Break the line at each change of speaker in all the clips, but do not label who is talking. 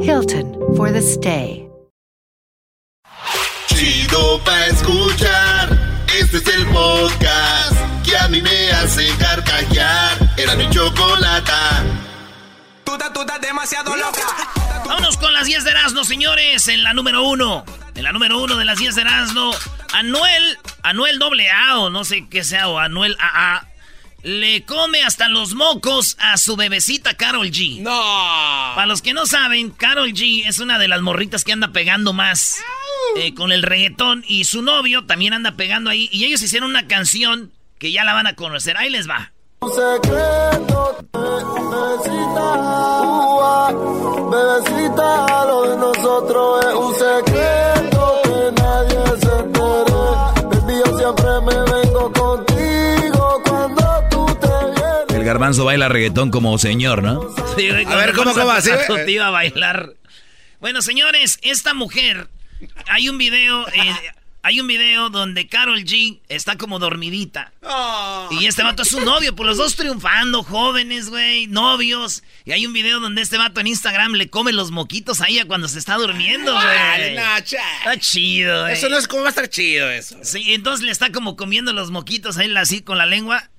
Hilton for the stay.
Chido pa escuchar. Este es el podcast que a mí me hace carcajear. Era mi chocolata.
Tú estás demasiado loca.
Vámonos con las 10 de Erasmo, señores. En la número uno. En la número uno de las 10 de Erasmo. Anuel, Anuel doble A o no sé qué sea, o Anuel AA. Le come hasta los mocos a su bebecita Carol G.
No.
Para los que no saben, Carol G es una de las morritas que anda pegando más eh, con el reggaetón. Y su novio también anda pegando ahí. Y ellos hicieron una canción que ya la van a conocer. Ahí les va.
Un secreto, bebecita, bebecita, lo de nosotros es un secreto que nadie se entere. Baby, yo siempre me vengo contigo
garbanzo baila reggaetón como señor, ¿no?
Sí, güey,
A ver, ¿cómo, cómo?
a-
Así,
a bailar. Bueno, señores, esta mujer, hay un video, eh, hay un video donde Carol G está como dormidita.
Oh.
Y este vato es su novio, pues los dos triunfando, jóvenes, güey, novios. Y hay un video donde este vato en Instagram le come los moquitos a ella cuando se está durmiendo, güey.
Nacha.
Está chido, güey.
Eso no es como va a estar chido eso.
Sí, entonces le está como comiendo los moquitos a él así con la lengua.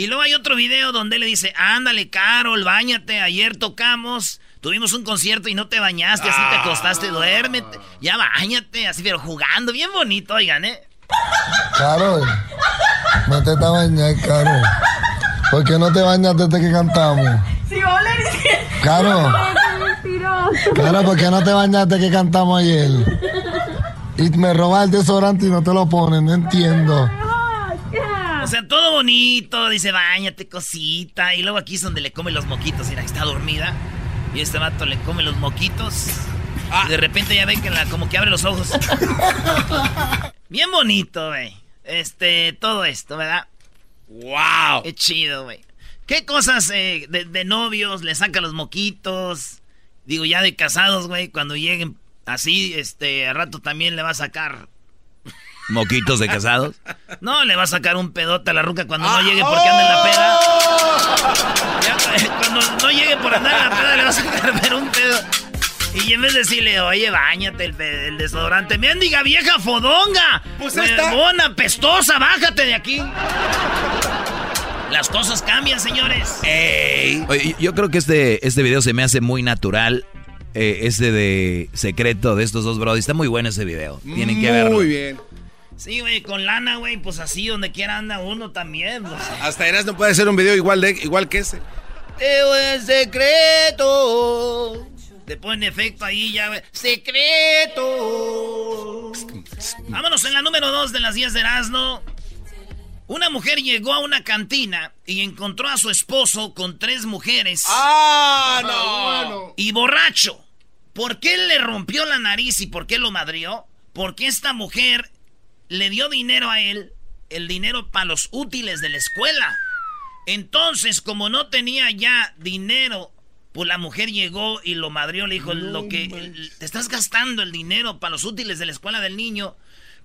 Y luego hay otro video donde le dice, ándale, Carol, bañate, ayer tocamos, tuvimos un concierto y no te bañaste, así te acostaste, duérmete, ya bañate, así, pero jugando, bien bonito, oigan, ¿eh?
Carol, métete a bañar, Carol. ¿Por qué no te bañas desde que cantamos? Carol, Carol, ¿por qué no te bañas desde que cantamos ayer? Y me robas el desodorante y no te lo pones, no entiendo.
O sea, todo bonito, dice, bañate, cosita, y luego aquí es donde le come los moquitos, mira, está dormida, y este vato le come los moquitos, y de repente ya ve que la, como que abre los ojos. Bien bonito, güey. Este, todo esto, ¿verdad?
¡Wow!
Qué chido, güey. ¿Qué cosas eh, de, de novios le saca los moquitos? Digo, ya de casados, güey, cuando lleguen así, este, a rato también le va a sacar.
Moquitos de casados.
No, le va a sacar un pedote a la ruca cuando no llegue porque anda en la peda. Ya, eh, cuando no llegue por andar en la peda le va a sacar pero un pedo. Y en vez de decirle, oye, bañate el, el desodorante, mendiga vieja fodonga,
Pues
huevona, pestosa, bájate de aquí. Las cosas cambian, señores.
¡Ey!
Oye, yo creo que este, este video se me hace muy natural. Eh, este de secreto de estos dos bros. Está muy bueno ese video. Tienen que verlo.
Muy bien.
Sí, güey, con lana, güey, pues así, donde quiera anda uno también. pues.
Hasta Eras no puede hacer un video igual, de, igual que ese.
Teo es secreto. Te pone efecto ahí ya, güey. Secreto. Vámonos en la número 2 de las 10 de Erasmo. Una mujer llegó a una cantina y encontró a su esposo con tres mujeres
¡Ah, no!
y borracho. ¿Por qué le rompió la nariz y por qué lo madrió? Porque esta mujer le dio dinero a él, el dinero para los útiles de la escuela. Entonces, como no tenía ya dinero, pues la mujer llegó y lo madrió, le dijo, lo que te estás gastando el dinero para los útiles de la escuela del niño.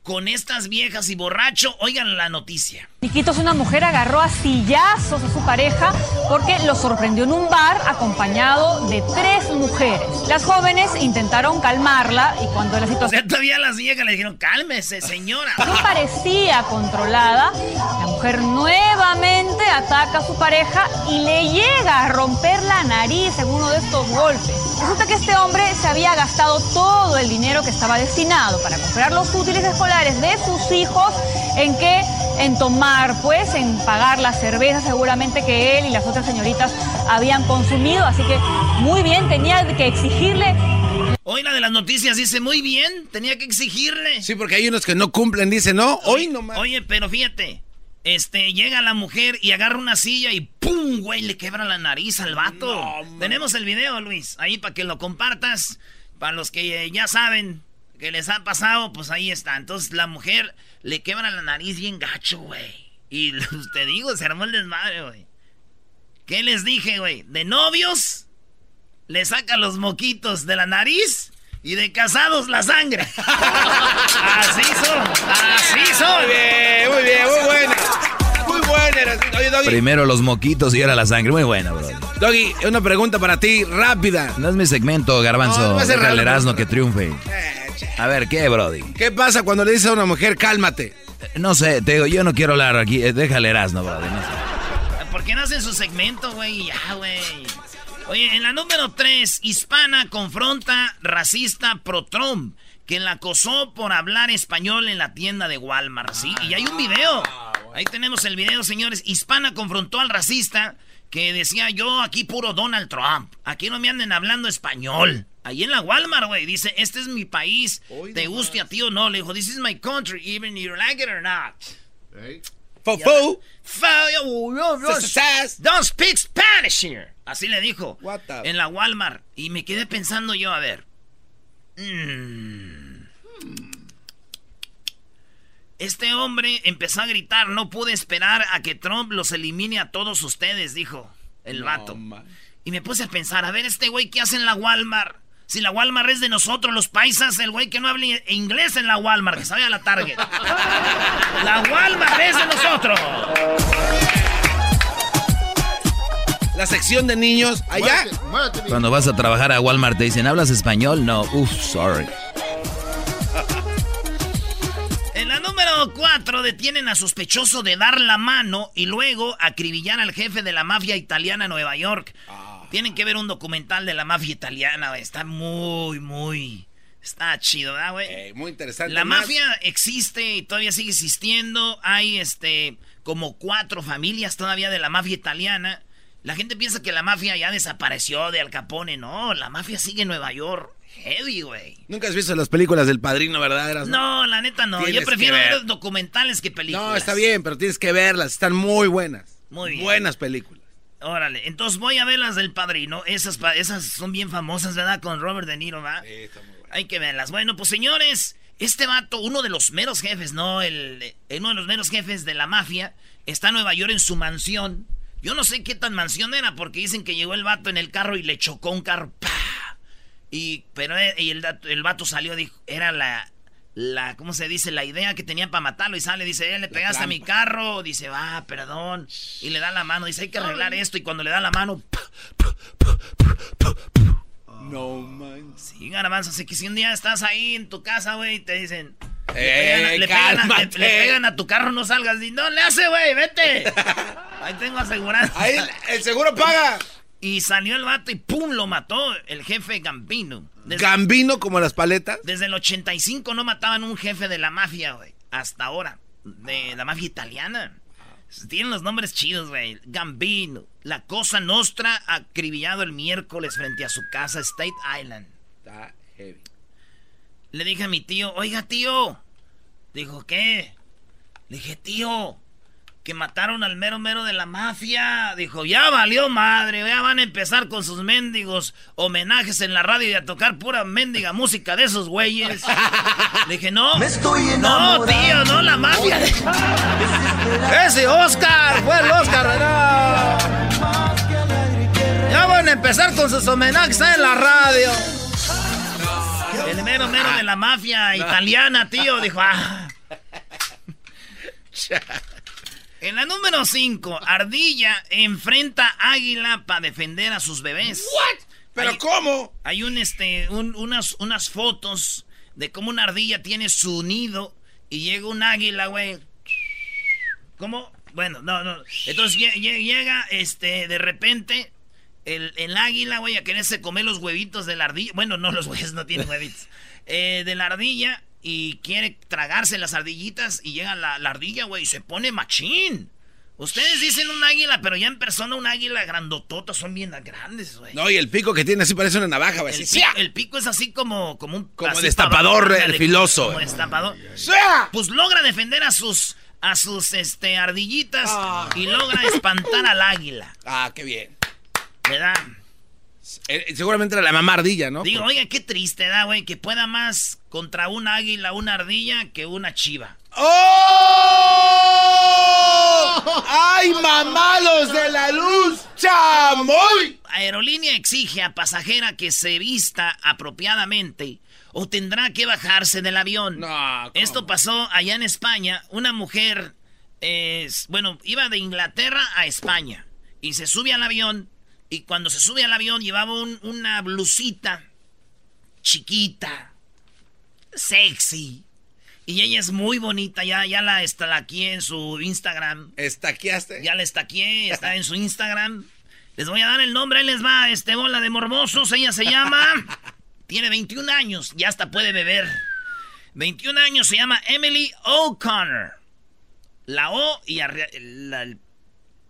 Con estas viejas y borracho. Oigan la noticia.
Chiquitos, una mujer agarró a sillazos a su pareja porque lo sorprendió en un bar acompañado de tres mujeres. Las jóvenes intentaron calmarla y cuando la situación...
O sea, todavía las viejas le dijeron, cálmese, señora.
No parecía controlada. La mujer nuevamente ataca a su pareja y le llega a romper la nariz en uno de estos golpes. Resulta que este hombre se había gastado todo el dinero que estaba destinado para comprar los útiles escolares de sus hijos en que en tomar, pues, en pagar la cerveza seguramente que él y las otras señoritas habían consumido. Así que muy bien, tenía que exigirle.
Hoy la de las noticias dice muy bien, tenía que exigirle.
Sí, porque hay unos que no cumplen, dice, no, hoy no más.
Oye, pero fíjate, este, llega la mujer y agarra una silla y ¡pum! güey, le quebra la nariz al vato. Tenemos el video, Luis, ahí para que lo compartas. Para los que ya saben que les ha pasado, pues ahí está. Entonces la mujer le quebra la nariz bien gacho, güey. Y te digo, se armó el desmadre, güey. ¿Qué les dije, güey? De novios, le saca los moquitos de la nariz y de casados la sangre. así son, así son.
Muy bien, muy bien, muy buena. Muy buena. Oye, Doggy.
Primero los moquitos y ahora la sangre. Muy buena, bro.
Doggy, una pregunta para ti, rápida.
No es mi segmento, garbanzo.
No, no
que triunfe.
Eh,
A ver, ¿qué, Brody?
¿Qué pasa cuando le dices a una mujer, cálmate?
No sé, te digo, yo no quiero hablar aquí. eh, Déjale Erasmo, Brody. No sé.
¿Por qué no hacen su segmento, güey? Ya, güey. Oye, en la número 3, hispana confronta racista pro Trump, que la acosó por hablar español en la tienda de Walmart, ¿sí? Y hay un video. Ahí tenemos el video, señores. Hispana confrontó al racista que decía yo aquí puro Donald Trump. Aquí no me anden hablando español. Ahí en la Walmart, güey. Dice, este es mi país. ¿Te guste a ti o no? Le dijo, this is my country, even you like it or not.
Fofo.
Fa- Don't speak Spanish here. Así le dijo.
What the-
En la Walmart. Y me quedé pensando yo, a ver. mm, Este hombre empezó a gritar, no pude esperar a que Trump los elimine a todos ustedes, dijo el vato. Y me puse a pensar, a ver, este güey, ¿qué hace en la Walmart? Si la Walmart es de nosotros, los paisas, el güey que no hable inglés en la Walmart, que se vaya a la Target. La Walmart es de nosotros.
La sección de niños, allá.
Cuando vas a trabajar a Walmart te dicen, ¿hablas español? No, uff, sorry.
En la número 4 detienen a sospechoso de dar la mano y luego acribillar al jefe de la mafia italiana en Nueva York. Tienen que ver un documental de la mafia italiana, güey. Está muy, muy... Está chido, ¿verdad, güey?
Eh, muy interesante.
La
Más-
mafia existe y todavía sigue existiendo. Hay este como cuatro familias todavía de la mafia italiana. La gente piensa que la mafia ya desapareció de Al Capone. No, la mafia sigue en Nueva York. Heavy, güey.
Nunca has visto las películas del padrino, ¿verdad?
No, la neta no. Yo prefiero
ver.
ver documentales que películas.
No, está bien, pero tienes que verlas. Están muy buenas.
Muy bien.
Buenas películas.
Órale, entonces voy a ver las del padrino. Esas, esas son bien famosas, ¿verdad? Con Robert De Niro, ¿va? Hay que verlas. Bueno, pues señores, este vato, uno de los meros jefes, ¿no? El, eh, uno de los meros jefes de la mafia, está en Nueva York en su mansión. Yo no sé qué tan mansión era, porque dicen que llegó el vato en el carro y le chocó un carro. ¡Pah! Y, pero eh, y el, el vato salió, dijo, era la, la, ¿cómo se dice? La idea que tenía para matarlo. Y sale, dice, eh, le pegaste a mi carro. Dice, va, perdón. Y le da la mano, dice, hay que arreglar esto. Y cuando le da la mano,
No man.
sí, garbanzo, así que si un día estás ahí en tu casa, güey, y te dicen...
Eh,
le, pegan a, le pegan a-
cálmate.
le- le pegan a tu carro, no salgas. Y no le hace, güey, vete. Ahí tengo aseguranza.
Ahí el seguro paga.
Y salió el vato y ¡pum! lo mató el jefe Gambino. Desde,
Gambino como las paletas.
desde el 85 no mataban un jefe de la mafia, güey. Hasta ahora. De la mafia italiana. Tienen los nombres chidos, güey. Gambino. La Cosa Nostra acribillado el miércoles frente a su casa, State Island.
Está heavy.
Le dije a mi tío, oiga, tío. Dijo, ¿qué? Le dije, tío, que mataron al mero mero de la mafia. Dijo, ya valió madre, ya van a empezar con sus mendigos homenajes en la radio y a tocar pura mendiga música de esos güeyes. Le dije, no. no, tío, no la mafia. Ese Oscar, fue el Oscar, no. Ya van a empezar con sus homenajes en la radio. El mero mero de la mafia italiana, tío, dijo, ah, En la número 5, Ardilla enfrenta Águila para defender a sus bebés.
¿What? ¿Pero cómo?
Hay un, este, unas, unas fotos de cómo una ardilla tiene su nido y llega un águila, güey. ¿Cómo? Bueno, no, no. Entonces llega, este, de repente, el, el águila, güey, a quererse comer los huevitos de la ardilla. Bueno, no, los huevos no tienen huevitos. Eh, de la ardilla y quiere tragarse las ardillitas y llega la, ardilla, güey, y se pone machín. Ustedes dicen un águila, pero ya en persona un águila grandotota son bien grandes, güey.
No, y el pico que tiene así parece una navaja, güey.
El, el, pico es así como, como un...
Como destapador el filoso.
Como destapador. Pues logra defender a sus a sus este ardillitas ah. y logra espantar al águila.
Ah, qué bien.
¿Verdad?
Eh, seguramente era la mamá ardilla, ¿no?
Digo, oiga, qué triste, da, güey, que pueda más contra un águila, una ardilla, que una chiva.
¡Oh! ¡Ay, mamalos de la luz! ¡Chamoy!
Aerolínea exige a pasajera que se vista apropiadamente o tendrá que bajarse del avión. Esto pasó allá en España. Una mujer, bueno, iba de Inglaterra a España y se sube al avión y cuando se sube al avión llevaba una blusita chiquita, sexy. Y ella es muy bonita, ya, ya la estaqué en su Instagram.
¿Estaqueaste?
Ya la estaqué, está en su Instagram. Les voy a dar el nombre, ahí les va, este bola de morbosos, ella se llama... tiene 21 años, ya hasta puede beber. 21 años, se llama Emily O'Connor. La O y el,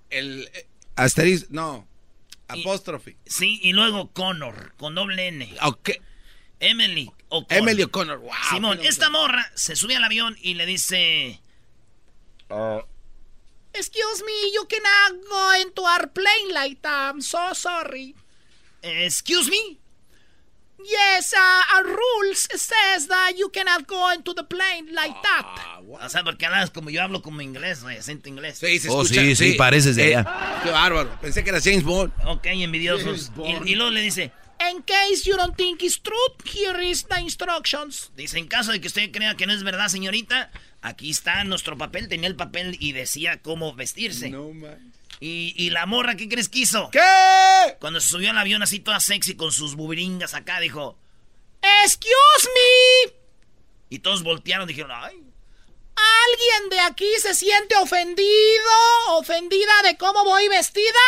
el asterisco, no. Apóstrofe.
Sí, y luego Connor, con doble N.
Ok.
Emily O'Connor.
Emily O'Connor, wow.
Simón, esta morra se sube al avión y le dice... Uh, Excuse me, you cannot go into our plane like that. I'm so sorry. Excuse me? Yes, uh, our rules says that you cannot go into the plane like that. Ah, o sea, porque hablas como yo hablo como inglés, güey, acento inglés.
Sí, se oh, escucha. sí, sí, pareces de
eh, allá. Qué bárbaro. Pensé que era James Bond.
Ok, envidiosos. Y, y, luego le dice, In case you don't think it's true, here is the instructions. Dice, en caso de que usted crea que no es verdad, señorita, aquí está nuestro papel. Tenía el papel y decía cómo vestirse. No, man. Y, la morra, ¿qué crees que hizo?
¿Qué?
Cuando se subió al avión así toda sexy con sus bubiringas acá, dijo, ¡Excuse me! Y todos voltearon y dijeron, ¡ay! ¿Alguien de aquí se siente ofendido? ¿Ofendida de cómo voy vestida?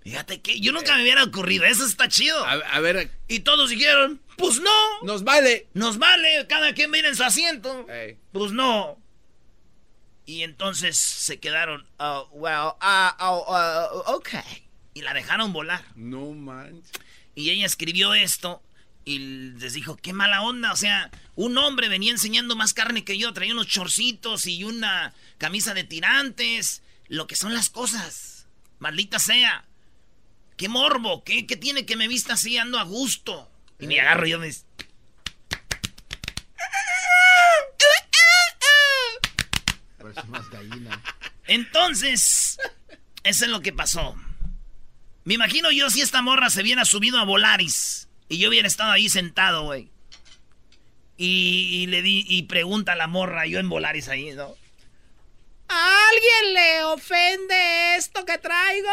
Fíjate que yo nunca me hubiera ocurrido, eso está chido.
A, ver.
Y todos dijeron, pues no.
Nos vale.
Nos vale, cada quien viene en su asiento. Pues no. Y entonces se quedaron, oh, well, uh, oh, uh, ok. Y la dejaron volar.
No manches.
Y ella escribió esto y les dijo, qué mala onda. O sea, un hombre venía enseñando más carne que yo, traía unos chorcitos y una camisa de tirantes. Lo que son las cosas. Maldita sea. Qué morbo, qué, qué tiene que me vista así, ando a gusto. Y me agarro y Entonces, eso es lo que pasó. Me imagino yo si esta morra se hubiera subido a Volaris y yo hubiera estado ahí sentado, güey. Y, le di y pregunta a la morra, yo en Volaris ahí, ¿no? ¿A alguien le ofende esto que traigo?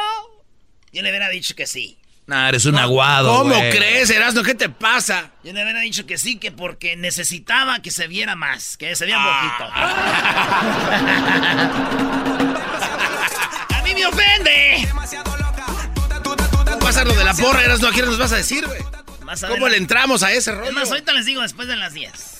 Yo le hubiera dicho que sí.
Nah, eres un aguado.
¿Cómo crees, Erasmo? ¿Qué te pasa?
Yo le hubiera dicho que sí, que porque necesitaba que se viera más, que se viera un poquito. ¡A mí me ofende!
Pasa lo de la porra, Erasmo, ¿a quién nos vas a decir, güey? ¿Cómo le entramos a ese rollo?
más, ahorita les digo después de las 10.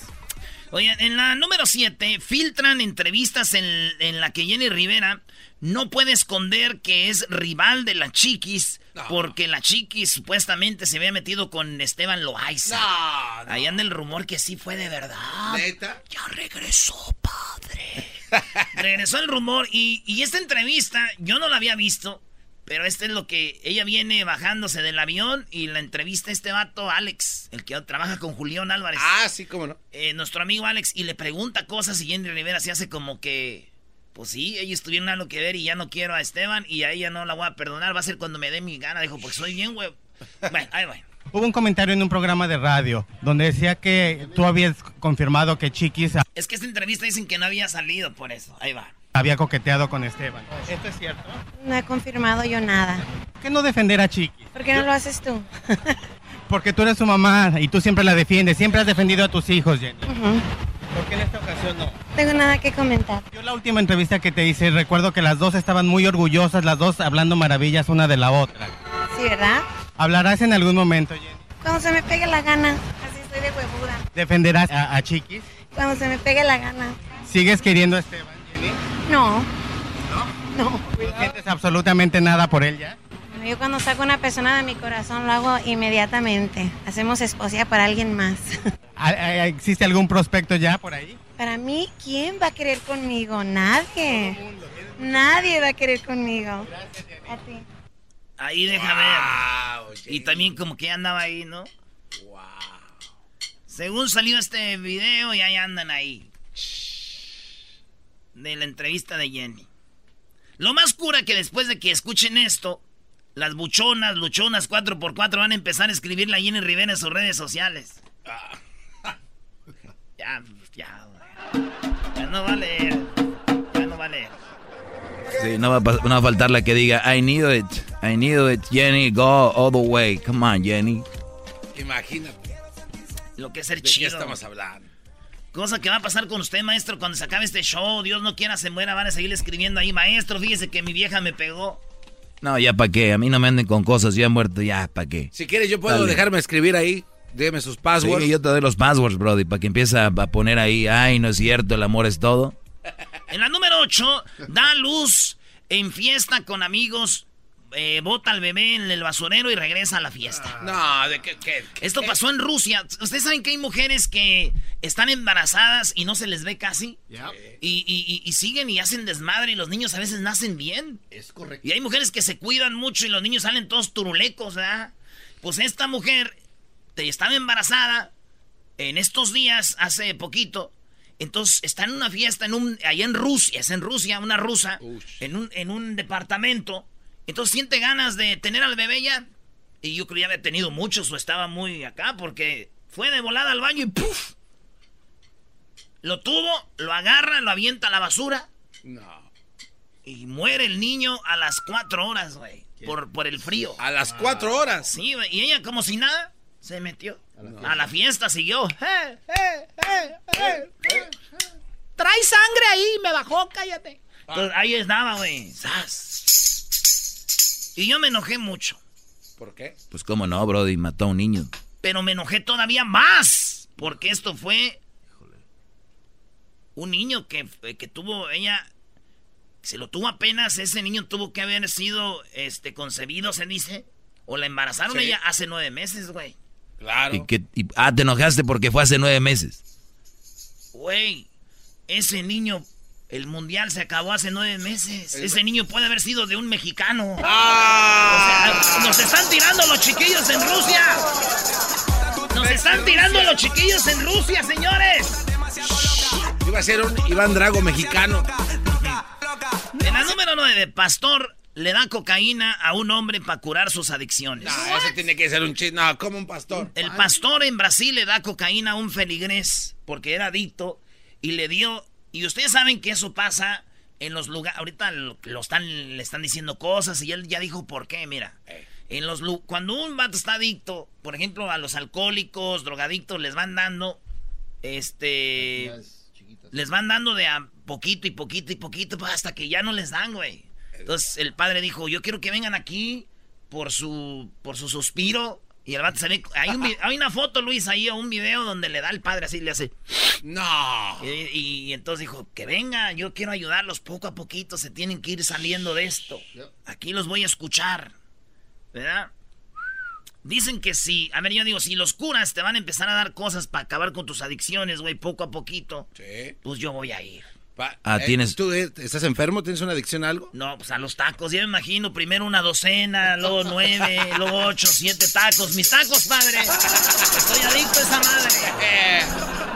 Oye, en la número 7 filtran entrevistas en, en la que Jenny Rivera no puede esconder que es rival de la Chiquis porque la Chiquis supuestamente se había metido con Esteban Loaiza. No, Ahí anda el rumor que sí fue de verdad.
¿Neta?
Ya regresó, padre. regresó el rumor y, y esta entrevista yo no la había visto. Pero este es lo que ella viene bajándose del avión y la entrevista a este vato, Alex, el que trabaja con Julián Álvarez.
Ah, sí, cómo no.
Eh, nuestro amigo Alex, y le pregunta cosas y Jenny Rivera se hace como que pues sí, ellos tuvieron algo que ver y ya no quiero a Esteban y a ella no la voy a perdonar. Va a ser cuando me dé mi gana. Dijo, porque soy bien, güey. Bueno, ahí va.
Hubo un comentario en un programa de radio donde decía que tú habías confirmado que Chiquis...
Es que esta entrevista dicen que no había salido por eso. Ahí va.
Había coqueteado con Esteban. ¿Esto es cierto?
No he confirmado yo nada.
¿Por qué no defender a Chiqui?
¿Por qué no lo haces tú?
Porque tú eres su mamá y tú siempre la defiendes, siempre has defendido a tus hijos, Jenny. ¿Por qué en esta ocasión no?
Tengo nada que comentar.
Yo la última entrevista que te hice, recuerdo que las dos estaban muy orgullosas, las dos hablando maravillas una de la otra.
Sí, ¿verdad?
¿Hablarás en algún momento, Jenny?
Cuando se me pegue la gana. Así estoy de huevuda.
¿Defenderás a, a Chiquis?
Cuando se me pegue la gana.
¿Sigues queriendo a Esteban, Jenny?
No. No.
¿No sientes absolutamente nada por él ya?
Bueno, yo cuando saco una persona de mi corazón lo hago inmediatamente. Hacemos esposa para alguien más.
¿Ah, ah, ¿Existe algún prospecto ya por ahí?
Para mí, ¿quién va a querer conmigo? Nadie. Nadie va a querer conmigo. A ti.
Ahí deja ver. Y también como que andaba ahí, ¿no? Según salió este video, y ahí andan ahí. De la entrevista de Jenny. Lo más cura que después de que escuchen esto, las buchonas, luchonas 4x4 van a empezar a escribirle a Jenny Rivera en sus redes sociales. Ya, ya, güey. Ya no va a leer. Ya no va a leer.
Sí, no va, a, no va a faltar la que diga, I need it, I need it, Jenny, go all the way. Come on, Jenny.
Imagínate.
Lo que es ser
¿De qué
chido.
estamos hablando?
Cosa que va a pasar con usted, maestro, cuando se acabe este show. Dios no quiera se muera, van a seguir escribiendo ahí. Maestro, fíjese que mi vieja me pegó.
No, ya para qué, a mí no me anden con cosas, yo he muerto, ya para qué.
Si quieres, yo puedo
Dale.
dejarme escribir ahí. Deme sus passwords.
Sí, yo te doy los passwords, Brody, para que empiece a, poner ahí, ay, no es cierto, el amor es todo.
En la número 8, da luz en fiesta con amigos. Eh, bota al bebé en el basurero y regresa a la fiesta.
No, de qué, qué- qué-
Esto pasó en Rusia. Ustedes saben que hay mujeres que están embarazadas y no se les ve casi. Y, y- y- y siguen y hacen desmadre y los niños a veces nacen bien.
Es correcto.
Y hay mujeres que se cuidan mucho y los niños salen todos turulecos, ¿verdad? Pues esta mujer te- estaba embarazada en estos días, hace poquito. Entonces está en una fiesta en un, allá en Rusia, es en Rusia, una rusa, en un, en un departamento. Entonces siente ganas de tener al bebé ya. Y yo creo que ya había tenido muchos o estaba muy acá porque fue de volada al baño y ¡puf! Lo tuvo, lo agarra, lo avienta a la basura.
No.
Y muere el niño a las cuatro horas, güey. Por, por el frío.
A las cuatro horas.
Sí, güey. Y ella, como si nada, se metió. A la fiesta siguió. Eh, eh, eh, eh, eh. Trae sangre ahí, me bajó, cállate. Entonces, ahí estaba, güey. Sas. Y yo me enojé mucho.
¿Por qué?
Pues cómo no, Brody, mató a un niño.
Pero me enojé todavía más. Porque esto fue un niño que, que tuvo ella. Se lo tuvo apenas. Ese niño tuvo que haber sido este, concebido, se dice. O la embarazaron
Sí.
ella hace nueve meses, güey.
Claro.
Y que, y- ah, te enojaste porque fue hace nueve meses.
Güey, ese niño, el mundial se acabó hace nueve meses. Ese niño puede haber sido de un mexicano.
¡Ah!
O sea, nos están tirando los chiquillos en Rusia. Nos están tirando los chiquillos en Rusia, señores.
Iba a ser un Iván Drago mexicano.
En la número 9, Pastor le da cocaína a un hombre para curar sus adicciones.
No, ese tiene que ser un chiste. No, como un pastor.
El pastor en Brasil le da cocaína a un feligrés porque era adicto y le dio. Y ustedes saben que eso pasa en los lugares. Ahorita lo, lo están, le están diciendo cosas y él ya dijo por qué. Mira, en los cuando un vato está adicto, por ejemplo, a los alcohólicos, drogadictos, les van dando. Este. Les van dando de a poquito y poquito y poquito pues, hasta que ya no les dan, güey. Entonces el padre dijo: Yo quiero que vengan aquí por su, por su suspiro. Y el vato se ve. Hay, un vi- hay una foto, Luis, ahí, o un video donde le da al padre así, le hace.
No.
Y, y entonces dijo: Que venga, yo quiero ayudarlos poco a poquito. Se tienen que ir saliendo de esto. Aquí los voy a escuchar. ¿Verdad? Dicen que si, a ver, yo digo, si los curas te van a empezar a dar cosas para acabar con tus adicciones, güey, poco a poquito,
Sí.
pues yo voy a ir.
Ah,
eh,
tienes-
¿Tú eh, estás enfermo? ¿Tienes una adicción a algo?
No, pues a los tacos, ya me imagino, primero una docena, luego nueve, luego ocho, siete tacos. Mis tacos, padre. Estoy adicto a esa madre.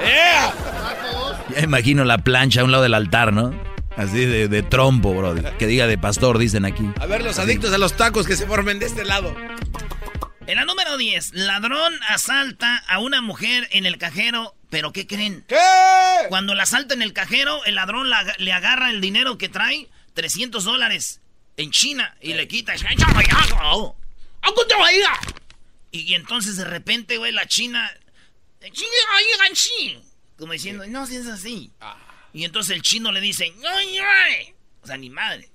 Ya imagino la plancha a un lado del altar, ¿no? Así de, de trompo, Brody. Que diga de pastor, dicen aquí.
A ver, los adictos a los tacos que se formen de este lado.
En la número 10, ladrón asalta a una mujer en el cajero, pero ¿qué creen?
¿Qué?
Cuando la salta en el cajero, el ladrón la- le agarra el dinero que trae, 300 dólares, en China, y le quita. Y, y entonces de repente, güey, la China... Como diciendo, no, si es así. Y entonces el chino le dice, "Ay, ay". o sea, ni madre.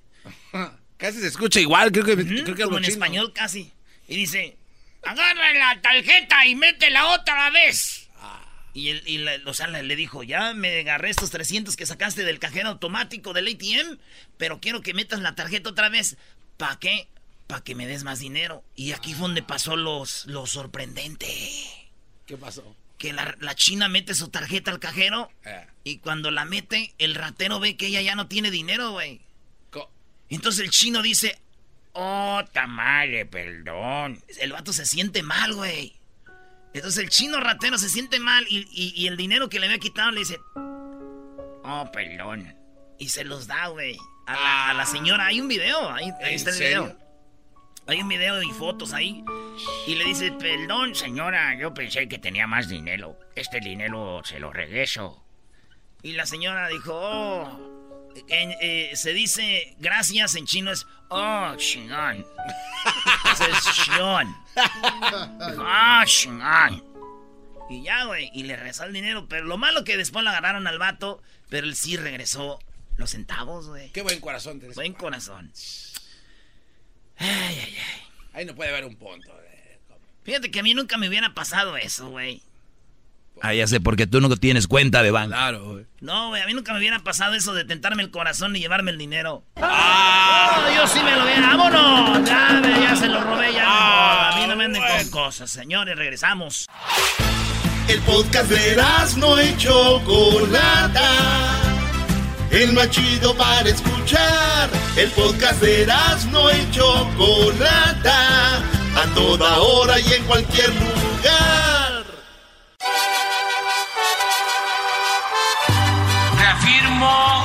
Casi se escucha igual, creo que, creo que
Como en
chino.
español casi. Y dice, agarra la tarjeta y métela otra vez. Y, el, y la- o sea, le, le dijo, ya me agarré estos 300 que sacaste del cajero automático del ATM, pero quiero que metas la tarjeta otra vez. ¿Para qué? Para que me des más dinero. Y aquí fue donde pasó los, lo sorprendente.
¿Qué pasó?
Que la, la china mete su tarjeta al cajero
Eh.
y cuando la mete, el ratero ve que ella ya no tiene dinero, güey. Entonces el chino dice, oh, tamale, perdón. El vato se siente mal, güey. Entonces el chino ratero se siente mal y, y- y el dinero que le había quitado le dice, oh, perdón. Y se los da, güey. A, la, a la señora. Hay un video, ahí, ahí
¿En
está el
serio?
video. Hay un video y fotos ahí. Y le dice, perdón, señora, yo pensé que tenía más dinero. Este dinero se lo regreso. Y la señora dijo, oh, en- eh, se dice gracias en chino es, oh, chingón. Ese es shion. Dijo, ah, chingón. Y ya, güey, y le regresó el dinero. Pero lo malo que después le agarraron al vato, pero él sí regresó los centavos, güey.
Qué buen corazón tenés.
Buen corazón.
Ahí no puede haber un punto. eh.
Fíjate que a mí nunca me hubiera pasado eso, güey.
Ah, ya sé, porque tú no tienes cuenta de banco.
Claro, güey.
No, güey, a mí nunca me hubiera pasado eso de tentarme el corazón y llevarme el dinero. ¡Ah! yo sí me lo hubiera. ¡Vámonos! Ya, me- ya se lo robé, ya. no, a mí no me anden con cosas, señores, regresamos.
El podcast de no y Chocolata. El más chido para escuchar. El podcast de no y Chocolata. A toda hora y en cualquier lugar.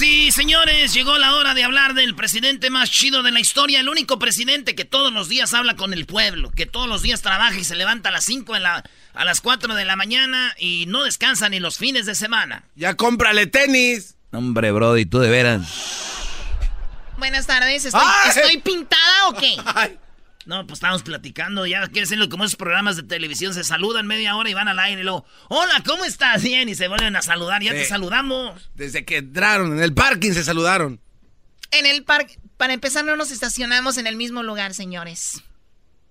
Y señores, llegó la hora de hablar del presidente más chido de la historia, el único presidente que todos los días habla con el pueblo, que todos los días trabaja y se levanta a las 5 en la, a las 4 de la mañana y no descansa ni los fines de semana.
Ya cómprale tenis.
Hombre, Brody, tú de veras.
Buenas tardes, ¿estoy,
¡Ay!
¿estoy pintada o qué? No, pues estamos platicando, ya quiere decirlo como esos programas de televisión, se saludan media hora y van al aire y luego, hola, ¿cómo estás? Bien, y se vuelven a saludar, ya te saludamos.
Desde que entraron en el parking se saludaron.
En el parque, para empezar, no nos estacionamos en el mismo lugar, señores.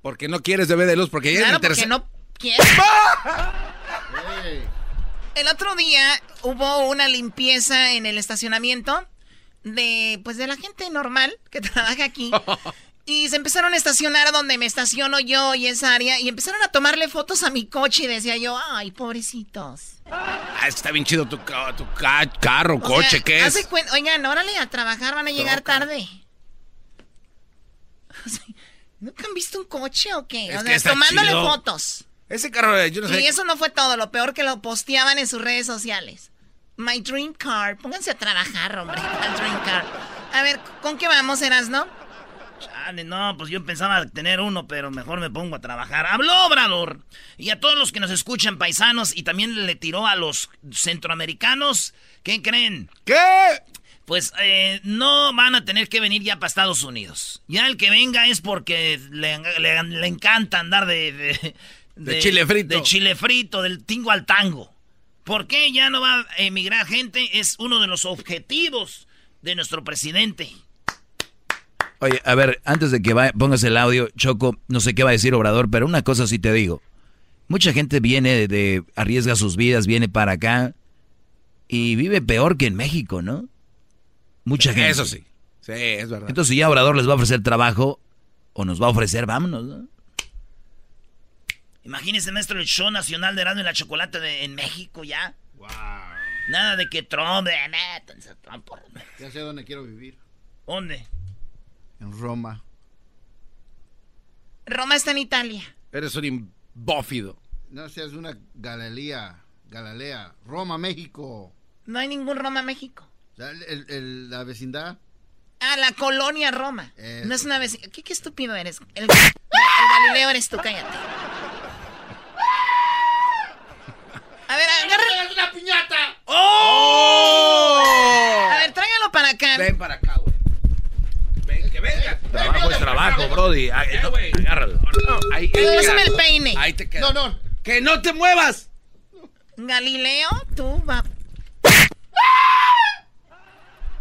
Porque no quieres bebé de luz, porque ya
Claro,
el tercer...
porque no quiero. El otro día hubo una limpieza en el estacionamiento de, pues, de la gente normal que trabaja aquí. Y se empezaron a estacionar donde me estaciono yo y esa área. Y empezaron a tomarle fotos a mi coche y decía yo, ay, pobrecitos.
Ah, está bien chido tu, ca- tu ca- carro,
O
coche,
sea,
¿qué es?
Oigan, órale a trabajar, van a llegar tarde. O sea, ¿Nunca han visto un coche o qué?
Es
o sea, tomándole
chido.
fotos.
Ese carro, eh, yo no sé.
Y eso no fue todo, lo peor que lo posteaban en sus redes sociales. My dream car. Pónganse a trabajar, hombre. My dream car. A ver, ¿con qué vamos, Erasno?
Chale, no, pues yo pensaba tener uno, pero mejor me pongo a trabajar. Habló Obrador. Y a todos los que nos escuchan, paisanos, y también le tiró a los centroamericanos. ¿Qué creen?
¿Qué?
Pues eh, no van a tener que venir ya para Estados Unidos. Ya el que venga es porque le, le- le encanta andar de, de,
De chile frito.
De chile frito, del tingo al tango. ¿Por qué ya no va a emigrar gente? Es uno de los objetivos de nuestro presidente.
Oye, a ver, antes de que vaya- pongas el audio, Choco, no sé qué va a decir Obrador, pero una cosa sí te digo. Mucha gente viene de, arriesga sus vidas, viene para acá y vive peor que en México, ¿no? Mucha gente.
Eso sí. Sí, es verdad.
Entonces, si ya Obrador les va a ofrecer trabajo o nos va a ofrecer, vámonos, ¿no?
Imagínese, maestro, el show nacional de Erasmo y la Chocolate de- en México ya. Nada de que Trump, eh, métanse a Trump, por-
Ya sé dónde quiero vivir.
¿Dónde?
En Roma.
Roma está en Italia.
Eres un imbófido.
No seas una Galilea. Galilea. Roma, México.
No hay ningún Roma, México.
El- el- el- la vecindad.
Ah, la colonia Roma.
Eso.
No es una vecina. ¿Qué, qué estúpido eres? El, el Galileo eres tú, cállate. A ver, agarra.
una piñata!
¡Oh!
A ver, tráigalo para acá.
Ven para acá, güey. Ven, que venga.
Trabajo es trabajo, Brody. Ah, no, agárralo.
Pásame el peine.
Ahí te queda.
No, no.
¡Que no te muevas!
Galileo, tú va.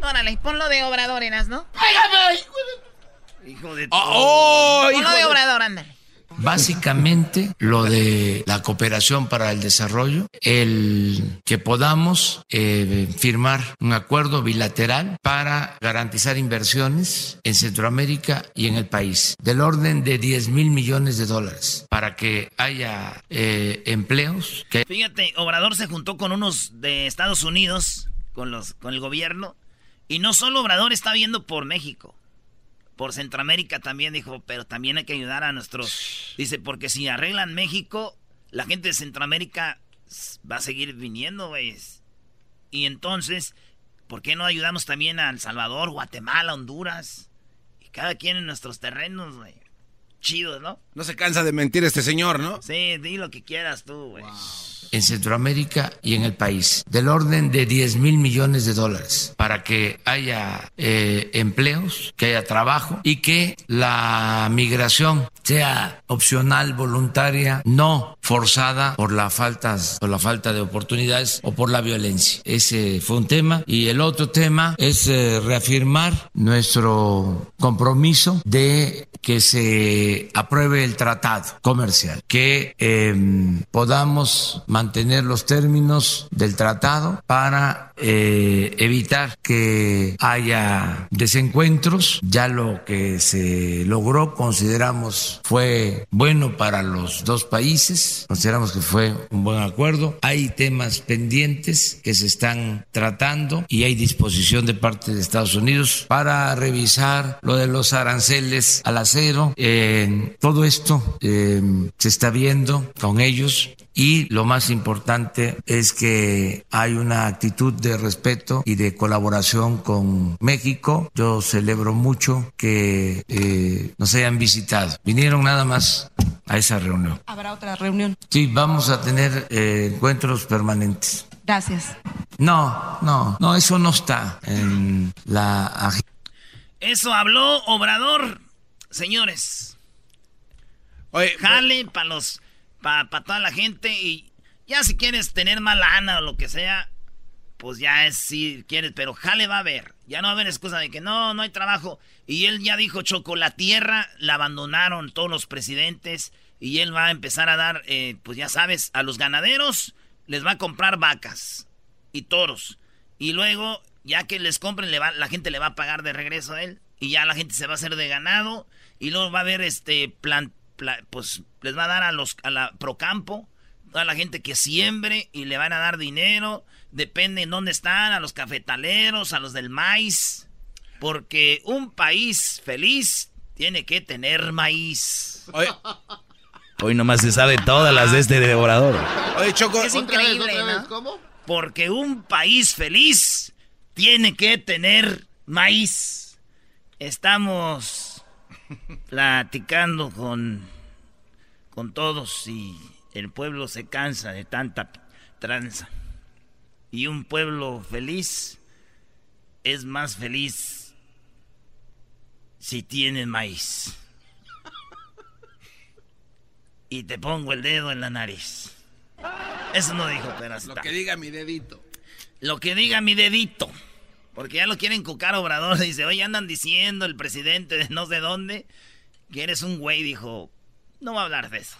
Órale, ponlo de obrador, eras, ¿no?
¡Pégame!
Hijo de...
¡Oh!
Ponlo
hijo
de
de-
obrador, ándale.
Básicamente, lo de la cooperación para el desarrollo, el que podamos eh, firmar un acuerdo bilateral para garantizar inversiones en Centroamérica y en el país, del orden de 10 mil millones de dólares, para que haya eh, empleos que
Fíjate, Obrador se juntó con unos de Estados Unidos, con, los, con el gobierno, y no solo Obrador está viendo por México, por Centroamérica también dijo, pero también hay que ayudar a nuestros... Dice, porque si arreglan México, la gente de Centroamérica va a seguir viniendo, güey. Y entonces, ¿por qué no ayudamos también a El Salvador, Guatemala, Honduras? Y cada quien en nuestros terrenos, güey. Chido, ¿no?
No se cansa de mentir este señor, ¿no?
Sí, di lo que quieras tú, güey.
En Centroamérica y en el país, del orden de 10 mil millones de dólares, para que haya eh, empleos, que haya trabajo y que la migración sea opcional, voluntaria, no forzada por la falta, por la falta de oportunidades o por la violencia. Ese fue un tema. Y el otro tema es eh, reafirmar nuestro compromiso de que se apruebe el tratado comercial, que eh, podamos mantener los términos del tratado para eh, evitar que haya desencuentros. Ya lo que se logró consideramos fue bueno para los dos países, consideramos que fue un buen acuerdo. Hay temas pendientes que se están tratando y hay disposición de parte de Estados Unidos para revisar lo de los aranceles al acero. Eh, todo esto eh, se está viendo con ellos y lo más importante es que hay una actitud de respeto y de colaboración con México. Yo celebro mucho que eh, nos hayan visitado. Vinieron nada más a esa reunión.
Habrá otra reunión.
Sí, vamos a tener eh, encuentros permanentes.
Gracias.
No, no, no, eso no está en la agenda.
Eso habló Obrador, señores.
Oye,
Jale para los, para toda la gente y ya si quieres tener más lana o lo que sea, pues ya es si quieres, pero jale va a haber. Ya no va a haber excusa de que no, no hay trabajo. Y él ya dijo, Choco, la tierra la abandonaron todos los presidentes y él va a empezar a dar, eh, pues ya sabes, a los ganaderos les va a comprar vacas y toros. Y luego, ya que les compren, le va, la gente le va a pagar de regreso a él. Y ya la gente se va a hacer de ganado. Y luego va a haber este plan, pla- pues les va a dar a los a la Procampo, a la gente que siembre y le van a dar dinero. Depende en dónde están, a los cafetaleros, a los del maíz. Porque un país feliz tiene que tener maíz.
Hoy nomás se sabe todas las de este devorador.
Oye, Choco.
Es increíble, ¿no?
¿Cómo?
Porque un país feliz tiene que tener maíz. Estamos platicando con, con todos y el pueblo se cansa de tanta tranza. Y un pueblo feliz es más feliz si tiene maíz. Y te pongo el dedo en la nariz. Eso no dijo, pero
Lo que diga mi dedito.
Lo que diga mi dedito. Porque ya lo quieren cucar Obrador. Dice, oye, andan diciendo el presidente de no sé dónde que eres un güey. Dijo, no va a hablar de eso.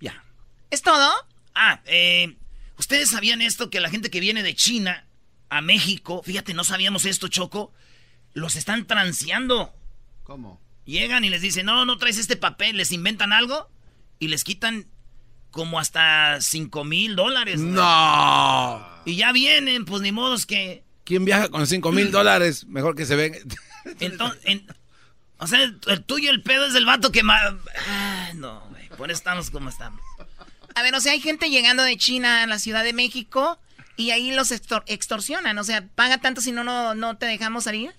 Ya.
¿Es todo?
Ah, eh, ¿ustedes sabían esto? Que la gente que viene de China a México, fíjate, no sabíamos esto, Choco, los están transeando.
¿Cómo?
Llegan y les dicen, no, no traes este papel, les inventan algo y les quitan como hasta 5 mil dólares.
No.
Y ya vienen, pues ni modos que...
¿Quién viaja con 5 mil dólares? Mejor que se ven.
Entonces, o sea, el tuyo el pedo es el vato que más... Ah, no, güey, por eso estamos como estamos.
A ver, o sea, hay gente llegando de China a la Ciudad de México y ahí los extorsionan. O sea, paga tanto si no, no, no te dejamos salir.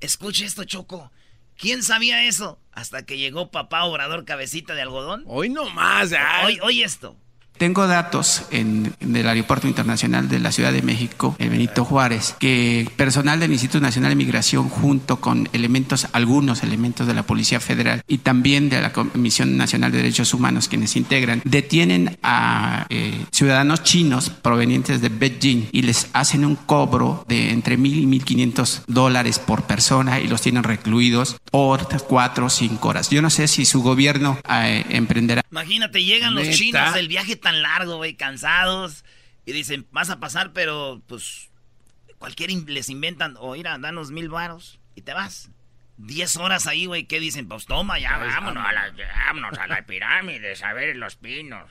Escuche esto, Choco. ¿Quién sabía eso? Hasta que llegó papá Obrador Cabecita de Algodón.
Hoy no más.
Hoy, hoy esto.
Tengo datos en, del Aeropuerto Internacional de la Ciudad de México, el Benito Juárez, que personal del Instituto Nacional de Migración junto con elementos, algunos elementos de la Policía Federal y también de la Comisión Nacional de Derechos Humanos, quienes integran, detienen a eh, ciudadanos chinos provenientes de Beijing y les hacen un cobro de entre mil y mil quinientos dólares por persona y los tienen recluidos por cuatro o cinco horas. Yo no sé si su gobierno eh, emprenderá.
Imagínate, llegan los chinos del viaje tan largo, güey, cansados. Y dicen, vas a pasar, pero pues cualquier les inventan, o ir a darnos mil varos y te vas. 10 horas ahí, güey, ¿qué dicen? Pues toma, ya vámonos a, la, vámonos a la pirámide, a ver los pinos.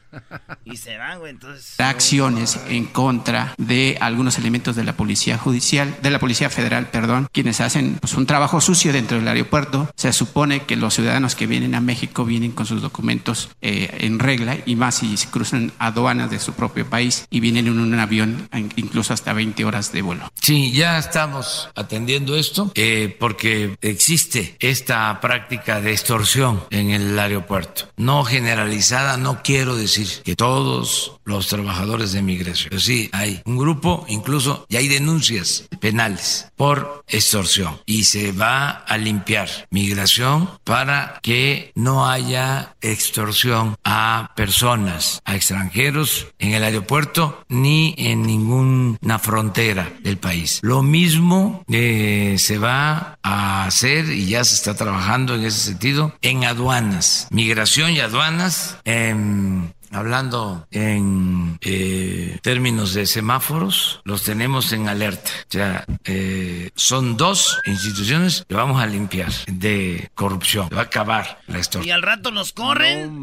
Y se van, güey, entonces...
Acciones en contra de algunos elementos de la policía judicial, de la policía federal, perdón, quienes hacen pues, un trabajo sucio dentro del aeropuerto. Se supone que los ciudadanos que vienen a México vienen con sus documentos eh, en regla y más si se cruzan aduanas de su propio país y vienen en un avión incluso hasta 20 horas de vuelo.
Sí, ya estamos atendiendo esto eh, porque existe esta práctica de extorsión en el aeropuerto. No generalizada, no quiero decir que todos los trabajadores de migración, pero sí hay un grupo, incluso ya hay denuncias penales por extorsión y se va a limpiar migración para que no haya extorsión a personas, a extranjeros en el aeropuerto ni en ninguna frontera del país. Lo mismo eh, se va a hacer y ya se está trabajando en ese sentido en aduanas, migración y aduanas. en hablando en eh, términos de semáforos, los tenemos en alerta. O sea, eh, son dos instituciones que vamos a limpiar de corrupción. Va a acabar la historia.
Y al rato nos corren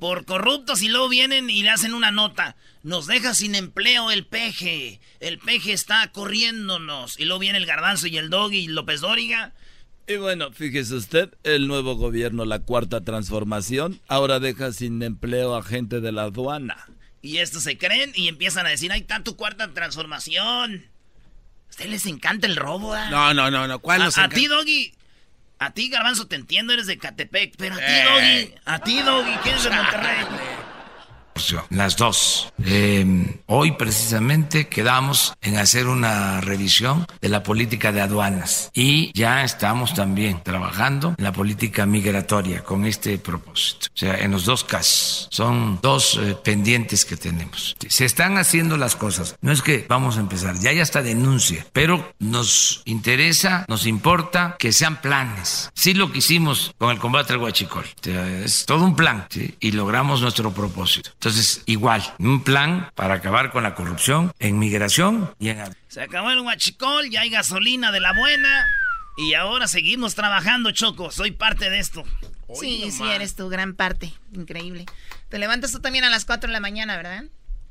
por corruptos y luego vienen y le hacen una nota. Nos deja sin empleo el peje. El peje está corriéndonos. Y luego viene el garbanzo y el doggy y López Dóriga
y bueno, fíjese usted, el nuevo gobierno, la cuarta transformación, ahora deja sin empleo a gente de la aduana.
Y estos se creen y empiezan a decir, hay tanto cuarta transformación. ¿A ustedes les encanta el robo, ¿eh?
No, no, no, no. ¿Cuál
a, a ti, Doggy. A ti, Garbanzo, te entiendo, eres de Catepec. Pero a ti, eh. Doggy. A ti, Doggy, ¿quién es de Monterrey?
Las dos. Em, hoy precisamente quedamos en hacer una revisión de la política de aduanas y ya estamos también trabajando en la política migratoria con este propósito. O sea, en los dos casos son dos eh, pendientes que tenemos. Se están haciendo las cosas. No es que vamos a empezar, ya hay hasta denuncia, pero nos interesa, nos importa que sean planes. Sí lo que hicimos con el combate al huachicol. Es todo un plan y logramos nuestro propósito. Entonces, igual, un plan para acabar con la corrupción en migración y en...
Se acabó el huachicol, ya hay gasolina de la buena y ahora seguimos trabajando, Choco. Soy parte de esto.
sí, sí, eres tu gran parte. Increíble. Te levantas tú también a las 4 de la mañana, ¿verdad?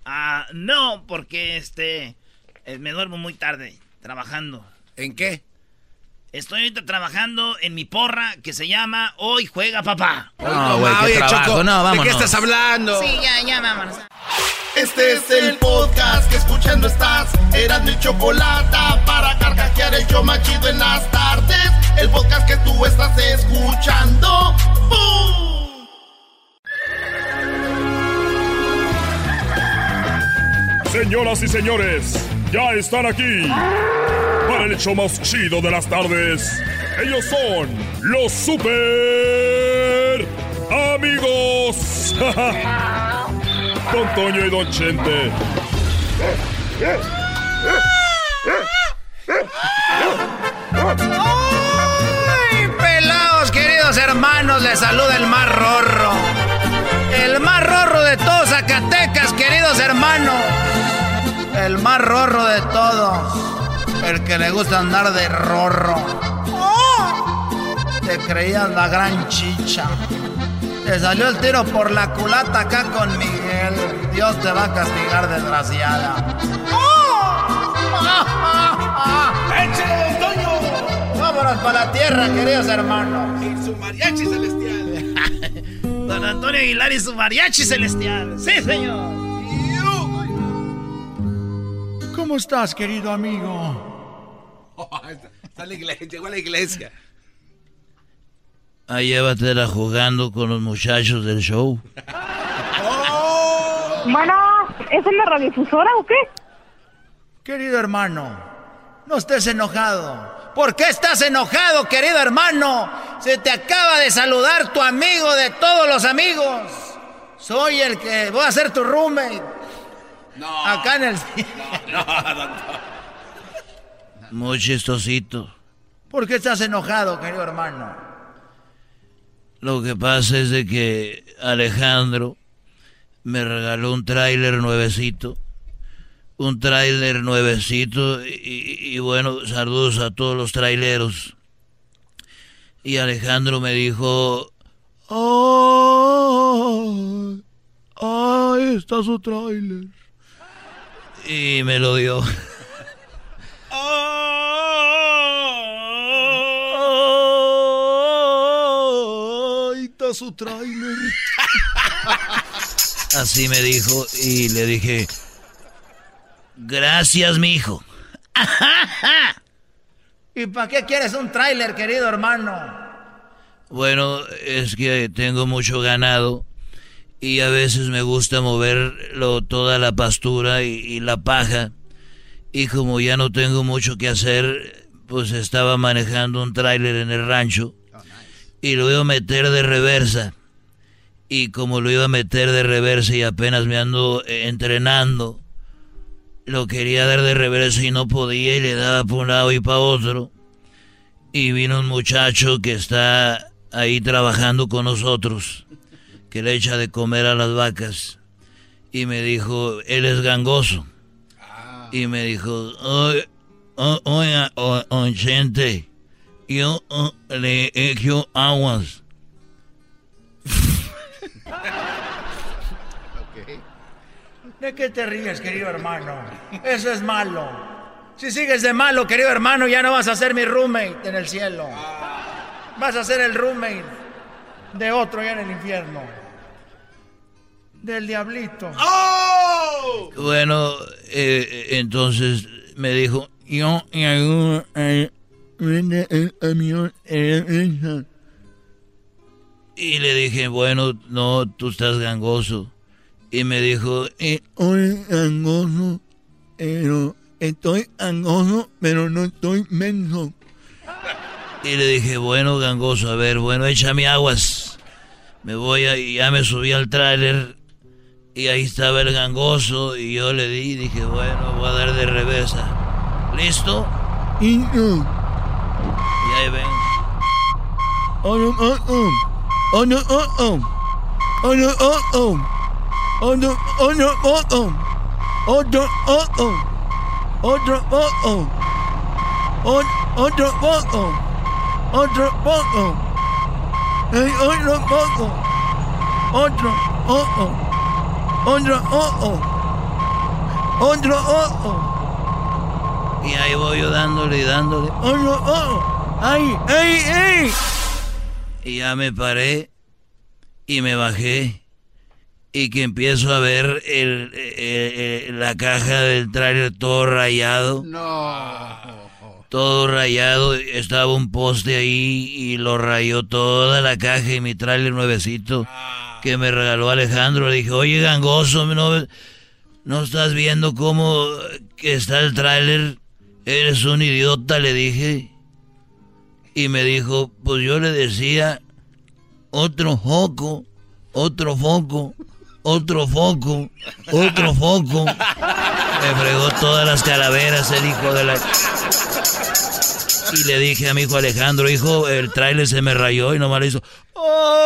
Ah, no, porque este... Eh, me duermo muy tarde trabajando.
¿En qué?
Estoy ahorita trabajando en mi porra que se llama Hoy Juega Papá.
No, güey, qué trabajo. no, vámonos. ¿De qué estás hablando?
Sí, ya, ya, vámonos.
Este es el podcast que escuchando estás. Eran mi chocolate para carcajear el yo machido en las tardes. El podcast que tú estás escuchando. ¡Bum!
Señoras y señores, ya están aquí el hecho más chido de las tardes. Ellos son los super amigos. Don Toño y Don Chente.
¡Ay, pelados, queridos hermanos! Les saluda el más rorro. El más rorro de todos Zacatecas, queridos hermanos. El más rorro de todos el que le gusta andar de rorro. Te creías la gran chicha. Te salió el tiro por la culata acá con Miguel. Dios te va a castigar, desgraciada. ¡Échale, Toño! Vámonos para la tierra, queridos hermanos.
Y su mariachi celestial.
Don Antonio Aguilar y su mariachi celestial. Sí, señor.
¿Cómo estás, querido amigo?
está, la iglesia, llegó a la iglesia.
Ahí llévatela jugando con los muchachos del show.
Bueno, ¿es en la radiodifusora o qué?
Querido hermano, no estés enojado. ¿Por qué estás enojado, querido hermano? Se te acaba de saludar tu amigo de todos los amigos. Soy el que voy a ser tu roommate.
No.
Acá en el...
No, no, no.
Muy chistosito.
¿Por qué estás enojado, querido hermano?
Lo que pasa es de que Alejandro me regaló un tráiler nuevecito. Un tráiler nuevecito y, y, bueno, saludos a todos los traileros. Y Alejandro me dijo, ¡Ay! ¡Ay, está su tráiler! Y me lo dio. ¡Ay, está su tráiler! Así me dijo y le dije, gracias, mi hijo.
¿Y para qué quieres un tráiler, querido hermano?
Bueno, es que tengo mucho ganado y a veces me gusta moverlo toda la pastura y, y la paja. Y como ya no tengo mucho que hacer, pues estaba manejando un tráiler en el rancho y lo iba a meter de reversa. Y como lo iba a meter de reversa y apenas me ando entrenando, lo quería dar de reversa y no podía y le daba por un lado y para otro. Y vino un muchacho que está ahí trabajando con nosotros, que le echa de comer a las vacas. Y me dijo, él es gangoso. Y me dijo, oiga, oyente, yo le echo aguas.
¿De qué te ríes, querido hermano? Eso es malo. Si sigues de malo, querido hermano, ya no vas a ser mi roommate en el cielo. Vas a ser el roommate de otro allá en el infierno. Del diablito.
Bueno, eh, entonces me dijo, yo y ayudo el Y le dije, bueno, no, tú estás gangoso. Y me dijo, eh, hoy gangoso, pero estoy gangoso, pero no estoy menso. Y le dije, bueno, gangoso, a ver, bueno, échame aguas. Me voy a, y ya me subí al tráiler y ahí estaba el gangoso y yo le di, dije, bueno, voy a dar de reversa. ¿Listo? Y ahí ven. Oh, no, oh, oh. Oh, no, oh, oh. Oh, no, oh, oh. Oh, no, oh, no, oh, oh. Oh, no, oh, oh. Otro, oh, oh. Otro, oh, oh. Otro, oh, oh. Hey, otro, oh, oh. Otro, oh, oh. Otro, oh, oh. Otro, oh, oh. Y ahí voy yo dándole y dándole. Otro, oh, oh. ¡Ay, ay, ay! Y ya me paré y me bajé y que empiezo a ver el, el- el- la caja del trailer todo rayado.
No.
Todo rayado, estaba un poste ahí y lo rayó toda la caja y mi trailer nuevecito que me regaló Alejandro. Le dije, oye, gangoso, ¿no, no estás viendo cómo está el tráiler? Eres un idiota, le dije. Y me dijo, pues yo le decía, otro foco, otro foco, otro foco, otro foco. Me fregó todas las calaveras el hijo de la... Y le dije a mi hijo Alejandro, hijo, el tráiler se me rayó y nomás le hizo...
Quiero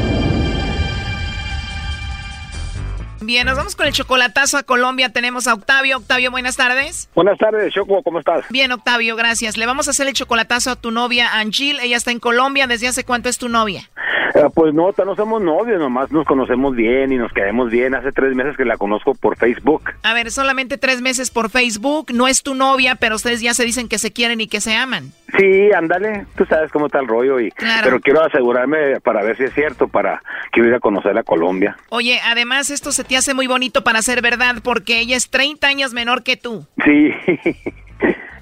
Bien, nos vamos con el chocolatazo a Colombia. Tenemos a Octavio. Octavio, buenas tardes.
Buenas tardes, Choco, ¿cómo estás?
Bien, Octavio, gracias. Le vamos a hacer el chocolatazo a tu novia, Angel. Ella está en Colombia. ¿Desde hace cuánto es tu novia?
Pues no, no somos novios, nomás nos conocemos bien y nos quedamos bien. Hace tres meses que la conozco por Facebook.
A ver, solamente tres meses por Facebook. No es tu novia, pero ustedes ya se dicen que se quieren y que se aman.
Sí, ándale, tú sabes cómo está el rollo y pero quiero asegurarme para ver si es cierto para que ir a conocer a Colombia.
Oye, además esto se te hace muy bonito para ser verdad porque ella es 30 años menor que tú.
Sí.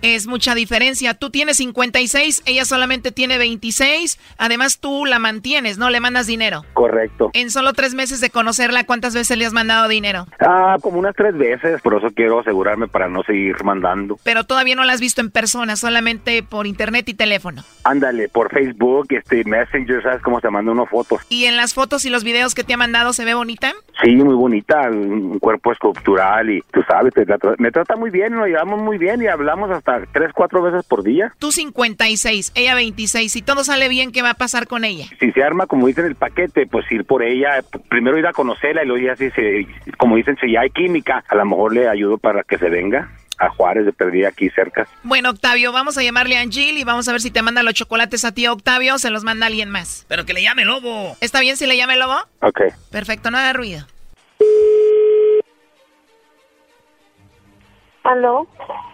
Es mucha diferencia. Tú tienes 56, ella solamente tiene 26. Además, tú la mantienes, ¿no? Le mandas dinero.
Correcto.
En solo tres meses de conocerla, ¿cuántas veces le has mandado dinero?
Ah, como unas tres veces. Por eso quiero asegurarme para no seguir mandando.
Pero todavía no la has visto en persona, solamente por internet y teléfono.
Ándale, por Facebook, este Messenger, ¿sabes cómo se manda unas fotos?
¿Y en las fotos y los videos que te ha mandado se ve bonita?
Sí, muy bonita. Un cuerpo escultural y tú sabes, me trata muy bien, nos llevamos muy bien y hablamos hasta tres, cuatro veces por día.
Tú 56, ella 26. Si todo sale bien, ¿qué va a pasar con ella?
Si se arma, como dicen el paquete, pues ir por ella, primero ir a conocerla y luego ya si se, como dicen, si ya hay química, a lo mejor le ayudo para que se venga a Juárez de perdida aquí cerca.
Bueno, Octavio, vamos a llamarle a Angel y vamos a ver si te manda los chocolates a ti, Octavio, o se los manda alguien más.
Pero que le llame Lobo.
¿Está bien si le llame Lobo?
Ok.
Perfecto, no haga ruido.
¿Aló?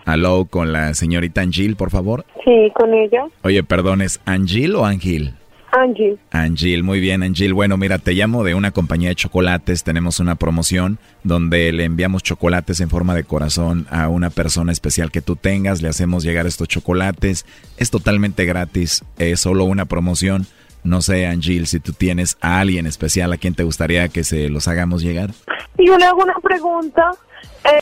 Aló, con la señorita Angil, por favor.
Sí, con ella.
Oye, perdón, ¿es Angil o Angil?
Angil.
Angil, muy bien, Angil. Bueno, mira, te llamo de una compañía de chocolates. Tenemos una promoción donde le enviamos chocolates en forma de corazón a una persona especial que tú tengas. Le hacemos llegar estos chocolates. Es totalmente gratis. Es solo una promoción. No sé, Angil, si tú tienes a alguien especial a quien te gustaría que se los hagamos llegar.
Y yo le hago una pregunta. Eh,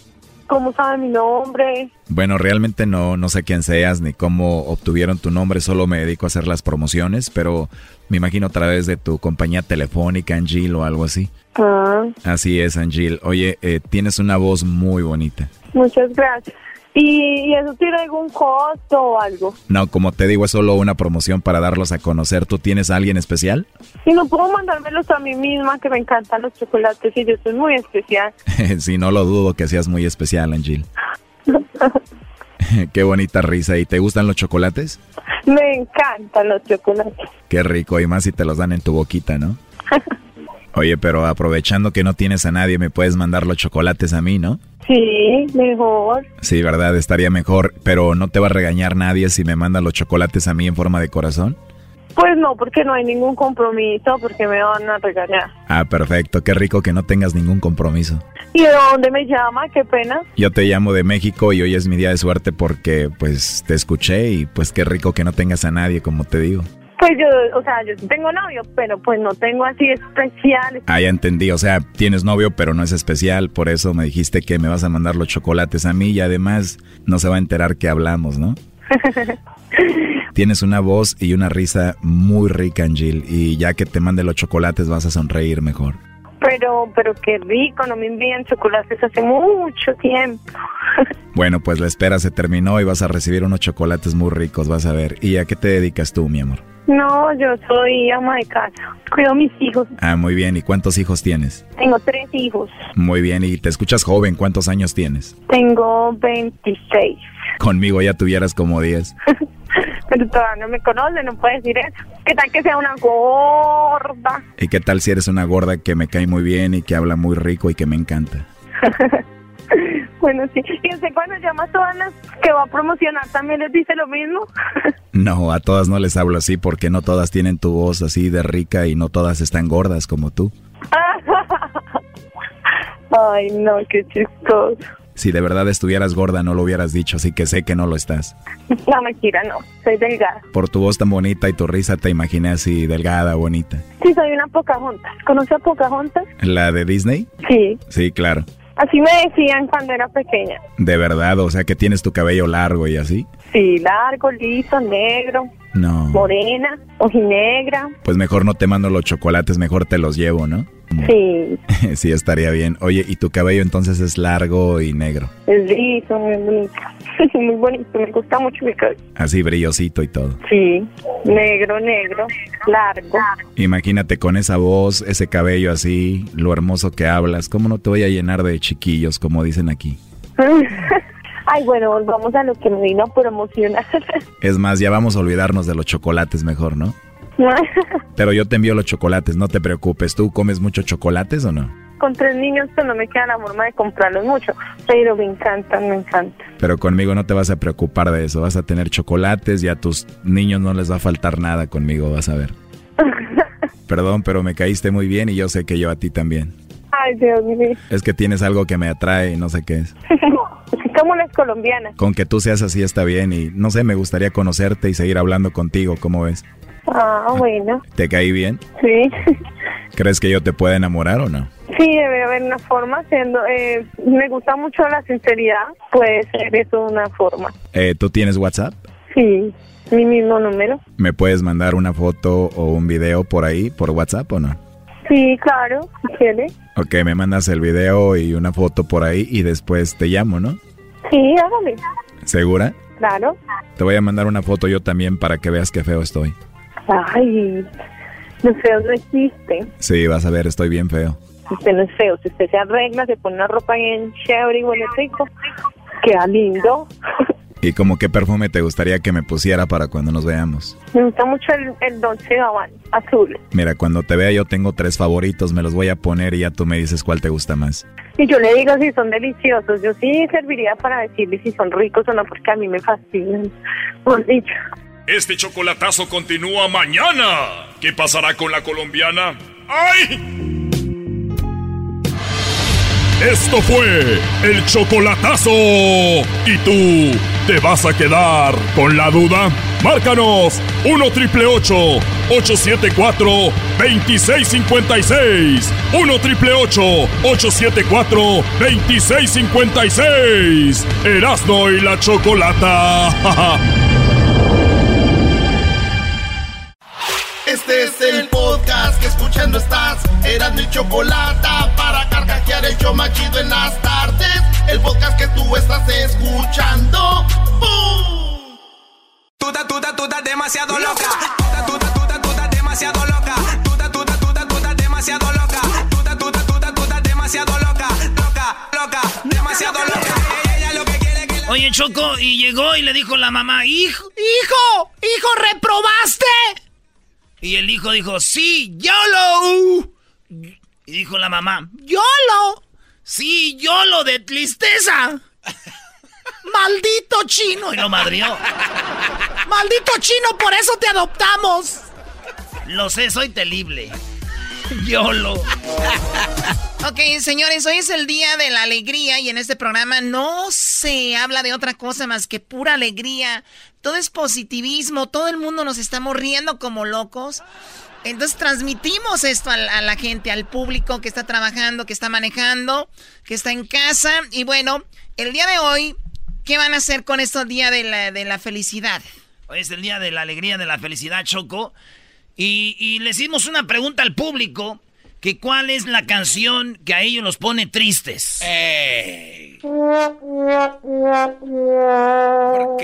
¿Cómo sabe mi nombre?
Bueno, realmente no, no sé quién seas ni cómo obtuvieron tu nombre, solo me dedico a hacer las promociones, pero me imagino a través de tu compañía telefónica, Angil, o algo así.
Ah.
Así es, Angil. Oye, eh, tienes una voz muy bonita.
Muchas gracias. ¿Y eso tiene algún costo o algo?
No, como te digo, es solo una promoción para darlos a conocer. ¿Tú tienes a alguien especial?
Y no puedo mandármelos a mí misma, que me encantan los chocolates y yo soy muy especial.
sí, no lo dudo que seas muy especial, Angel. Qué bonita risa. ¿Y te gustan los chocolates?
Me encantan los chocolates.
Qué rico, y más si te los dan en tu boquita, ¿no? Oye, pero aprovechando que no tienes a nadie, me puedes mandar los chocolates a mí, ¿no?
Sí, mejor.
Sí, verdad, estaría mejor, pero no te va a regañar nadie si me manda los chocolates a mí en forma de corazón.
Pues no, porque no hay ningún compromiso, porque me van a regañar.
Ah, perfecto, qué rico que no tengas ningún compromiso.
¿Y de dónde me llama? Qué pena.
Yo te llamo de México y hoy es mi día de suerte porque pues te escuché y pues qué rico que no tengas a nadie, como te digo.
Pues yo, o sea, yo tengo novio, pero pues no tengo así especiales.
Ah, ya entendí, o sea, tienes novio, pero no es especial, por eso me dijiste que me vas a mandar los chocolates a mí y además no se va a enterar que hablamos, ¿no? tienes una voz y una risa muy rica, Angel, y ya que te mande los chocolates vas a sonreír mejor.
Pero, pero qué rico, no me envían chocolates hace mucho tiempo.
bueno, pues la espera se terminó y vas a recibir unos chocolates muy ricos, vas a ver. ¿Y a qué te dedicas tú, mi amor?
No, yo soy ama de casa. Cuido a mis hijos.
Ah, muy bien. ¿Y cuántos hijos tienes?
Tengo tres hijos.
Muy bien. ¿Y te escuchas joven? ¿Cuántos años tienes?
Tengo 26.
Conmigo ya tuvieras como 10.
Pero todavía no me conoce, no puede decir eso. ¿Qué tal que sea una gorda?
¿Y qué tal si eres una gorda que me cae muy bien y que habla muy rico y que me encanta?
bueno, sí. ¿Y usted cuando llama a todas las que va a promocionar también les dice lo mismo?
no, a todas no les hablo así porque no todas tienen tu voz así de rica y no todas están gordas como tú.
Ay, no, qué chistoso.
Si de verdad estuvieras gorda no lo hubieras dicho, así que sé que no lo estás.
No, mentira, no. Soy delgada.
Por tu voz tan bonita y tu risa te imaginé así, delgada, bonita.
Sí, soy una Pocahontas. ¿Conoces a Pocahontas?
¿La de Disney?
Sí.
Sí, claro.
Así me decían cuando era pequeña.
De verdad, o sea que tienes tu cabello largo y así.
Sí, largo, liso, negro.
No.
Morena, ojinegra.
Pues mejor no te mando los chocolates, mejor te los llevo, ¿no?
Sí.
sí, estaría bien. Oye, ¿y tu cabello entonces es largo y negro?
Es liso, muy bonito. muy bonito, me gusta mucho mi cabello.
Así brillosito y todo.
Sí, negro, negro, largo.
Imagínate con esa voz, ese cabello así, lo hermoso que hablas. ¿Cómo no te voy a llenar de chiquillos, como dicen aquí?
Ay, bueno, volvamos a lo que me vino a promocionar.
Es más, ya vamos a olvidarnos de los chocolates mejor, ¿no? Pero yo te envío los chocolates, no te preocupes. ¿Tú comes muchos chocolates o no?
Con tres niños pues no me queda la forma de comprarlos mucho, pero me encantan, me encantan.
Pero conmigo no te vas a preocupar de eso. Vas a tener chocolates y a tus niños no les va a faltar nada conmigo, vas a ver. Perdón, pero me caíste muy bien y yo sé que yo a ti también.
Ay, Dios mío.
Es que tienes algo que me atrae y no sé qué es.
Como las colombianas.
Con que tú seas así está bien y no sé, me gustaría conocerte y seguir hablando contigo, ¿cómo ves?
Ah, bueno.
¿Te caí bien?
Sí.
¿Crees que yo te pueda enamorar o no?
Sí, debe haber una forma. Siendo, eh, me gusta mucho la sinceridad. Puede ser eso una forma.
Eh, ¿Tú tienes WhatsApp?
Sí, mi mismo número.
¿Me puedes mandar una foto o un video por ahí, por WhatsApp o no?
Sí, claro, si quiere.
Ok, me mandas el video y una foto por ahí y después te llamo, ¿no?
Sí, hágame.
¿Segura?
Claro.
Te voy a mandar una foto yo también para que veas qué feo estoy.
Ay, no feo no existe.
Sí, vas a ver, estoy bien feo.
Usted no es feo. Si usted se arregla, se pone una ropa bien chévere y rico, queda lindo.
¿Y como qué perfume te gustaría que me pusiera para cuando nos veamos?
Me gusta mucho el, el Dolce Gabbana, azul.
Mira, cuando te vea yo tengo tres favoritos, me los voy a poner y ya tú me dices cuál te gusta más.
Y yo le digo si son deliciosos. Yo sí serviría para decirle si son ricos o no, porque a mí me fascinan. Por dicho.
Este chocolatazo continúa mañana. ¿Qué pasará con la colombiana? ¡Ay! Esto fue el chocolatazo. ¿Y tú te vas a quedar con la duda? Márcanos 1 triple 874 2656. 1 triple 874 2656. Erasno y la chocolata.
Este es el podcast que escuchando estás. Eran mi chocolate para carcajear el yo machido en las tardes. El podcast que tú estás escuchando. ¡Bum!
Tú estás, tú estás, tú estás demasiado loca. Tú estás, tú estás demasiado loca. Tú estás, tú estás demasiado loca. Tú estás, tú estás demasiado loca. Loca, loca, demasiado loca. Ella lo que quiere que
Oye, Choco, y llegó y le dijo la mamá, hijo, hijo, hijo, reprobaste. Y el hijo dijo, sí, YOLO. Y dijo la mamá, YOLO. Sí, YOLO de tristeza. Maldito chino. Y lo madrió. Maldito chino, por eso te adoptamos. Lo sé, soy terrible. YOLO.
Ok, señores, hoy es el día de la alegría y en este programa no se habla de otra cosa más que pura alegría. Todo es positivismo, todo el mundo nos estamos riendo como locos. Entonces transmitimos esto a, la- gente, al público que está trabajando, que está manejando, que está en casa. Y bueno, el día de hoy, ¿qué van a hacer con estos día de la, de la felicidad?
Hoy es el día de la alegría, de la felicidad, Choco. Y, y le hicimos una pregunta al público, que cuál es la canción que a ellos los pone tristes.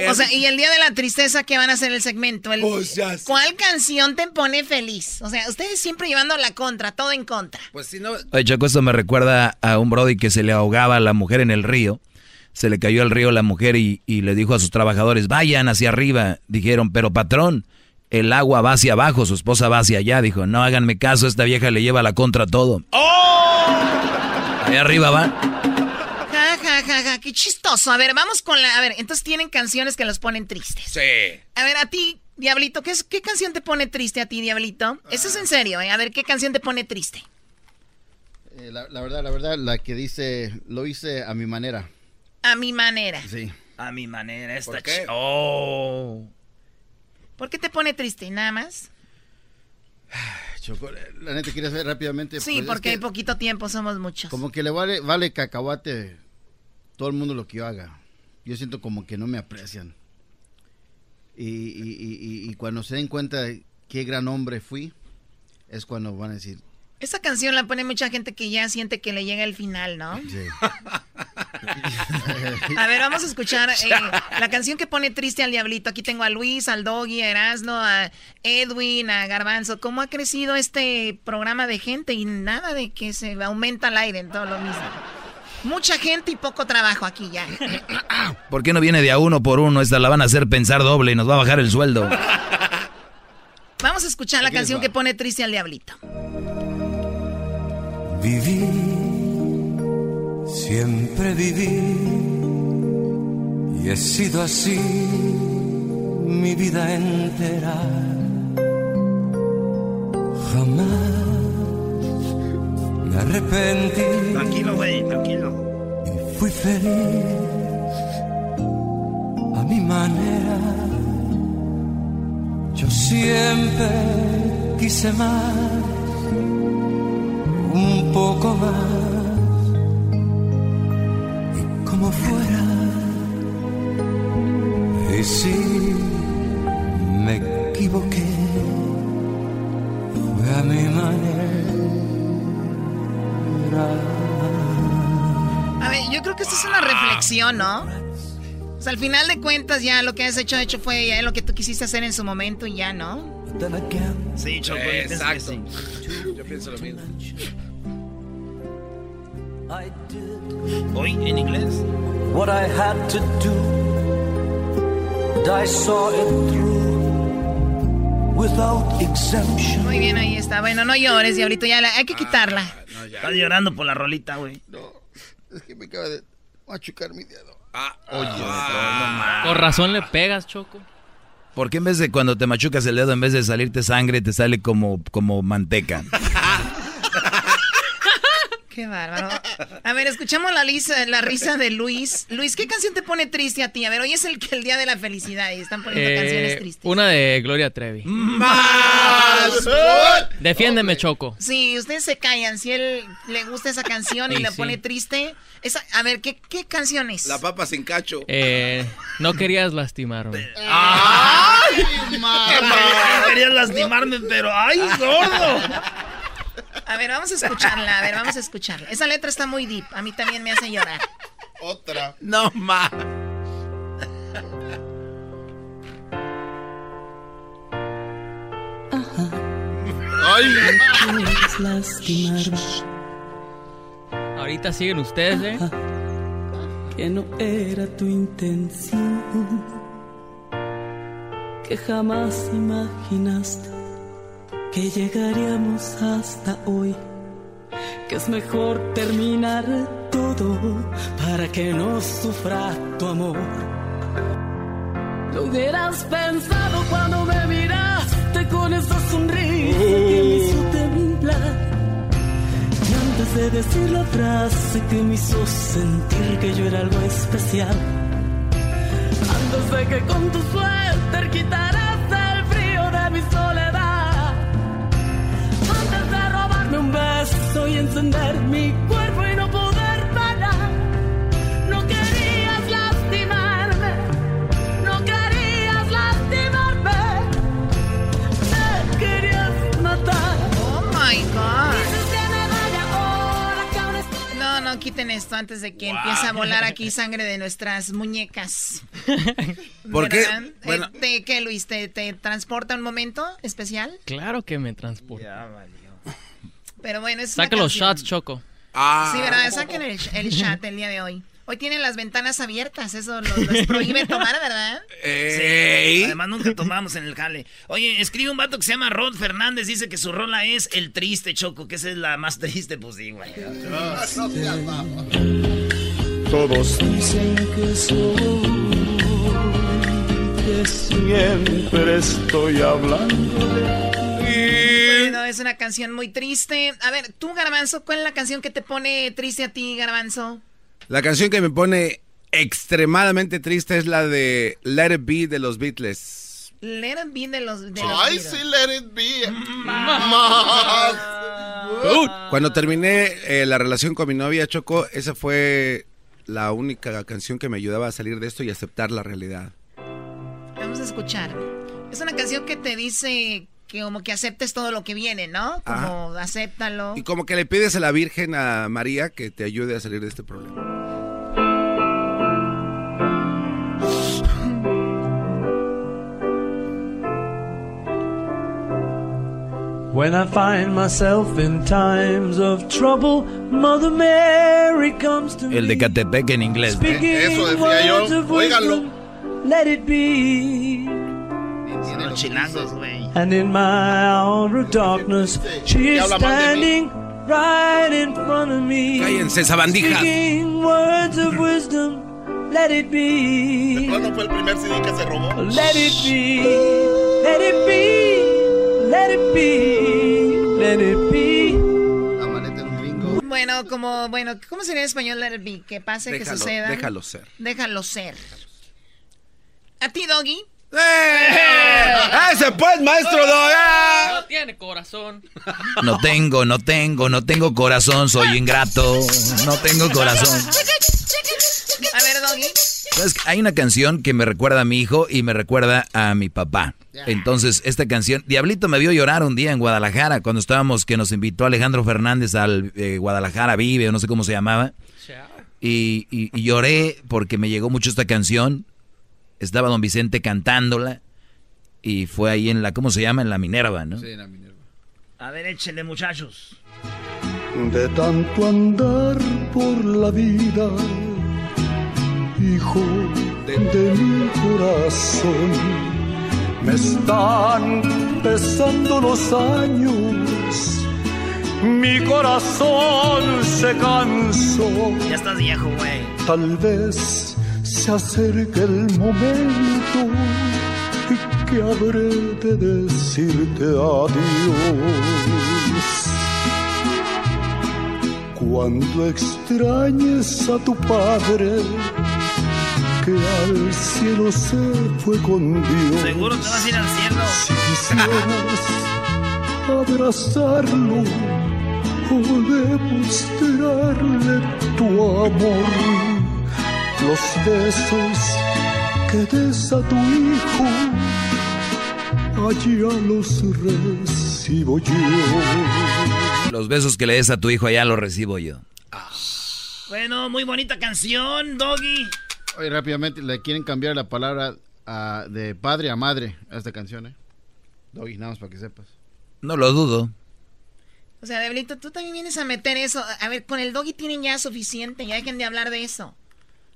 O sea, y el día de la tristeza, ¿qué van a hacer el segmento? El-
Pues ya sé.
¿Cuál canción te pone feliz? O sea, ustedes siempre llevando la contra, todo en contra.
Pues si no.
Oye, Choco, esto me recuerda a un brody que se le ahogaba a la mujer en el río. Se le cayó al río la mujer y, y le dijo a sus trabajadores, vayan hacia arriba. Dijeron, pero patrón, el agua va hacia abajo, su esposa va hacia allá. Dijo, no háganme caso, esta vieja le lleva la contra todo. Ahí arriba va.
Ja, ja, ja, ja, qué chistoso. A ver, vamos con la... A ver, entonces tienen canciones que los ponen tristes.
Sí.
A ver, a ti, Diablito, ¿qué, es- qué canción te pone triste a ti, Diablito? Eso es en serio, ¿eh? A ver, ¿qué canción te pone triste?
Eh, la, la verdad, la verdad, la que dice, lo hice a mi manera.
A mi manera.
Sí.
A mi manera, esta
¿Por qué?
ch- Oh.
¿Por qué te pone triste? ¿Nada más?
Choco, eh, la neta, ¿quieres ver rápidamente?
Sí,
Pues es
porque
que
hay poquito tiempo, somos muchos.
Como que le vale, vale cacahuate todo el mundo lo que yo haga. Yo siento como que no me aprecian. Y, y- y- y cuando se den cuenta de qué gran hombre fui, es cuando van a decir,
Esa canción la pone mucha gente que ya siente que le llega el final, ¿no?
sí.
A ver, vamos a escuchar eh, la canción que pone triste al diablito. Aquí tengo a Luis, al Doggy, a Erasno, a Edwin, a Garbanzo. ¿Cómo ha crecido este programa de gente? Y nada de que se aumenta el aire en todo lo mismo. Mucha gente y poco trabajo aquí ya.
¿Por qué no viene de a uno por uno? Esta la van a hacer pensar doble y nos va a bajar el sueldo.
Vamos a escuchar la canción que pone triste al diablito.
Viví, siempre viví, y he sido así mi vida entera. Jamás me arrepentí.
Tranquilo, güey, tranquilo.
Fui feliz a mi manera. Yo siempre quise más un poco más y como fuera y si me equivoqué fue a mi manera
A ver, yo creo que esto es una reflexión, ¿no? O sea, al final de cuentas ya lo que has hecho, hecho fue ya lo que tú quisiste hacer en su momento y ya, ¿no?
Sí, Choco,
Exacto. Pienso lo mismo.
Hoy en inglés.
what I had to do, and I saw it through without exemption.
Muy bien, ahí está. Bueno, no llores, diablito, ya la- hay que quitarla.
Estás llorando por la rolita, güey.
es que me acaba de machucar mi dedo.
Ah,
Oye,
Con razón le pegas, Choco.
¿Por qué en vez de cuando te machucas el dedo, en vez de salirte sangre, te sale como, como manteca?
Qué bárbaro. A ver, escuchamos la, lisa- la risa de Luis. Luis, ¿qué canción te pone triste a ti? A ver, hoy es el, el día de la felicidad y están poniendo canciones
Eh,
tristes.
una de Gloria Trevi.
¡Más!
Defiéndeme, Choco.
Sí, ustedes se callan. Si él le gusta esa canción y
Sí, sí.
pone triste. Esa, a ver, ¿qué, qué canción es?
La papa sin cacho.
Eh, no querías lastimarme.
¡Ay, No querías lastimarme, pero ¡ay, gordo!
A ver, vamos a escucharla. A ver, vamos a escucharla. Esa letra está muy deep. A mí también me hace llorar.
Otra.
No más.
Quieres lastimarme,
Ahorita siguen ustedes, ¿eh?
que no era tu intención, que jamás imaginaste que llegaríamos hasta hoy, que es mejor terminar todo para que no sufra tu amor. Lo hubieras pensado cuando me miraste con esa sonrisa que me hizo temblar. Y antes de decir la frase que me hizo sentir que yo era algo especial. Antes de que con tu suéter quitaras el frío de mi soledad. Un beso y encender mi cuerpo y no poder parar. No querías lastimarme. No querías lastimarme. Me querías matar.
Oh my God. No, no, quiten esto antes de que empiece a volar aquí sangre de nuestras muñecas.
¿Por qué?
¿Verdad?
Bueno.
Eh, ¿te- ¿Qué, Luis? ¿Te, te transporta un momento especial?
Claro que me transporta.
Pero bueno, es
Saca los shots, Choco.
Ah.
Sí, ¿verdad? Saquen el, el chat el día de hoy. Hoy tienen las ventanas abiertas, eso lo- les prohíbe tomar, ¿verdad?
Sí. Además, nunca tomamos en el jale. Oye, escribe un vato que se llama Rod Fernández. Dice que su rola es El Triste, Choco. Que esa es la más triste. Pues sí, güey.
Todos dicen que soy, que siempre estoy hablando.
Bueno, es una canción muy triste. A ver, tú, Garbanzo, ¿cuál es la canción que te pone triste a ti, Garbanzo?
La canción que me pone extremadamente triste es la de Let It Be de los Beatles.
Let it be de los... De los
Ay,
Beatles.
sí, let it be.
Cuando terminé eh, la relación con mi novia Choco, esa fue la única canción que me ayudaba a salir de esto y aceptar la realidad.
vamos a escuchar. Es una canción que te dice que como que aceptes todo lo que viene, ¿no? Como acéptalo.
Y como que le pides a la Virgen, a María, que te ayude a salir de este problema.
When I find myself in times of trouble, Mother Mary comes to
El de Catepec en inglés. ¿no?
Eso decía yo. Óiganlo.
Let it be.
Son los chilangos, güey.
And in my hour of darkness, she is
habla mal de mí.
standing right in front of me.
Cállense, sabandijas.
Speaking words of wisdom. Let it be.
¿Cuándo fue el primer CD que se robó?
Let it be. Let it be. Let it be. Let it be.
La maleta de un gringo.
Bueno, como, bueno, ¿cómo sería en español let it be? Que pase, que
Déjalo,
suceda.
déjalo ser.
Déjalo ser. ¿A ti, Doggy?
¡Eh! ¡Ese pues, maestro!
No tiene corazón.
No tengo, no tengo, no tengo corazón, soy ingrato. No tengo corazón.
A ver, Doggy.
Hay una canción que me recuerda a mi hijo y me recuerda a mi papá. Entonces, esta canción, Diablito me vio llorar un día en Guadalajara, cuando estábamos, que nos invitó Alejandro Fernández al eh, Guadalajara Vive, o no sé cómo se llamaba. Y, y- y lloré porque me llegó mucho esta canción. Estaba don Vicente cantándola. Y fue ahí en la, ¿cómo se llama? En la Minerva, ¿no?
A ver, échenle, muchachos.
De tanto andar por la vida, hijo de mi corazón, me están pesando los años, mi corazón se cansó.
Ya estás viejo, güey.
Tal vez se acerque el momento que habré de decirte adiós. Cuando extrañes a tu padre, que al cielo se fue con Dios.
Seguro te vas a ir al cielo.
Si quisieras abrazarlo o demostrarle tu amor, los besos que des a tu hijo, allá los recibo yo.
Los besos que le des a tu hijo allá los recibo yo.
Bueno, muy bonita canción, Doggy.
Oye, rápidamente, le quieren cambiar la palabra ah, de padre a madre a esta canción, ¿eh? Doggy, nada más para que sepas.
No lo dudo.
O sea, Diablito, tú también vienes a meter eso. A ver, con el Doggy tienen ya suficiente. Ya dejen de hablar de eso.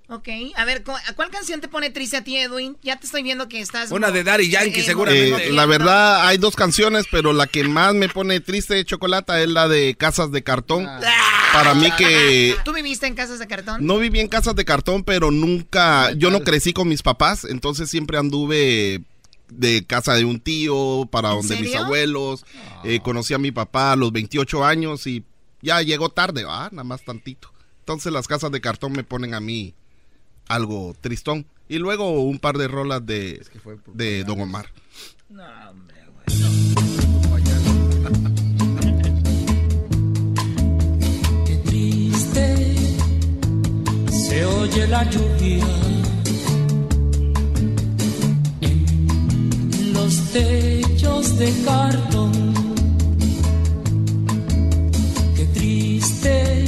Ok. A ver, ¿cu- ¿a cuál canción te pone triste a ti, Edwin? Ya te estoy viendo que estás...
Una de Daddy Yankee,
eh,
seguramente.
Eh, la verdad, hay dos canciones, pero la que más me pone triste de chocolate es la de Casas de Cartón. Para mí que
¿Tú viviste en casas de cartón?
no viví en casas de cartón, pero nunca, yo no crecí con mis papás, entonces siempre anduve de casa de un tío para
¿En
donde mis abuelos. Eh, conocí a mi papá a los 28 años y ya llegó tarde, ah, nada más tantito. Entonces las casas de cartón me ponen a mí algo tristón. Y luego un par de rolas de, de Don Omar.
No, hombre, güey.
Qué triste se oye la lluvia en los techos de cartón. Qué triste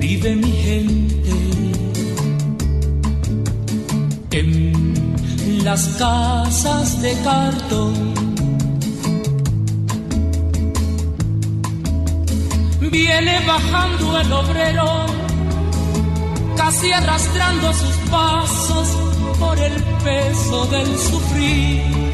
vive mi gente las casas de cartón. Viene bajando el obrero, casi arrastrando sus pasos por el peso del sufrir.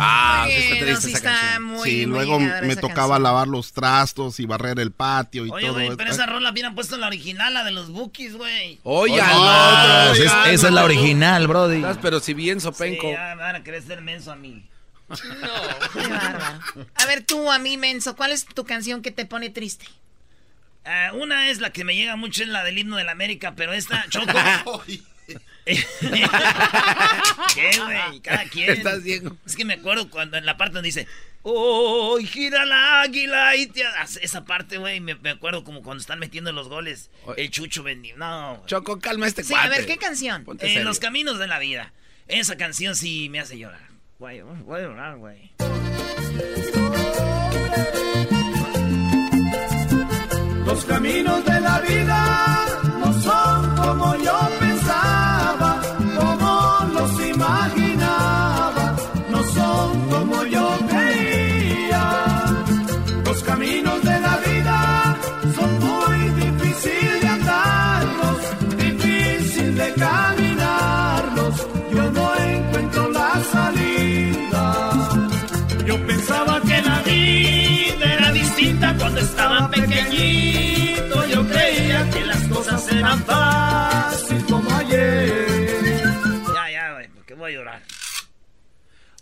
Ah, sí está triste
sí
esa
está
canción.
muy,
sí,
muy
luego me tocaba
canción.
lavar los trastos y barrer el patio y
Oye,
todo.
güey, pero esa rola hubieran puesto la original, la de los Bookies, güey.
Oye,
no, es-
ya,
esa es la
no.
original, Brody.
Estás, pero si bien
Sí,
sopenco.
ya me van a querer ser menso a mí.
Qué bárbaro. A ver, tú, a mí, menso, ¿cuál es tu canción que te pone triste?
Ah, una es la que me llega mucho, es la del himno de la América, pero esta, Choco. ¿Qué, güey? Cada quien.
Estás ciego.
Es que me acuerdo cuando en la parte donde dice, ¡Oh, gira la águila! Y te... Esa parte, güey, me, me acuerdo como cuando están metiendo los goles. El chucho vendió. No.
Choco, calma este
Sí,
cuate.
a ver, ¿qué canción?
Serio.
los caminos de la vida. Esa canción sí me hace llorar. Güey, voy a llorar, güey.
Los caminos de la vida no son como yo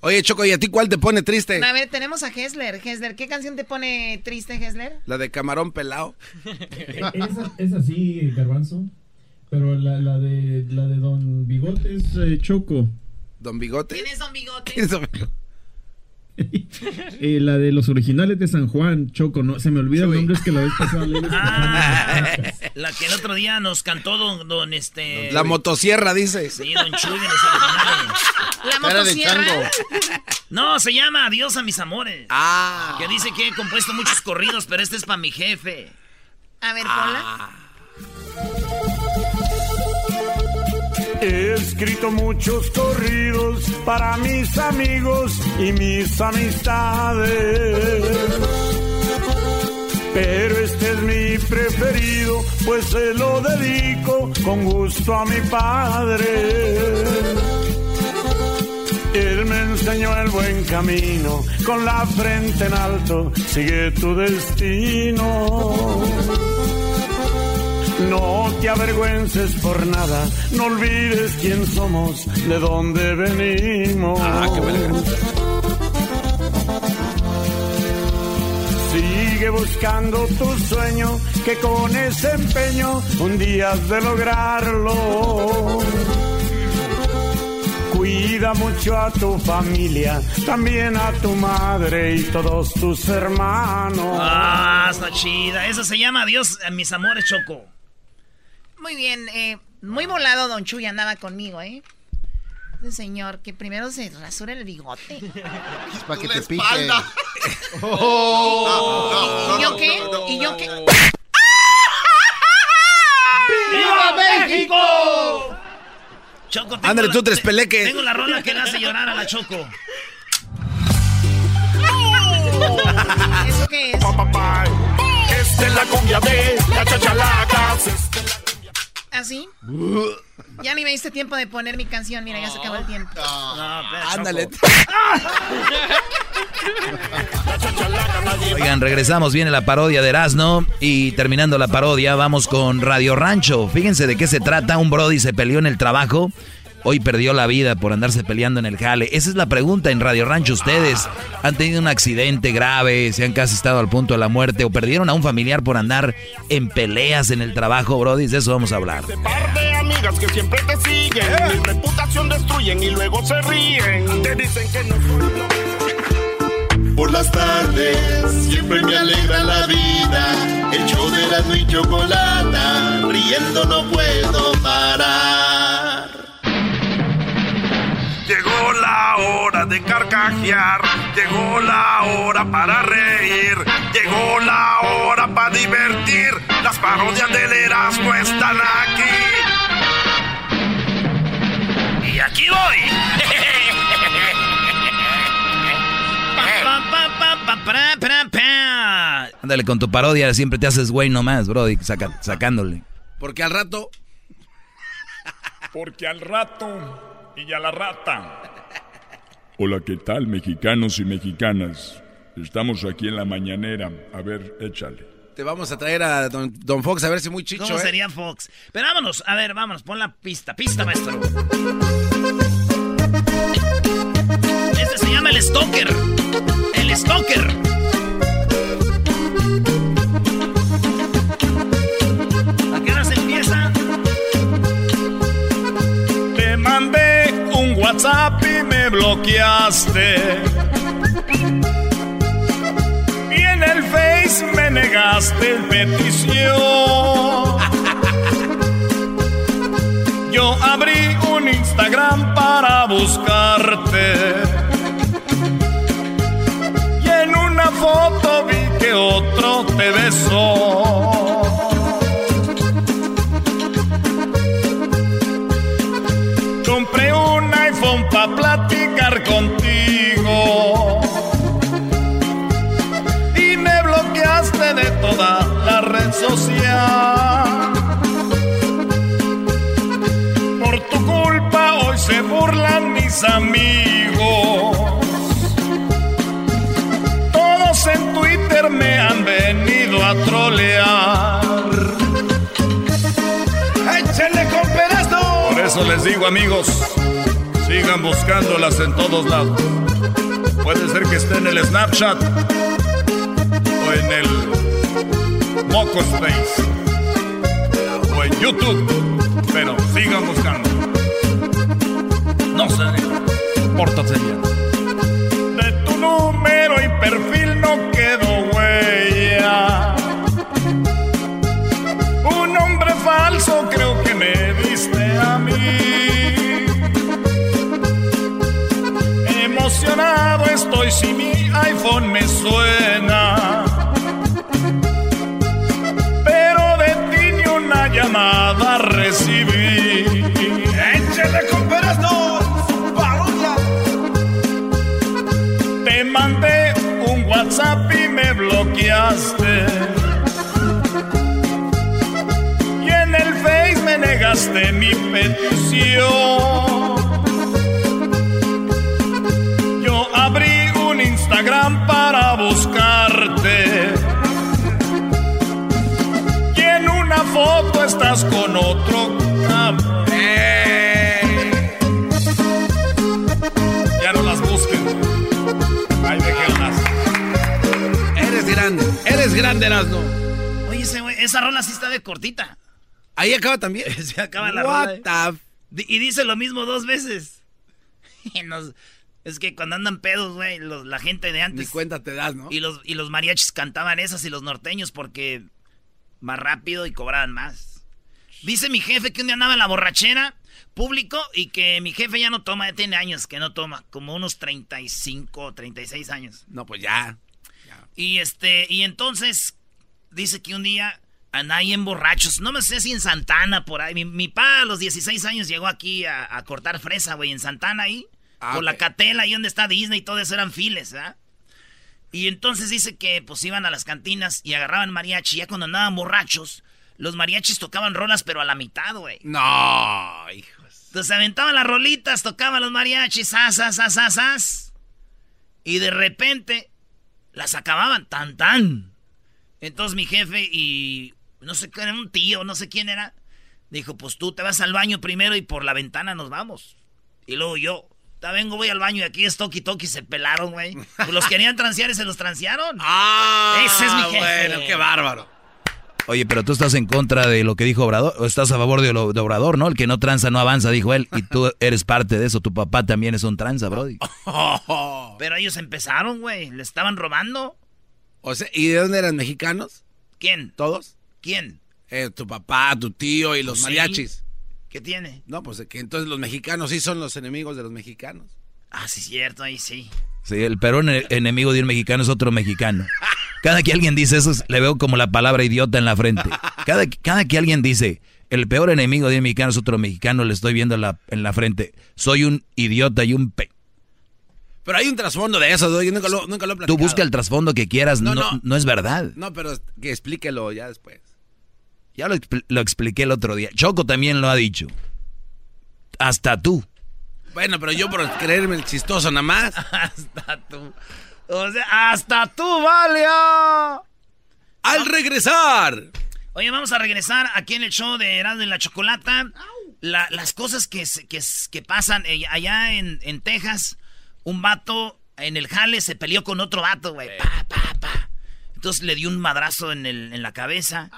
Oye, Choco, ¿y a ti cuál te pone triste?
A ver, tenemos a Hessler. Hessler, ¿qué canción te pone triste, Hessler?
La de camarón pelado.
Esa, es así, Garbanzo. Pero la, la, de, la de Don Bigote es eh, Choco.
¿Don Bigote?
¿Quién es Don Bigote?
¿Quién es Don Bigote?
Eh, la de los originales de San Juan, Choco, no, se me olvida el nombre, es que la vez pasada leí
Ah, la que el otro día nos cantó don, don este...
La motosierra, dice.
Sí, don Chuy de los originales.
La motosierra.
No, se llama Adiós a mis amores.
Ah.
Que dice que he compuesto muchos corridos, pero este es para mi jefe.
A ver,
Ah.
He escrito muchos corridos para mis amigos y mis amistades. Pero este es mi preferido, pues se lo dedico con gusto a mi padre. Él me enseñó el buen camino, con la frente en alto, sigue tu destino. No te avergüences por nada, no olvides quién somos, de dónde venimos.
Ah, qué
Sigue buscando tu sueño, que con ese empeño un día has de lograrlo. Cuida mucho a tu familia, también a tu madre y todos tus hermanos.
Ah, está chida. Esa se llama Adiós a mis amores, Choco.
Muy bien, eh, muy volado Don Chuy andaba conmigo, ¿eh? Ese señor que primero se rasura el bigote.
Es para que te pique.
¿Y yo qué? ¿Y yo qué?
¡Viva México!
Choco, tengo la-
tú, tres peleques.
Tengo la rola que le hace llorar a la Choco.
¿Eso qué es?
Esta es la cumbia de la chachalaca.
¿Así? Ya ni me diste tiempo de poner mi canción, mira, ya se acabó el tiempo.
Ándale.
Oigan, regresamos, viene la parodia de Erasmo y terminando la parodia vamos con Radio Rancho. Fíjense de qué se trata, un Brody se peleó en el trabajo, hoy perdió la vida por andarse peleando en el jale. Esa es la pregunta en Radio Rancho, ¿ustedes han tenido un accidente grave, se han casi estado al punto de la muerte o perdieron a un familiar por andar en peleas en el trabajo, Brody? De eso vamos a hablar.
Par de amigas que siempre te siguen, mi reputación destruyen y luego se ríen. Te dicen que no soy lo
Por las tardes siempre me alegra la vida. El show de la y chocolata, riendo no puedo parar.
Llegó la hora de carcajear, llegó la hora para reír, llegó la hora para divertir. Las parodias del Erasmo están aquí.
Y aquí voy.
Ándale con tu parodia, siempre te haces güey nomás, Brody, saca- sacándole.
Porque al rato.
Porque al rato y a la rata. Hola, ¿qué tal, mexicanos y mexicanas? Estamos aquí en la mañanera. A ver, échale.
Te vamos a traer a Don, Don Fox a ver si muy chicho,
¿Cómo
¿eh?
sería Fox? Pero vámonos, a ver, vámonos, pon la pista, pista, maestro. Este se llama el Stalker. El Stalker. ¿A qué hora se empieza?
Te mandé WhatsApp y me bloqueaste. Y en el Face me negaste petición. Yo abrí un Instagram para
buscarte. Y en una foto vi que otro te besó. Toda la red social. Por tu culpa hoy se burlan mis amigos. Todos en Twitter me han venido a trolear. ¡Échenle con pedazo! Por eso les digo, amigos, sigan buscándolas en todos lados. Puede ser que esté en el Snapchat o en el Moco Space o en YouTube, pero sigan buscando. No dejen. Pórtate bien. De tu número y perfil no quedó huella. Un nombre falso creo que me diste a mí. Emocionado estoy si mi iPhone me suena. Y en el Face me negaste mi petición. Yo abrí un Instagram
grande, Erasmo.
Oye, ese esa rola sí está de cortita.
Ahí acaba también.
Se acaba la
What
rola. eh. Y dice lo mismo dos veces. Nos- es que cuando andan pedos, güey, la gente de antes.
Ni cuenta te das, ¿no?
Y los, y los mariachis cantaban esas y los norteños porque más rápido y cobraban más. Dice mi jefe que un día andaba en la borrachera público y que mi jefe ya no toma, ya tiene años que no toma, como unos 35 o 36 años.
No, pues ya.
Y este, y entonces dice que un día andaba ahí en borrachos, no me sé si en Santana por ahí. Mi, mi pa a los 16 años llegó aquí a, a cortar fresa, güey, en Santana ahí.
Ah,
por la catela, ahí donde está Disney y todo eso eran files, ¿ah? Y entonces dice que pues iban a las cantinas y agarraban mariachi. Ya cuando andaban borrachos, los mariachis tocaban rolas, pero a la mitad, güey.
No, hijos.
Entonces aventaban las rolitas, tocaban los mariachis, as, as, as, as, as. Y de repente las acababan, tan, tan. Entonces mi jefe y no sé qué era un tío, no sé quién era, dijo, pues tú te vas al baño primero y por la ventana nos vamos. Y luego yo, ta vengo, voy al baño y aquí es toki toki, se pelaron, güey. Pues los querían transear y se los transearon.
Ah,
Ese es mi jefe.
Bueno, qué bárbaro.
Oye, pero tú estás en contra de lo que dijo Obrador, o estás a favor de, lo, de Obrador, ¿no? El que no tranza no avanza, dijo él, y tú eres parte de eso, tu papá también es un tranza, Brody.
Pero ellos empezaron, güey, le estaban robando.
O sea, ¿y de dónde eran mexicanos?
¿Quién?
¿Todos?
¿Quién?
Eh, tu papá, tu tío y los
Pues sí.
mariachis.
¿Qué tiene?
No, pues que entonces los mexicanos sí son los enemigos de los mexicanos.
Ah, sí, cierto, ahí sí.
Sí, el peor ene- enemigo de un mexicano es otro mexicano. Cada que alguien dice eso, le veo como la palabra idiota en la frente. Cada, cada que alguien dice, el peor enemigo de un mexicano es otro mexicano, le estoy viendo la- en la frente. Soy un idiota y un pe...
Pero hay un trasfondo de eso, yo nunca lo, nunca lo he
Tú
platicado.
busca el trasfondo que quieras, no,
No,
no,
no.
es verdad.
No, pero que explíquelo ya después.
Ya lo, lo expliqué el otro día. Choco también lo ha dicho. Hasta tú.
Bueno, pero yo por creerme el chistoso nada más.
hasta tú. O sea, hasta tú, Valia.
Al regresar.
Oye, vamos a regresar aquí en el show de Erasmo y la Chocolata. La- las cosas que, se- que, que pasan eh, allá en, en Texas. Un vato en el jale se peleó con otro vato, güey. Pa, pa, pa. Entonces le dio un madrazo en, el- en la cabeza.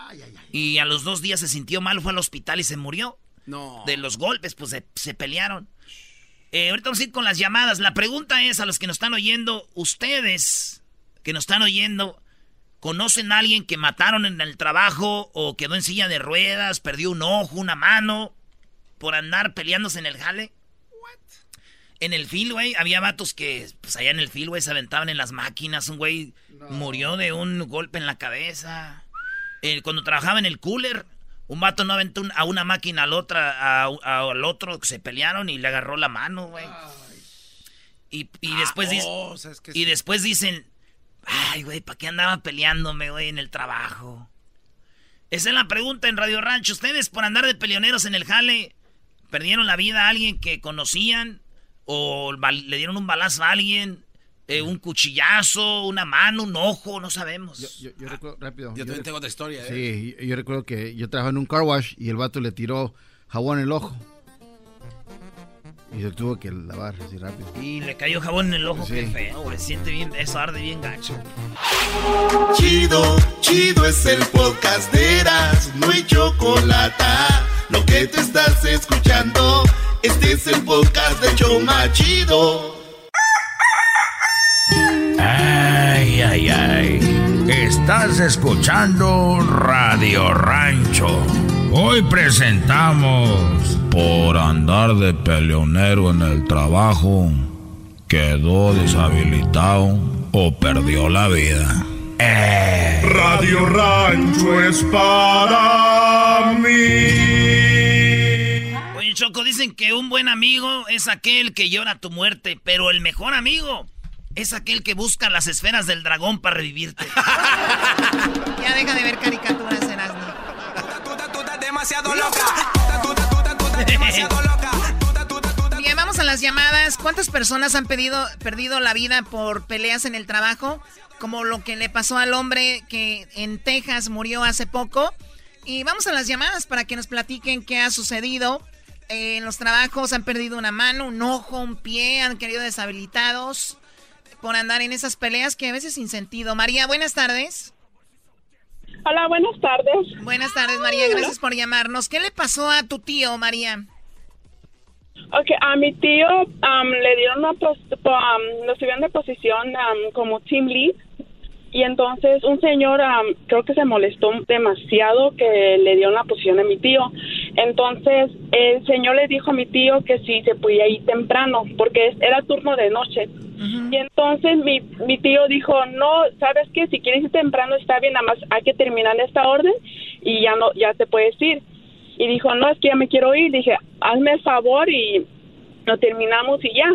Y a los dos días se sintió mal, fue al hospital y se murió.
No.
De los golpes, pues se, se pelearon. Eh, ahorita vamos a ir con las llamadas. La pregunta es a los que nos están oyendo, ustedes que nos están oyendo, ¿conocen a alguien que mataron en el trabajo o quedó en silla de ruedas, perdió un ojo, una mano, por andar peleándose en el jale? En el fil, güey, había vatos que, pues allá en el fil, güey, se aventaban en las máquinas. Un güey murió de un golpe en la cabeza. Eh, cuando trabajaba en el cooler, un vato no aventó a una máquina al, otra, a- a- al otro, se pelearon y le agarró la mano, güey. Y, y después dic-
oh, o sea, es que
y
sí.
después dicen, ay, güey, ¿para qué andaba peleándome, güey, en el trabajo? Esa es la pregunta en Radio Rancho. ¿Ustedes por andar de peleoneros en el jale perdieron la vida a alguien que conocían? ¿O le dieron un balazo a alguien? Eh, ¿Un cuchillazo? ¿Una mano? ¿Un ojo? No sabemos.
Yo, yo recuerdo, rápido.
Yo también tengo otra historia, ¿eh?
Sí, yo, yo recuerdo que yo trabajaba en un car wash y el vato le tiró jabón en el ojo. Y se tuvo que lavar así rápido.
Y le cayó jabón en el ojo,
Sí.
qué feo, güey. Siente bien, eso arde bien gacho.
Chido, chido es el podcast de Eras, no hay chocolate. Lo que te estás escuchando, este es el podcast de Choma Chido.
Ay, ay, ay. Estás escuchando Radio Rancho. Hoy presentamos Por andar de peleonero en el trabajo, quedó deshabilitado o perdió la vida. Eh.
Radio Rancho es para mí.
Oye, Choco, dicen que un buen amigo es aquel que llora tu muerte, pero el mejor amigo es aquel que busca las esferas del dragón para revivirte.
Ya deja de ver caricaturas, Erasmo.
demasiado loca. Demasiado loca.
Bien, vamos a las llamadas. ¿Cuántas personas han pedido, perdido la vida por peleas en el trabajo? Como lo que le pasó al hombre que en Texas murió hace poco. Y vamos a las llamadas para que nos platiquen qué ha sucedido. Eh, en los trabajos han perdido una mano, un ojo, un pie, han querido deshabilitados por andar en esas peleas que a veces sin sentido. María, buenas tardes.
Hola, buenas tardes.
Buenas tardes, María. Gracias por llamarnos. ¿Qué le pasó a tu tío, María?
Ok, a mi tío le dieron una pos- lo subieron de posición como team lead y entonces un señor creo que se molestó demasiado que le dieron la posición a mi tío. Entonces el señor le dijo a mi tío que si se podía ir temprano porque era turno de noche. Y entonces mi, mi tío dijo, no, ¿sabes qué? Si quieres ir temprano está bien, nada más hay que terminar esta orden y ya no, ya te puedes ir. Y dijo, no, es que ya me quiero ir. Dije, hazme el favor y lo terminamos y ya.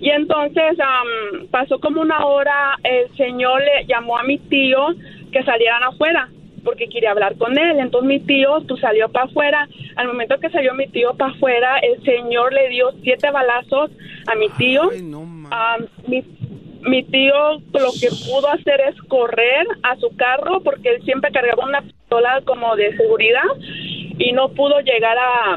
Y entonces am, pasó como una hora, el señor le llamó a mi tío que salieran afuera porque quería hablar con él. Entonces mi tío pues, salió para afuera. Al momento que salió mi tío para afuera, el señor le dio siete balazos a mi tío. Am, mi, mi tío lo que pudo hacer es correr a su carro porque él siempre cargaba una pistola como de seguridad y no pudo llegar a,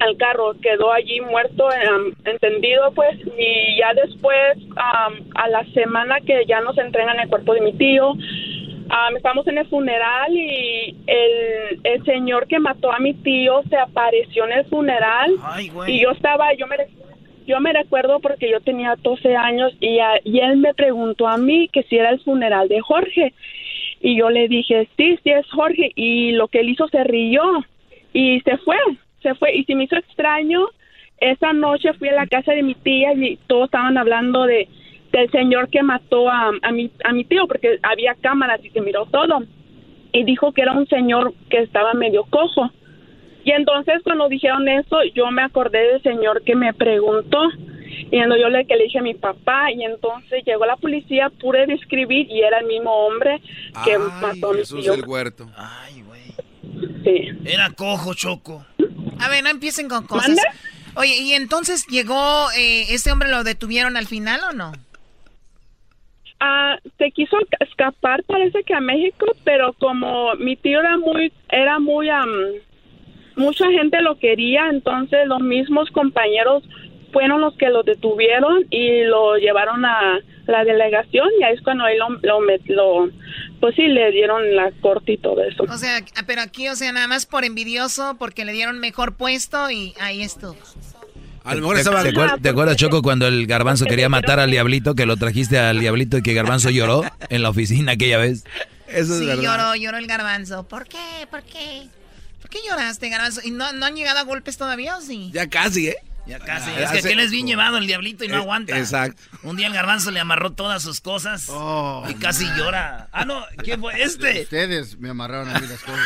al carro, quedó allí muerto, em, entendido pues, y ya después, am, a la semana que ya nos entregan el cuerpo de mi tío, am, estamos en el funeral y el, el señor que mató a mi tío se apareció en el funeral y yo estaba, yo me, yo me recuerdo porque yo tenía 12 años y, a- y él me preguntó a mí que si era el funeral de Jorge. Y yo le dije, sí, sí es Jorge. Y lo que él hizo se rió y se fue, se fue. Y se me hizo extraño. Esa noche fui a la casa de mi tía y todos estaban hablando de del señor que mató a, a, mi, a mi tío porque había cámaras y se miró todo. Y dijo que era un señor que estaba medio cojo. Y entonces cuando dijeron eso, yo me acordé del señor que me preguntó. Y entonces yo le, que le dije a mi papá, y entonces llegó la policía, pude describir, y era el mismo hombre que mató a mi
Jesús
tío.
del huerto.
Sí.
Era cojo, Choco.
A ver, no empiecen con cosas. Oye, ¿y entonces llegó, eh, este hombre lo detuvieron al final o no?
Ah, se quiso escapar, parece que a México, pero como mi tío era muy, era muy, am, mucha gente lo quería, entonces los mismos compañeros fueron los que lo detuvieron y lo llevaron a la delegación y ahí es cuando él lo, lo, lo- pues sí, le dieron la corte y todo eso.
O sea, pero aquí, o sea, nada más por envidioso, porque le dieron mejor puesto y ahí estuvo.
A lo mejor
¿Te,
estaba...
te acuer- te acuerdas, Choco, cuando el garbanzo quería matar al diablito, que lo trajiste al diablito y que garbanzo lloró en la oficina aquella vez?
Eso
sí, lloró, lloró el garbanzo. ¿Por qué? ¿Por qué? ¿Por qué lloraste, garbanzo? ¿Y no, no han llegado a golpes todavía o sí?
Ya casi, ¿eh?
Ya casi.
Ah,
es que aquel es bien llevado el diablito y no
Eh,
aguanta.
exacto.
Un día el garbanzo le amarró todas sus cosas y casi llora. Ah, no, ¿quién fue este?
Ustedes me amarraron a mí las cosas.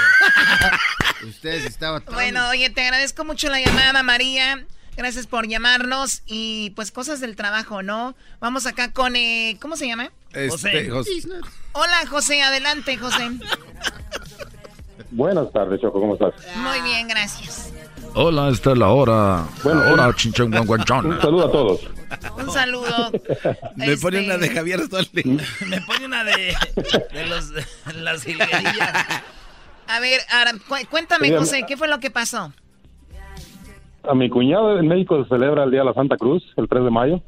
Ustedes estaban tan...
Bueno, oye, te agradezco mucho la llamada, María. Gracias por llamarnos y pues cosas del trabajo, ¿no? Vamos acá con, eh, ¿cómo se llama?
Este, José.
Hola, José, adelante, José.
Buenas tardes, Choco, ¿cómo estás?
Muy bien, gracias.
Hola, esta es la hora.
Bueno,
la hora
un-
chinchenguanguanchón.
Un saludo a todos.
Un saludo.
Me pone
Este-
una de Javier Solís.
Me pone una de, de los, de las jilguerillas.
A ver, ahora, cu- cuéntame, José, ¿qué fue lo que pasó?
A mi cuñado en México se celebra el Día de la Santa Cruz, el 3 de mayo.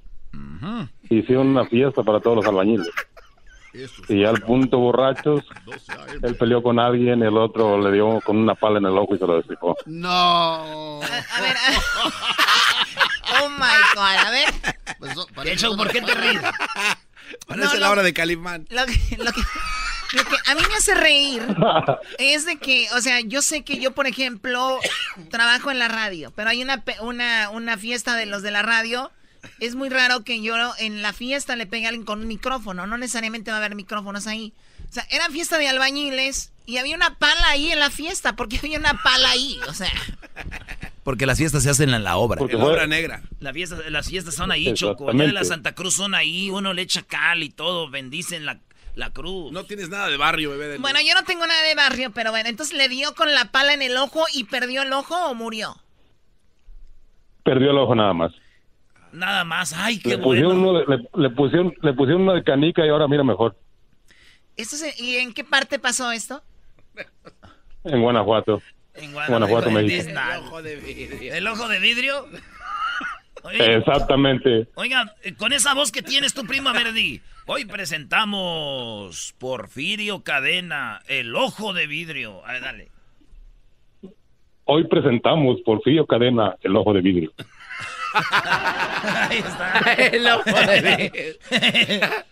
Hicieron una fiesta para todos los albañiles. Y al punto borrachos, él peleó con alguien, el otro le dio con una pala en el ojo y se lo despicó.
No.
A ver, oh my God, a ver.
De hecho, ¿por qué te ríes?
Parece
No,
la hora de Calimán.
Lo que, lo, que, lo que a mí me hace reír es de que, o sea, yo sé que yo, por ejemplo, trabajo en la radio, pero hay una, pe- una, una fiesta de los de la radio. Es muy raro que yo en la fiesta le pegue a alguien con un micrófono. No necesariamente va a haber micrófonos ahí. O sea, era fiesta de albañiles y había una pala ahí en la fiesta. porque había una pala ahí? O sea,
Porque las fiestas se hacen en la obra.
Porque
En la obra negra.
La fiesta, las fiestas son ahí, Choco. Allá de la. Santa Cruz son ahí. Uno le echa cal y todo. Bendicen la, la cruz.
No tienes nada de barrio, bebé. de-
bueno, yo no tengo nada de barrio, pero bueno, entonces le dio con la pala en el ojo y perdió el ojo o murió.
Perdió el ojo nada más.
Nada más. Ay, qué
Le pusieron,
bueno.
uno de- le, le pusieron, le pusieron una de canica y ahora mira mejor.
Esto se- ¿Y en qué parte pasó esto?
En Guanajuato.
En
Guanajuato,
en
México.
Disney. ¿El ojo de vidrio? Oye,
Exactamente.
Oiga, con esa voz que tienes tu prima Verdi, hoy presentamos Porfirio Cadena, el ojo de vidrio. A ver, dale.
Hoy presentamos Porfirio Cadena, el ojo de vidrio.
Ahí está.
El ojo de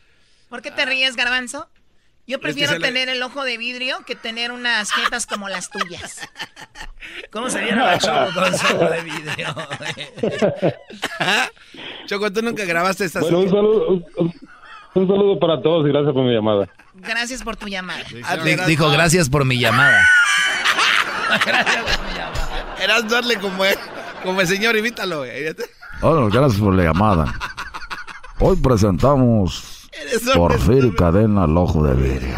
¿Por qué te ríes, Garbanzo? Yo prefiero tener el ojo de vidrio que tener unas jetas como las tuyas.
¿Cómo se viene la Choco con su ojo de vidrio?
Choco, tú nunca grabaste estas.
Bueno, un saludo, un, saludo para todos y gracias por mi llamada.
Gracias por tu llamada.
Di- Dijo, gracias por mi llamada.
Eras darle como el, como el señor, invítalo. güey.
Bueno, gracias por la llamada. Hoy presentamos Porfirio Cadena al ojo de vidrio.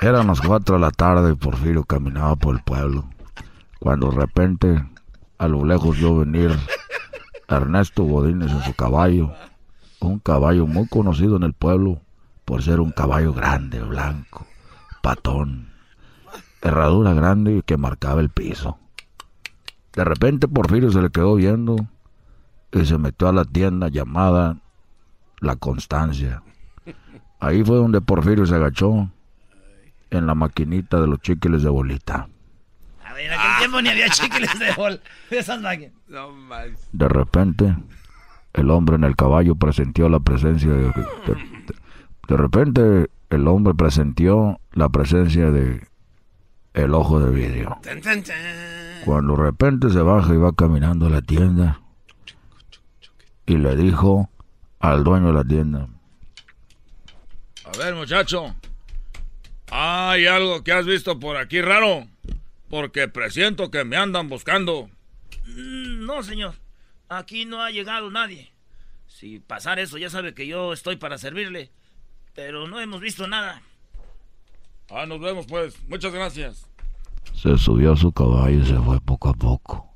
Eran las 4 de la tarde y Porfirio caminaba por el pueblo. Cuando de repente, a lo lejos vio venir Ernesto Godínez en su caballo. Un caballo muy conocido en el pueblo por ser un caballo grande, blanco, patón, herradura grande y que marcaba el piso. De repente Porfirio se le quedó viendo y se metió a la tienda llamada La Constancia. Ahí fue donde Porfirio se agachó en la maquinita de los chiquiles de bolita.
A ver, en aquel tiempo ni había chicles de bol. de Esas máquinas.
No.
De repente, el hombre en el caballo presintió la presencia de, de- de- de repente, el hombre presintió la presencia de el ojo de vidrio. Cuando de repente se baja y va caminando a la tienda y le dijo al dueño de la tienda,
A ver, muchacho. ¿Hay algo que has visto por aquí raro? Porque presiento que me andan buscando.
Mm, No, señor. Aquí no ha llegado nadie. Si pasar eso, ya sabe que yo estoy para servirle. Pero no hemos visto nada.
Ah, nos vemos pues. Muchas gracias.
se subió a su caballo y se fue poco a poco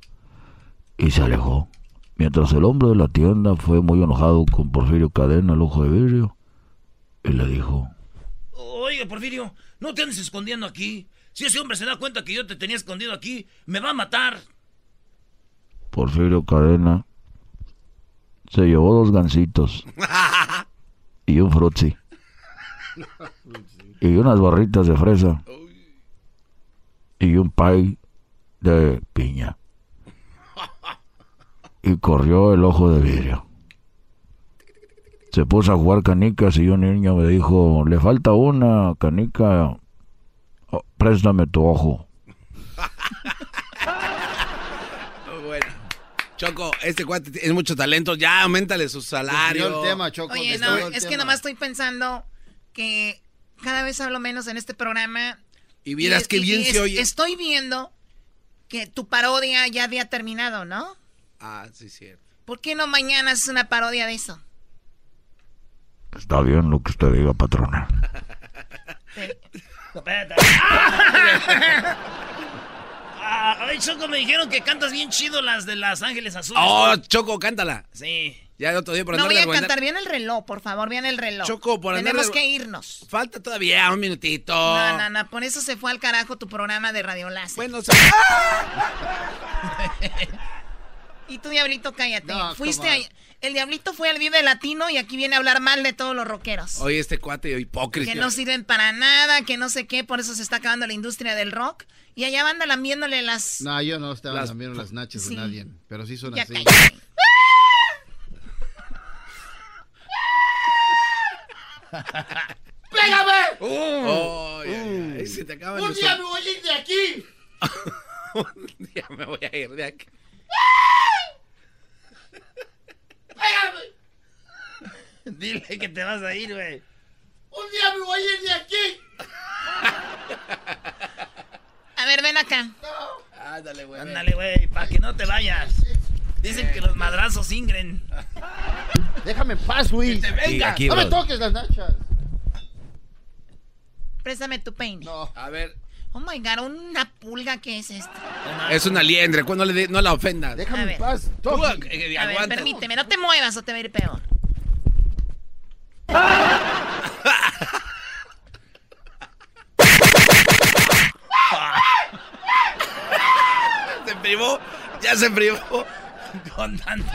y se alejó. Mientras el hombre de la tienda fue muy enojado con Porfirio Cadena, el ojo de vidrio, y le dijo,
Oiga, Porfirio, no te andes escondiendo aquí. Si ese hombre se da cuenta que yo te tenía escondido aquí, me va a matar.
Porfirio Cadena se llevó dos gancitos y un frutzi y unas barritas de fresa y un pay de piña y corrió el ojo de vidrio. Se puso a jugar canicas y un niño me dijo, le falta una canica, Oh, préstame tu ojo.
Bueno. Choco, este cuate es mucho talento, ya aumentale su salario.
el tema, Choco.
Oye, no,
el
es que nomás estoy pensando que cada vez hablo menos en este programa.
Y vieras
y-
bien
y
se
es-
oye.
Estoy viendo que tu parodia ya había terminado, ¿no?
Ah, sí, cierto.
¿Por qué no mañana haces una parodia de eso?
Está bien lo que usted diga, patrona.
Espérate. Ah, ay, Choco, me dijeron que cantas bien chido las de Las Ángeles Azules.
Oh, Choco, cántala.
Sí.
Ya el otro día por
No
andar
voy a cantar bien el reloj, por favor, bien el reloj.
Choco, por andar
Tenemos que irnos.
Falta todavía un minutito.
No, no, no, por eso se fue al carajo tu programa de Radio Láser.
Bueno,
Y tú, Diablito, cállate.
No,
Fuiste a- El Diablito fue al Vive Latino y aquí viene a hablar mal de todos los rockeros.
Oye, este cuate hipócrita.
Que no sirven para nada, que no sé qué, por eso se está acabando la industria del rock. Y allá van lambiéndole las...
No, yo no estaba
Las-
las nachas
Sí.
de nadie. Pero sí son
Ya
así.
cállate.
¡Pégame!
Oh, se te
¡Un día me voy a ir de aquí!
Un día me voy a ir de aquí.
¡Pégame!
Dile que te vas a ir, güey.
¡Un día me voy a ir de aquí!
A ver, ven acá.
Ándale, güey.
Ándale, güey, para que no te vayas. Dicen que los madrazos ingren.
Déjame en paz, Luis.
venga.
aquí,
no me toques las nachas.
Préstame tu peine.
A ver,
Oh my god, una pulga, ¿qué es esto?
es una liendre, cuando le de- no la ofendas.
A
Déjame en paz.
Tú,
Toque.
eh,
A ver,
aguanta.
permíteme, no te muevas o te va a ir peor.
Se privó, ya se privó.
Con tanto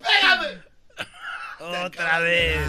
¡Pégame!
Otra vez.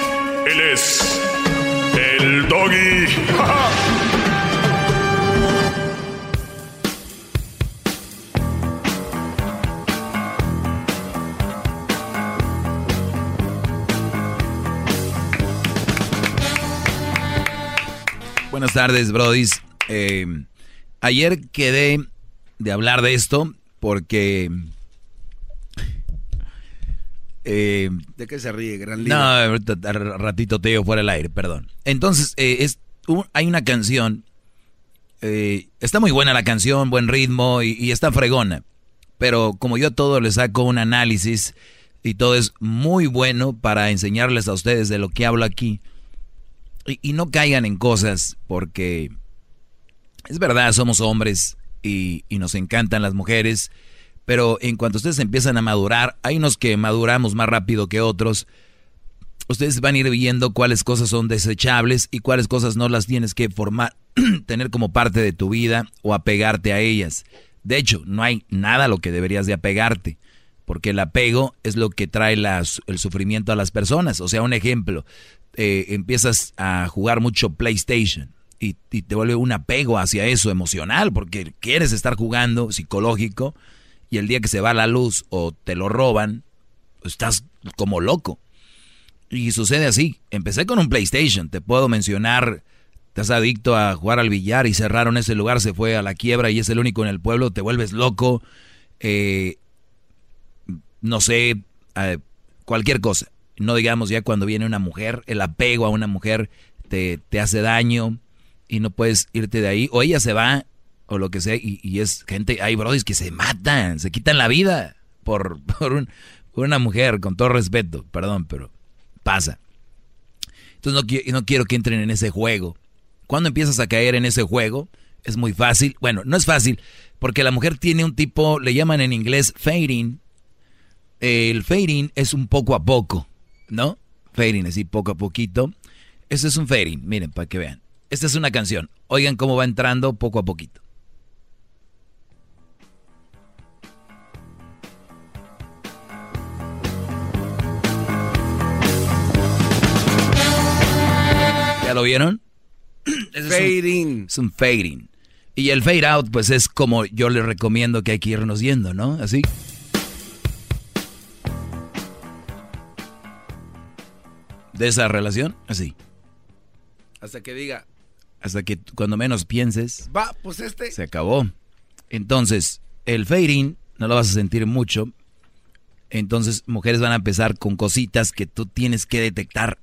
Él es el doggy.
Buenas tardes, Brodis. Eh, ayer quedé de hablar de esto porque... eh,
¿De qué se ríe, gran líder?
no, ratito te digo fuera del aire, perdón. Entonces, eh, es, hay una canción, eh, está muy buena la canción, buen ritmo y, y está fregona. Pero como yo a todo le saco un análisis y todo es muy bueno para enseñarles a ustedes de lo que hablo aquí. Y, y no caigan en cosas porque es verdad, somos hombres y, y nos encantan las mujeres, pero en cuanto ustedes empiezan a madurar, hay unos que maduramos más rápido que otros. Ustedes van a ir viendo cuáles cosas son desechables y cuáles cosas no las tienes que formar, tener como parte de tu vida o apegarte a ellas. De hecho, no hay nada a lo que deberías de apegarte, porque el apego es lo que trae el sufrimiento a las personas. O sea, un ejemplo, eh, empiezas a jugar mucho PlayStation y te vuelve un apego hacia eso emocional, porque quieres estar jugando psicológico y el día que se va la luz o te lo roban, estás como loco. Y sucede así. Empecé con un PlayStation. Te puedo mencionar, estás adicto a jugar al billar y cerraron ese lugar, se fue a la quiebra y es el único en el pueblo, te vuelves loco. Eh, no sé, eh, cualquier cosa. No digamos ya cuando viene una mujer, el apego a una mujer te, te hace daño y no puedes irte de ahí. O ella se va, o lo que sea, y, es gente, hay brodis que se matan, se quitan la vida por, por, un- por una mujer, con todo respeto, perdón, pero pasa. Entonces no, no quiero que entren en ese juego. Cuando empiezas a caer en ese juego, es muy fácil. Bueno, no es fácil, porque la mujer tiene un tipo, le llaman en inglés fading. El fading es un poco a poco, ¿no? Fading, así poco a poquito. Este es un fading, miren, para que vean. Esta es una canción. Oigan cómo va entrando poco a poquito. Lo vieron?
Fade
es un, Es un fade in. Y el fade out, pues es como yo les recomiendo que hay que irnos yendo, ¿no? Así. De esa relación, así.
Hasta que diga,
Hasta que cuando menos pienses,
va, pues este.
se acabó. Entonces, el fade in no lo vas a sentir mucho. Entonces, mujeres van a empezar con cositas que tú tienes que detectar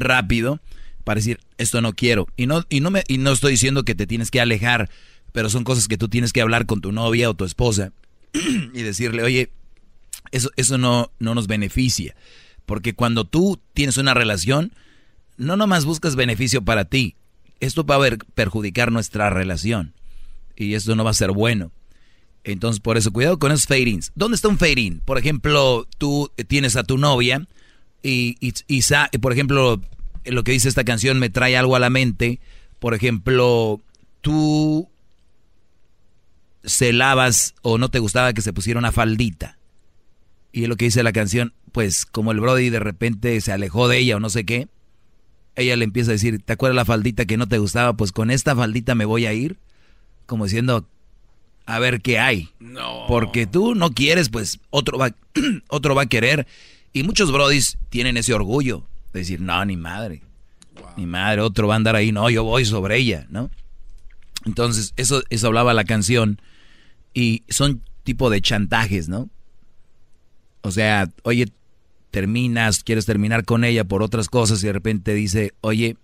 rápido para decir, esto no quiero. Y no, y no, y no estoy diciendo que te tienes que alejar, pero son cosas que tú tienes que hablar con tu novia o tu esposa y decirle, oye, eso, eso no, no nos beneficia. Porque cuando tú tienes una relación, no nomás buscas beneficio para ti. Esto va a perjudicar nuestra relación. Y esto no va a ser bueno. Entonces, por eso, cuidado con esos fade-ins. ¿Dónde está un? Por ejemplo, tú tienes a tu novia y, y, y por ejemplo, lo que dice esta canción me trae algo a la mente. Por ejemplo, tú celabas o no te gustaba que se pusiera una faldita. Y es lo que dice la canción, pues como el Brody de repente se alejó de ella o no sé qué, ella le empieza a decir, ¿te acuerdas la faldita que no te gustaba? Pues con esta faldita me voy a ir. Como diciendo, a ver qué hay.
No.
Porque tú no quieres, pues otro va, otro va a querer. Y muchos brodis tienen ese orgullo de decir, no, ni madre. Ni madre, otro va a andar ahí, no, yo voy sobre ella, ¿no? Entonces, eso, eso hablaba la canción. Y son tipo de chantajes, ¿no? O sea, oye, terminas, quieres terminar con ella por otras cosas y de repente dice, oye,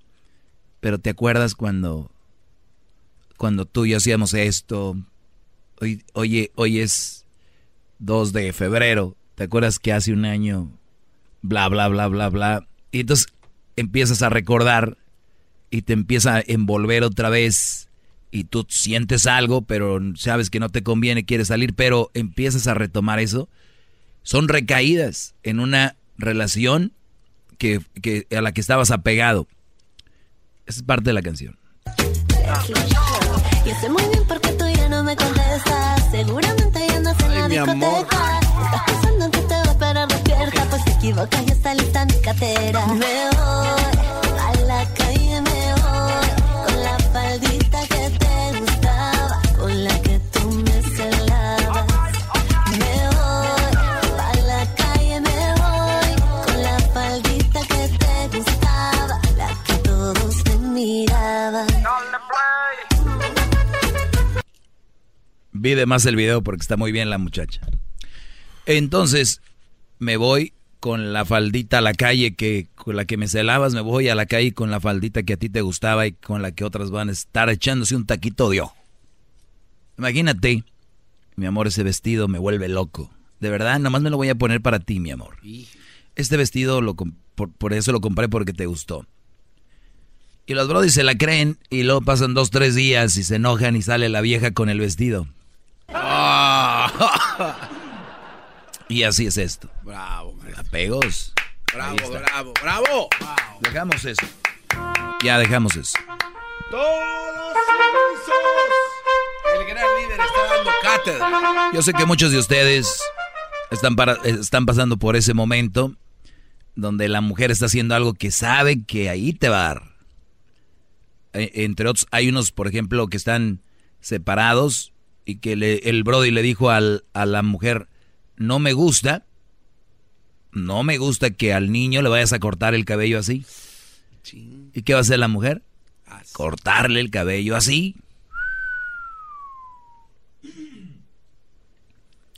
pero ¿te acuerdas cuando, cuando tú y yo hacíamos esto? Oye, hoy es 2 de febrero, ¿te acuerdas que hace un año? Bla, bla, bla, bla, bla. Y entonces empiezas a recordar y te empieza a envolver otra vez y tú sientes algo, pero sabes que no te conviene, quieres salir, pero empiezas a retomar eso. Son recaídas en una relación que, que- a la que estabas apegado. Esa es parte de la canción.
Y sé muy bien por qué tú ya no me contestas. Seguramente ya andas en la discoteca. Estás pensando en equivocas, ya está lista mi cartera. Me voy a la calle, me voy con la faldita que te gustaba, con la que tú me celabas. Me voy a la calle, me voy con la faldita que te gustaba, la que todos te miraban.
Vi de más el video porque está muy bien la muchacha. Entonces, me voy con la faldita a la calle que con la que me celabas, me voy a la calle con la faldita que a ti te gustaba y con la que otras van a estar echándose un taquito de ojo. Imagínate, mi amor, ese vestido me vuelve loco. De verdad, nomás me lo voy a poner para ti, mi amor. Este vestido lo por, por eso lo compré porque te gustó. Y los brodis se la creen y luego pasan dos, tres días y se enojan y sale la vieja con el vestido. Y así es esto.
Bravo,
Apegos.
bravo, bravo, bravo.
Dejamos eso. Ya dejamos eso.
Todos El gran líder está dando cátedra.
Yo sé que muchos de ustedes están, para- están pasando por ese momento donde la mujer está haciendo algo que sabe que ahí te va a dar. E- Entre otros, hay unos, por ejemplo, que están separados y que le- el Brody le dijo al- a la mujer, no me gusta, no me gusta que al niño le vayas a cortar el cabello así. ¿Y qué va a hacer la mujer? Cortarle el cabello así.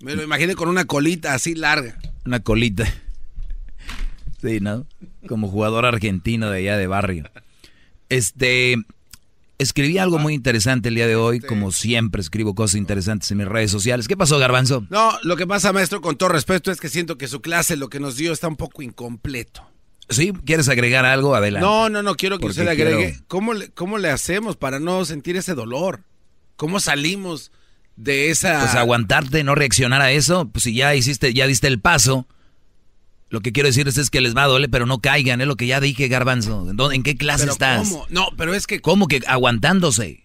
Me lo imaginé con una colita así larga.
Una colita. Sí, ¿no? Como jugador argentino de allá de barrio. Este, escribí algo muy interesante el día de hoy, como siempre escribo cosas interesantes en mis redes sociales. ¿Qué pasó, Garbanzo?
No, lo que pasa, maestro, con todo respeto, es que siento que su clase, lo que nos dio, está un poco incompleto.
¿Sí? ¿Quieres agregar algo? Adelante.
No, no, no quiero que
Porque
usted agregue.
quiero-
¿Cómo, le, ¿Cómo le hacemos para no sentir ese dolor? ¿Cómo salimos de esa...
Pues aguantarte, no reaccionar a eso. Pues si ya hiciste, ya diste el paso. Lo que quiero decirles es que les va a doler, pero no caigan, es lo que ya dije, Garbanzo. ¿En, dónde- en qué clase
Pero
estás?
¿cómo? No, pero es que...
¿Cómo que aguantándose?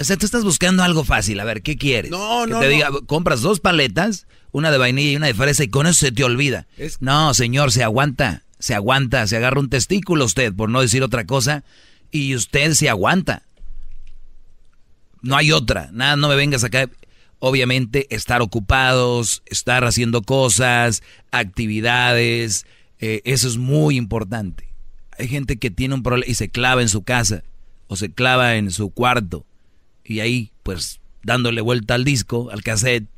O sea, tú estás buscando algo fácil. A ver, ¿qué quieres?
No,
que
no,
te
no.
diga, compras dos paletas, una de vainilla y una de fresa y con eso se te olvida.
Es-
No, señor, se aguanta. se aguanta, se agarra un testículo usted, por no decir otra cosa, y usted se aguanta. No hay otra, nada, no me vengas acá. Obviamente, estar ocupados, estar haciendo cosas, actividades, eh, eso es muy importante. Hay gente que tiene un problema y se clava en su casa o se clava en su cuarto y ahí, pues, dándole vuelta al disco, al cassette.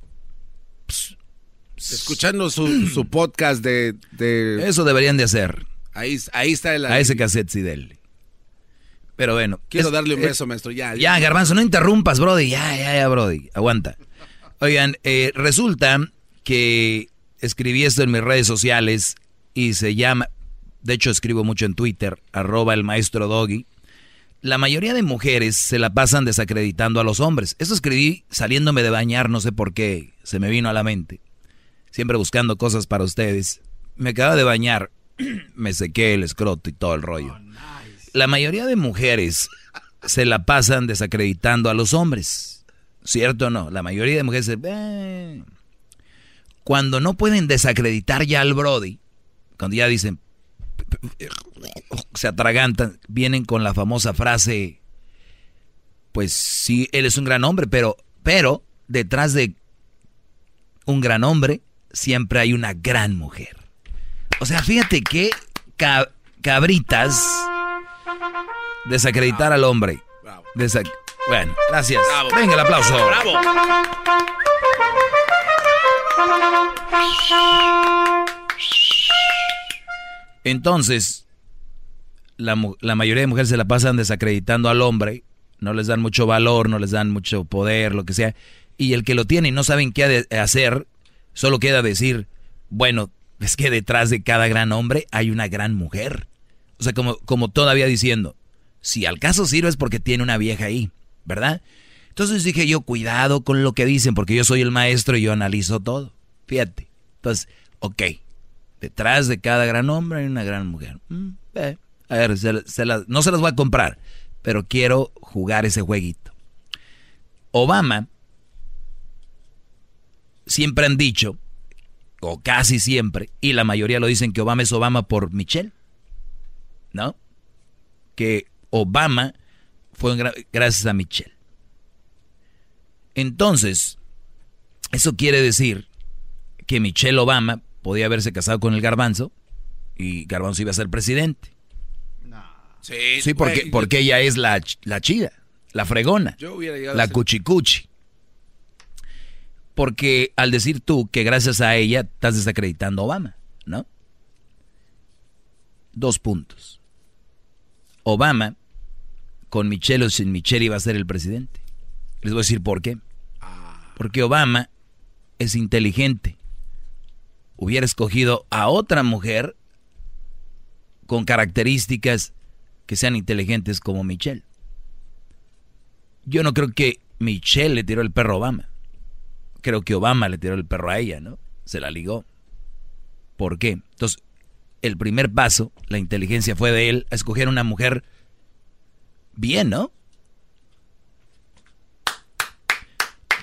Escuchando su, su podcast de, de-
Eso deberían de hacer.
Ahí, ahí está el...
A ese cassette sí denle. Pero bueno.
Quiero
es-
darle un beso, maestro. Ya,
Ya, Garbanzo, no interrumpas, Brody. Ya, ya, ya, Brody. Aguanta. Oigan, eh, resulta que escribí esto en mis redes sociales y se llama, de hecho escribo mucho en Twitter, arroba el maestro Doggy. La mayoría de mujeres se la pasan desacreditando a los hombres. Eso escribí saliéndome de bañar, no sé por qué, se me vino a la mente. Siempre buscando cosas para ustedes. Me acaba de bañar, me sequé el escroto y todo el rollo. La mayoría de mujeres se la pasan desacreditando a los hombres. ¿Cierto o no? La mayoría de mujeres. "Eh". Cuando no pueden desacreditar ya al Brody, cuando ya dicen, se atragantan, vienen con la famosa frase, pues sí, él es un gran hombre, pero, pero detrás de un gran hombre siempre hay una gran mujer. O sea, fíjate qué ca- cabritas desacreditar al hombre. Desac- bueno, gracias. Venga el aplauso. Entonces, la, la mayoría de mujeres se la pasan desacreditando al hombre, no les dan mucho valor, no les dan mucho poder, lo que sea, y el que lo tiene y no saben qué hacer, solo queda decir, bueno, es que detrás de cada gran hombre hay una gran mujer. O sea, como, como todavía diciendo, si al caso sirve es porque tiene una vieja ahí, ¿verdad? Entonces dije yo, cuidado con lo que dicen, porque yo soy el maestro y yo analizo todo. Fíjate. Entonces, ok, detrás de cada gran hombre hay una gran mujer. Mm, eh, a ver, no se las voy a comprar, pero quiero jugar ese jueguito. Obama, siempre han dicho, o casi siempre, y la mayoría lo dicen que Obama es Obama por Michelle, ¿no? Que Obama fue gra- gracias a Michelle. Entonces, eso quiere decir que Michelle Obama podía haberse casado con el garbanzo y garbanzo iba a ser presidente.
Sí,
Sí, porque,
güey,
porque ella es la, la chida, la fregona,
Yo
la cuchicuchi. Porque al decir tú que gracias a ella estás desacreditando a Obama, ¿no? Dos puntos. Obama, con Michelle o sin Michelle, iba a ser el presidente. Les voy a decir por qué. Porque Obama es inteligente. Hubiera escogido a otra mujer con características que sean inteligentes como Michelle. Yo no creo que Michelle le tiró el perro a Obama. Creo que Obama le tiró el perro a ella, ¿no? Se la ligó. ¿Por qué? Entonces, el primer paso, la inteligencia fue de él a escoger una mujer bien, ¿no?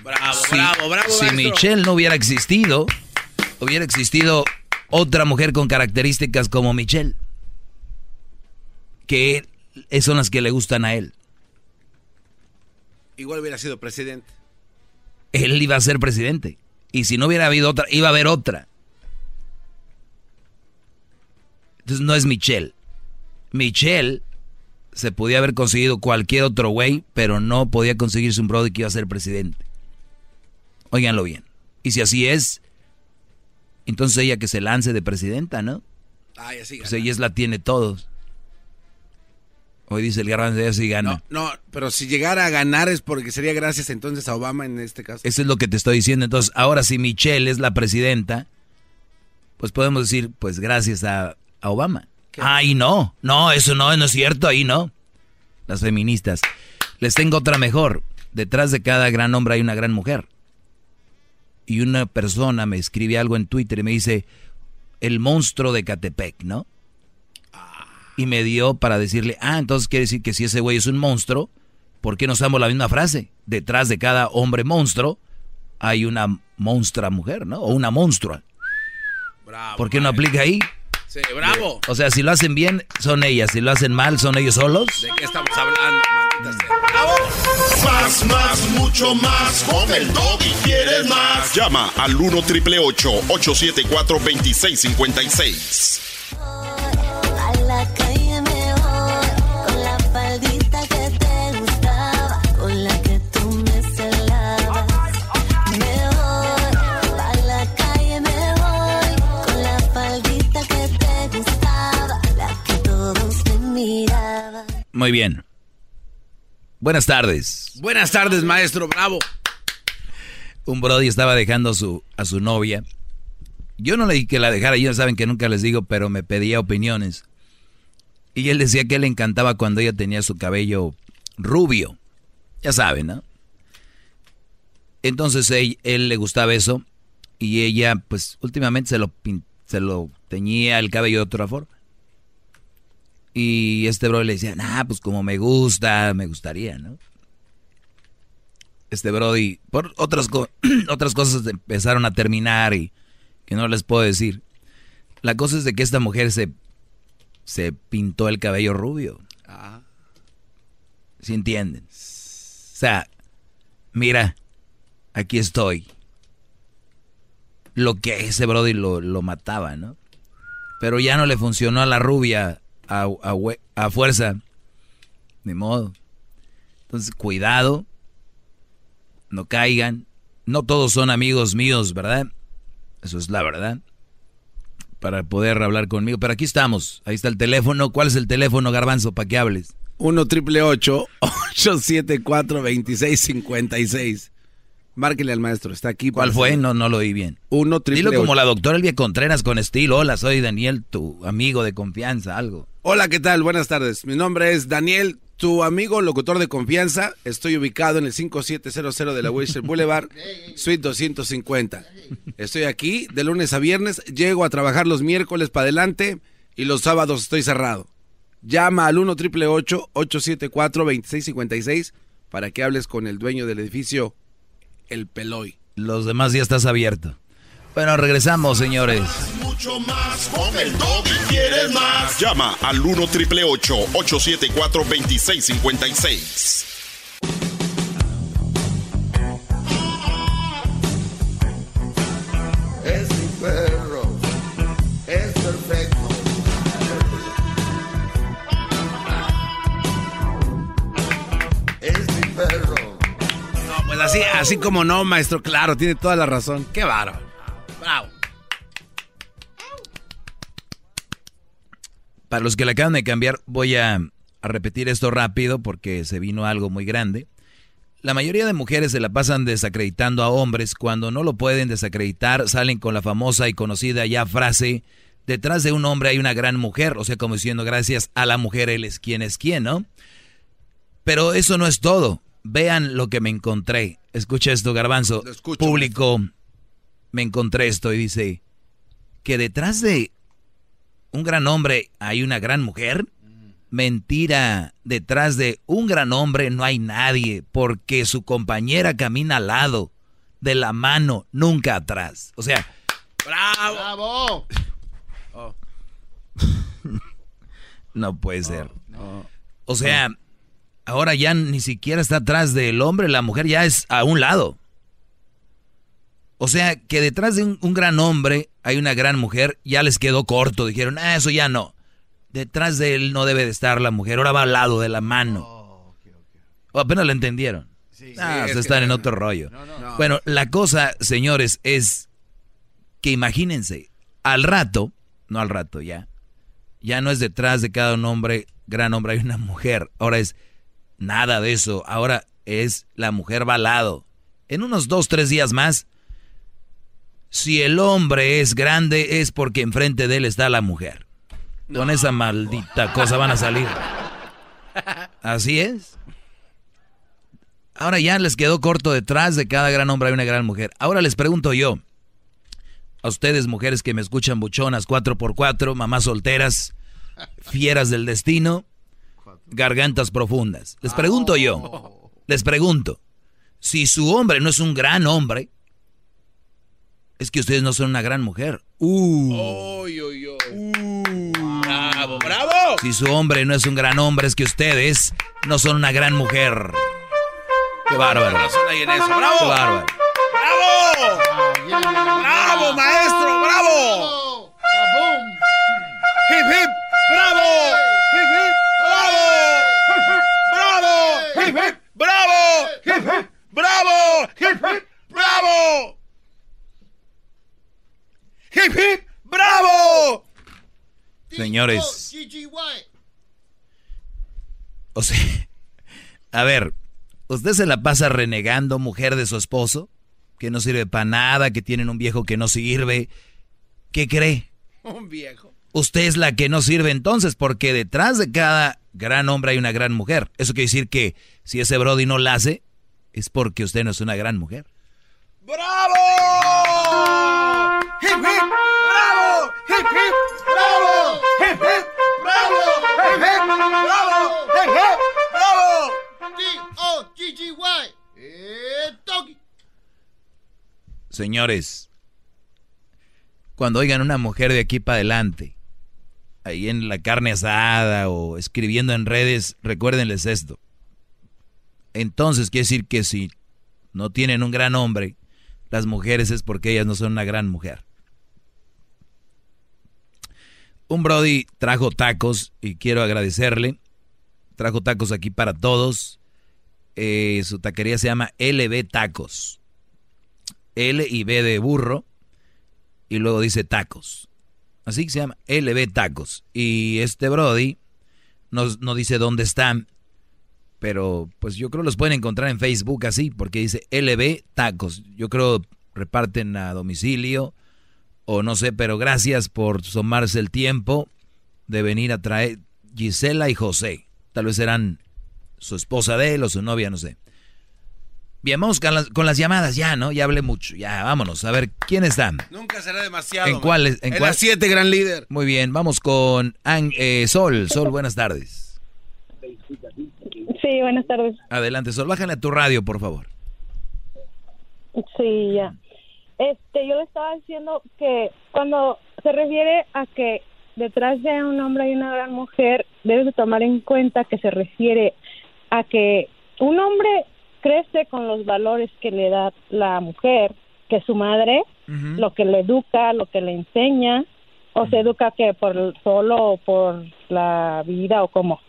Bravo,
Si-
bravo, bravo,
Si
maestro.
Michelle no hubiera existido, hubiera existido otra mujer con características como Michelle. Que son las que le gustan a él.
Igual hubiera sido presidente.
Él iba a ser presidente. Y si no hubiera habido otra, iba a haber otra. Entonces no es Michelle. Michelle se podía haber conseguido cualquier otro güey, pero no podía conseguirse un brody que iba a ser presidente. Óiganlo bien. Y si así es, entonces ella que se lance de presidenta, ¿no?
Ay, así
Pues ella es la tiene todos. Hoy dice el garbanzo, ella sí gana.
No, pero si llegara a ganar es porque sería gracias entonces a Obama en este caso.
Eso es lo que te estoy diciendo. Entonces, ahora si Michelle es la presidenta, pues podemos decir, pues gracias a, a Obama. Ahí no, no, eso no, no es cierto, ahí no. Las feministas. Les tengo otra mejor. Detrás de cada gran hombre hay una gran mujer. Y una persona me escribe algo en Twitter y me dice, el monstruo de Catepec, ¿no? Y me dio para decirle, ah, entonces quiere decir que si ese güey es un monstruo, ¿por qué no usamos la misma frase? Detrás de cada hombre monstruo hay una monstrua mujer, ¿no? O una monstrua. ¿Por qué no aplica ahí?
Sí, bravo.
O sea, si lo hacen bien, son ellas. Si lo hacen mal, son ellos solos.
¿De qué estamos hablando, maldita sea? ¡Bravo!
Más, más, mucho más. Con el y quieres más. Llama al 1 triple 874 2656.
Muy bien. Buenas tardes.
Buenas tardes, maestro, bravo.
Un Brody estaba dejando a su, a su novia. Yo no le dije que la dejara, ellos saben que nunca les digo, pero me pedía opiniones. Y él decía que le encantaba cuando ella tenía su cabello rubio. Ya saben, ¿no? Entonces él, él le gustaba eso y ella, pues últimamente se lo, se lo teñía el cabello de otra forma. Y este bro le decía, nah, pues como me gusta, me gustaría, ¿no? Este Brody, por otras, co- otras cosas empezaron a terminar y que no les puedo decir. La cosa es de que esta mujer se, se pintó el cabello rubio.
Ah.
¿Sí entienden? O sea, mira, aquí estoy. Lo que ese Brody lo, lo mataba, ¿no? Pero ya no le funcionó a la rubia a, a fuerza. Ni modo. Entonces, cuidado. No caigan. No todos son amigos míos, ¿verdad? Eso es la verdad. Para poder hablar conmigo. Pero aquí estamos. Ahí está el teléfono. ¿Cuál es el teléfono, Garbanzo, para que hables?
1 triple 874 2656. Márquele al maestro, está aquí.
¿Cuál fue? No, no lo oí bien.
1 triple
Dilo como la doctora Elvia Contreras con estilo. Hola, soy Daniel, tu amigo de confianza, algo.
Hola, ¿qué tal? Buenas tardes. Mi nombre es Daniel, tu amigo locutor de confianza. Estoy ubicado en el 5700 de la Wilshire Boulevard, Suite 250. Estoy aquí de lunes a viernes. Llego a trabajar los miércoles para adelante y los sábados estoy cerrado. Llama al 1 triple 874 2656 para que hables con el dueño del edificio, el Peloy.
Los demás días estás abierto. Bueno, regresamos, señores.
Mucho más. Con el y quieres más. Llama al 1 triple 874 2656.
Así, así como no, maestro, claro, tiene toda la razón. Qué bárbaro. Bravo.
Para los que le acaban de cambiar, voy a, a repetir esto rápido porque se vino algo muy grande. La mayoría de mujeres se la pasan desacreditando a hombres. Cuando no lo pueden desacreditar, salen con la famosa y conocida ya frase, detrás de un hombre hay una gran mujer. O sea, como diciendo, gracias a la mujer, él es quien es quien, ¿no? Pero eso no es todo. Vean lo que me encontré. Escucha esto, garbanzo. Público, me encontré esto y dice que detrás de un gran hombre hay una gran mujer. Mentira, detrás de un gran hombre no hay nadie, porque su compañera camina al lado, de la mano, nunca atrás. O sea,
¡Bravo!
¡Bravo!
no puede ser. O sea, ahora ya ni siquiera está atrás del hombre, la mujer ya es a un lado. O sea, que detrás de un, un gran hombre hay una gran mujer, ya les quedó corto, dijeron, ah, eso ya no. Detrás de él no debe de estar la mujer, ahora va al lado de la mano. O apenas lo entendieron. ah,
es
se
que
están
no,
en
no.
otro rollo.
no.
Bueno, la cosa, señores, es que imagínense, al rato, no al rato ya, ya no es detrás de cada un hombre, gran hombre, hay una mujer. Ahora es nada de eso. Ahora es la mujer va al lado. En unos dos, tres días más, si el hombre es grande es porque enfrente de él está la mujer. Con esa maldita cosa van a salir. Así es. Ahora ya les quedó corto detrás de cada gran hombre hay una gran mujer. Ahora les pregunto yo, a ustedes mujeres que me escuchan buchonas 4x4, mamás solteras, fieras del destino, gargantas profundas. Les pregunto yo, les pregunto, si su hombre no es un gran hombre, es que ustedes no son una gran mujer. Uh.
Uy, uy, uy.
Si su hombre no es un gran hombre, es que ustedes no son una gran mujer. ¡Qué bárbaro! ¡Qué
¡Bravo!
bárbaro!
¡Bravo! ¡Bravo, maestro! ¡Bravo! ¡Hip, hip! ¡Bravo! ¡Hip, hip! ¡Bravo! ¡Hip, hip! ¡Bravo! ¡Hip, hip! ¡Bravo!
Señores, o sea, a ver, ¿usted se la pasa renegando mujer de su esposo? Que no sirve para nada, que tienen un viejo que no sirve. ¿Qué cree?
Un viejo.
Usted es la que no sirve entonces, porque detrás de cada gran hombre hay una gran mujer. Eso quiere decir que si ese Brody no la hace, es porque usted no es una gran mujer.
¡Bravo! ¡Hip, hip! ¡Bravo! ¡Hip, hip! ¡Bravo! ¡Hip, hip! ¡Bravo! ¡Hip, hip! ¡Bravo! ¡Hip, hip! ¡Bravo!
D-O-G-G-Y. Eh.
Señores, cuando oigan una mujer de aquí para adelante, ahí en la carne asada o escribiendo en redes, recuérdenles esto. Entonces quiere decir que si no tienen un gran hombre, las mujeres es porque ellas no son una gran mujer. Un Brody trajo tacos y quiero agradecerle. Trajo tacos aquí para todos. Eh, su taquería se llama LB Tacos. L y B de burro. Y luego dice tacos. Así que se llama LB Tacos. Y este Brody nos, no dice dónde están. Pero pues yo creo los pueden encontrar en Facebook así. Porque dice LB Tacos. Yo creo reparten a domicilio. O no sé, pero gracias por tomarse el tiempo de venir a traer Gisela y José. Tal vez serán su esposa de él o su novia, no sé. Bien, vamos con las, con las llamadas ya, ¿no? Ya hablé mucho. Ya, vámonos. A ver, ¿quién está?
Nunca será demasiado.
¿En cuál? ¿En,
En
cuál?
las siete, gran líder.
Muy bien, vamos con An- eh, Sol. Sol, buenas tardes.
Sí, buenas tardes.
Adelante, Sol. Bájale a tu radio, por favor.
Sí, ya. Este, yo le estaba diciendo que cuando se refiere a que detrás de un hombre hay una gran mujer, debes de tomar en cuenta que se refiere a que un hombre crece con los valores que le da la mujer, que su madre, lo que le educa, lo que le enseña, o se educa que por solo por la vida o cómo.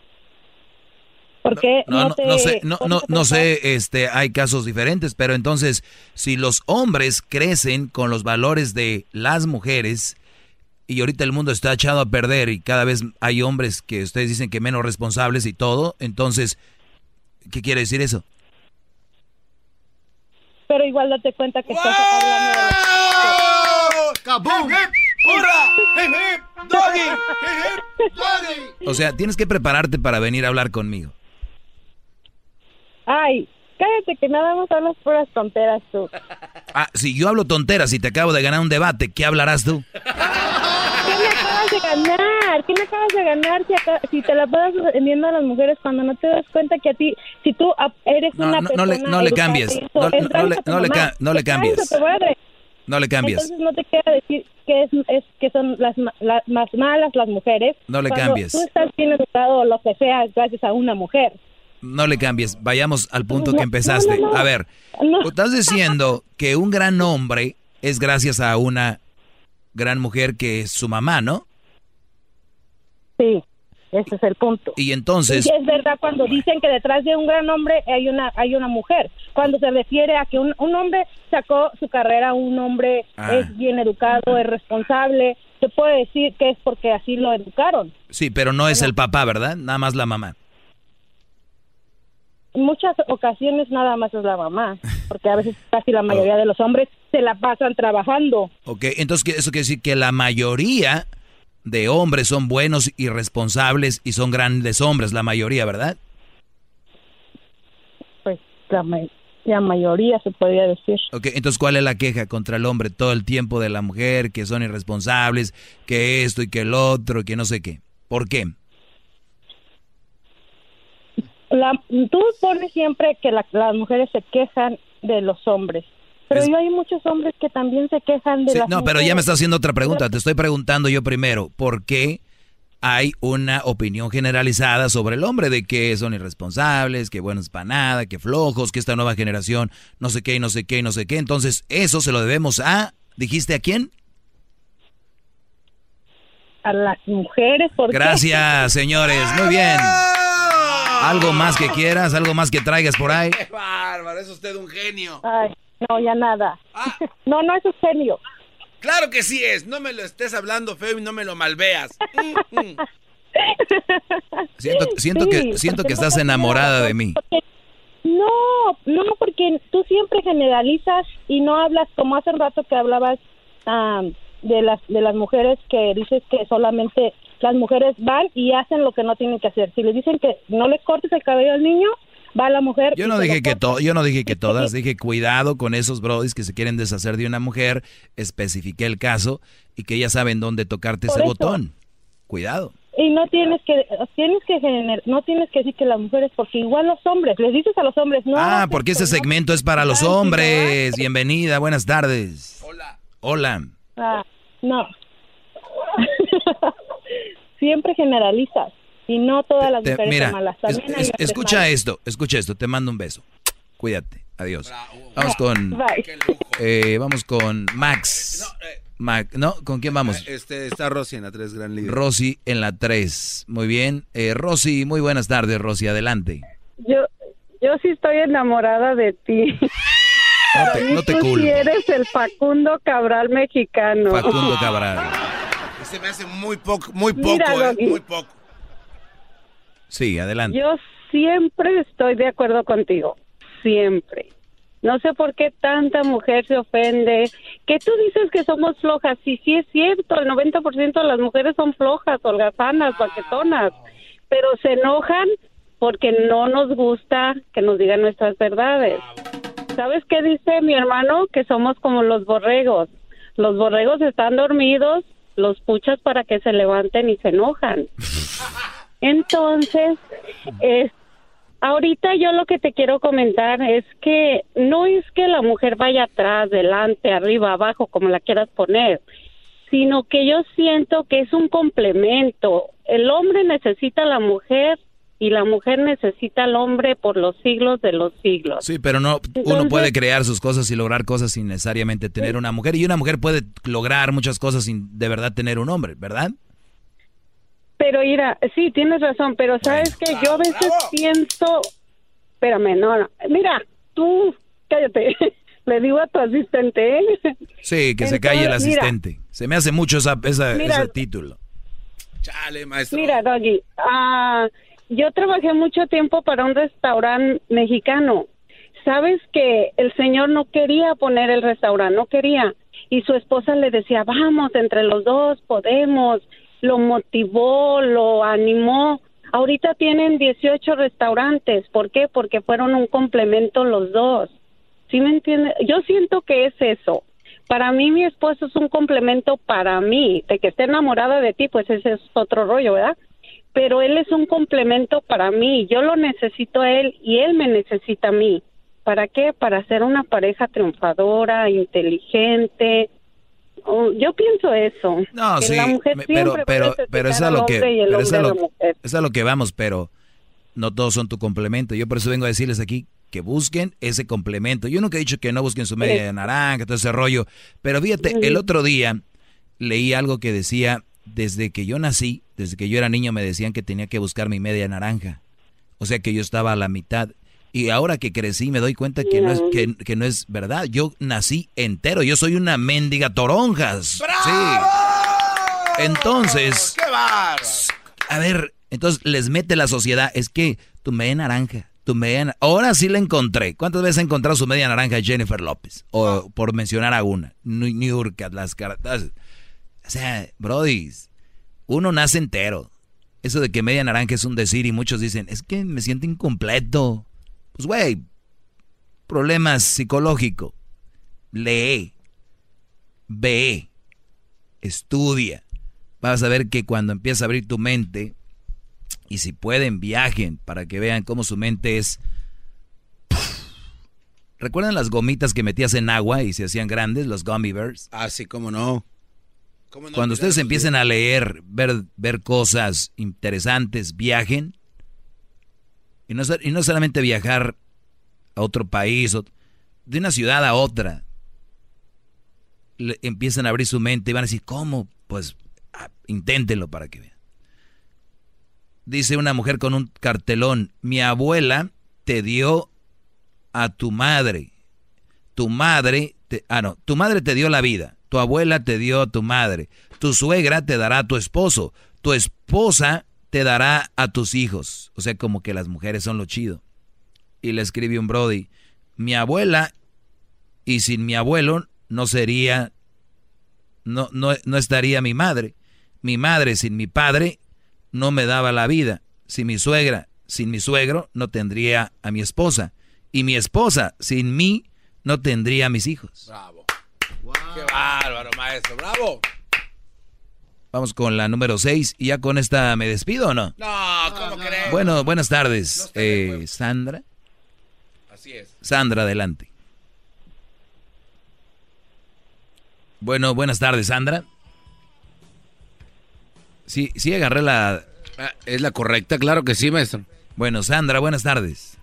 Porque
No, no,
te-
no sé, no, no, no sé, este, hay casos diferentes, pero entonces, si los hombres crecen con los valores de las mujeres, y ahorita el mundo está echado a perder y cada vez hay hombres que ustedes dicen que menos responsables y todo, entonces, ¿qué quiere decir eso?
Pero igual date cuenta que estás hablando de.
¡Hurra! ¡Hip, hip! ¡Doggy! ¡Hip, hip! ¡Doggy!
O sea, tienes que prepararte para venir a hablar conmigo.
Ay, cállate que nada más hablas puras tonteras tú.
Ah, si yo hablo tonteras y te acabo de ganar un debate, ¿qué hablarás tú?
¿Qué me acabas de ganar? ¿Qué me acabas de ganar si, acá- si te la pasas vendiendo a las mujeres cuando no te das cuenta que a ti, si tú eres
No,
una
no,
persona
no le- no le cambies.
eso,
No- no le- no le
mamá.
ca- no le
Es
cambies. No le cambies.
Entonces no te quiera decir que es, es que son las, las más malas las mujeres.
No le cambies.
Tú estás bien educado o lo que sea gracias a una mujer.
No le cambies, vayamos al punto que empezaste.
no, no, no.
A ver, estás diciendo que un gran hombre es gracias a una gran mujer que es su mamá, ¿no?
Sí, ese es el punto.
Y entonces,
Y es verdad cuando dicen que detrás de un gran hombre hay una hay una mujer. Cuando se refiere a que un, un hombre sacó su carrera, un hombre
Ah.
es bien educado, es responsable, se puede decir que es porque así lo educaron.
sí, pero no es el papá, ¿verdad? Nada más la mamá.
En muchas ocasiones nada más es la mamá, porque a veces casi la mayoría de los hombres se la pasan trabajando.
Ok, entonces ¿qué- eso quiere decir que la mayoría de hombres son buenos y responsables y son grandes hombres, la mayoría, ¿verdad?
Pues la, la mayoría se podría decir.
Ok, entonces ¿cuál es la queja contra el hombre todo el tiempo de la mujer, que son irresponsables, que esto y que el otro, que no sé qué? ¿Por qué?
La, tú pones siempre que la- las mujeres se quejan de los hombres, pero
Es-
yo hay muchos hombres que también se quejan de
Sí,
las
no, pero ya me está haciendo otra pregunta. Te estoy preguntando yo primero, ¿por qué hay una opinión generalizada sobre el hombre de que son irresponsables, que buenos para nada, que flojos, que esta nueva generación no sé qué, y no sé qué, y no sé qué. Entonces, eso se lo debemos a, dijiste a quién?
A las mujeres, ¿por qué?
Gracias, señores. Muy bien. ¿Algo más que quieras? ¿Algo más que traigas por ahí?
¡Qué bárbaro! Es usted un genio.
Ay, no, ya nada. No, no es un genio.
Claro que sí es. No me lo estés hablando feo y no me lo malveas. Mm, mm.
Siento, siento
Sí,
que, siento que estás enamorada de mí.
porque- No, no, porque tú siempre generalizas y no hablas como hace un rato que hablabas ah, de las de las mujeres que dices que solamente las mujeres van y hacen lo que no tienen que hacer. Si le dicen que no le cortes el cabello al niño, va la mujer.
Yo no dije que
corta.
to- yo no dije que todas, dije cuidado con esos brodis que se quieren deshacer de una mujer, especifiqué el caso y que ya saben dónde tocarte
Por
ese
eso.
botón. Cuidado.
Y no tienes que tienes que gener- no tienes que decir que las mujeres porque igual los hombres, les dices a los hombres, no.
Ah, porque
no
segmento es para los hombres. Bienvenida, buenas tardes. Hola. Hola.
Ah, no. Siempre generalizas y no todas las
Te-
mujeres
mira,
son malas.
es-
También
escucha
malos.
esto, escucha esto, te mando un beso. Cuídate, adiós. Vamos con
Bye.
eh, vamos con Max. Ma- ¿No? ¿Con quién vamos?
Este, está Rosy en la 3 Gran Líder.
Rosy en la 3. Muy bien. Eh, Rosy, muy buenas tardes, Rosy, adelante.
Yo, yo sí estoy enamorada de ti.
No te, no te
Tú sí eres el Facundo Cabral mexicano.
Facundo Cabral.
Este me hace muy poco, muy poco,
Mira,
eh, muy poco.
Sí, adelante.
Yo siempre estoy de acuerdo contigo. Siempre. No sé por qué tanta mujer se ofende. Que tú dices que somos flojas. Sí, sí es cierto. El 90% de las mujeres son flojas, holgazanas, baquetonas. Pero se enojan porque no nos gusta que nos digan nuestras verdades. ¿Sabes qué dice mi hermano? Que somos como los borregos. Los borregos están dormidos, los puchas para que se levanten y se enojan. Entonces, es, ahorita yo lo que te quiero comentar es que no es que la mujer vaya atrás, delante, arriba, abajo, como la quieras poner, sino que yo siento que es un complemento. El hombre necesita a la mujer y la mujer necesita al hombre por los siglos de los siglos.
Sí, pero no, uno puede crear sus cosas y lograr cosas sin necesariamente tener una mujer. Y una mujer puede lograr muchas cosas sin de verdad tener un hombre, ¿verdad?
Pero mira, sí, tienes razón, pero sabes que yo a veces pienso, espérame, no, no, mira, tú, cállate, le digo a tu asistente, ¿eh?
Sí, que se calle el
mira.
asistente. Se me hace mucho esa, esa-
Mira.
ese título.
Chale, maestro.
Mira, Doggy, ah, yo trabajé mucho tiempo para un restaurante mexicano. Sabes que el señor no quería poner el restaurante, no quería. Y su esposa le decía, vamos, entre los dos podemos. Lo motivó, lo animó. Ahorita tienen 18 restaurantes. ¿Por qué? Porque fueron un complemento los dos. ¿Sí me entiendes? Yo siento que es eso. Para mí mi esposo es un complemento para mí. De que esté enamorada de ti, pues ese es otro rollo, ¿verdad? Pero él es un complemento para mí. Yo lo necesito a él y él me necesita a mí. ¿Para qué? Para ser una pareja triunfadora, inteligente. Oh, yo pienso eso.
No,
que
sí,
la mujer
me-
siempre
pero, pero, pero es a lo que, pero es a lo, es a que vamos, pero no todos son tu complemento. Yo por eso vengo a decirles aquí que busquen ese complemento. Yo nunca he dicho que no busquen su media de naranja, todo ese rollo. Pero fíjate, el otro día leí algo que decía, desde que yo nací, desde que yo era niño, me decían que tenía que buscar mi media naranja. O sea que yo estaba a la mitad. Y ahora que crecí me doy cuenta que no es, que, que no es verdad. Yo nací entero. Yo soy una mendiga toronjas. Sí. Entonces,
¡Qué
a ver, entonces les mete la sociedad. Es que tu media naranja, tu media Ahora sí la encontré. ¿Cuántas veces ha encontrado su media naranja Jennifer López? O por mencionar a una. New York, las caras. O sea, brodis, uno nace entero. Eso de que media naranja es un decir y muchos dicen, es que me siento incompleto. Pues, güey, problemas psicológicos. Lee, ve, estudia. Vas a ver que cuando empieza a abrir tu mente, y si pueden, viajen para que vean cómo su mente es... ¿Recuerdan las gomitas que metías en agua y se hacían grandes, los gummy bears?
Ah, sí, cómo no.
Cuando ustedes empiecen a leer, ver, ver cosas interesantes, viajen. Y no, y no solamente viajar a otro país, de una ciudad a otra. Le, empiezan a abrir su mente y van a decir, ¿cómo? Pues ah, inténtenlo para que vean. Dice una mujer con un cartelón, mi abuela te dio a tu madre. Tu madre, te, ah no, tu madre te dio la vida. Tu abuela te dio a tu madre. Tu suegra te dará a tu esposo. Tu esposa te dará a tus hijos. O sea, como que las mujeres son lo chido. Y le escribe un Brody, mi abuela y sin mi abuelo no sería, no, no, no estaría mi madre. Mi madre sin mi padre no me daba la vida. Si mi suegra sin mi suegro no tendría a mi esposa. Y mi esposa sin mí no tendría a mis hijos.
Bravo. Qué bárbaro, maestro. Bravo.
Vamos con la número 6 y ya con esta me despido o no?
No, ¿cómo crees?
Bueno, buenas tardes. eh, Sandra.
Así es.
Sandra, adelante. Bueno, buenas tardes, Sandra. Sí, sí agarré la...
Ah, ¿Es la correcta? Claro que sí, maestro.
Bueno, Sandra, buenas tardes.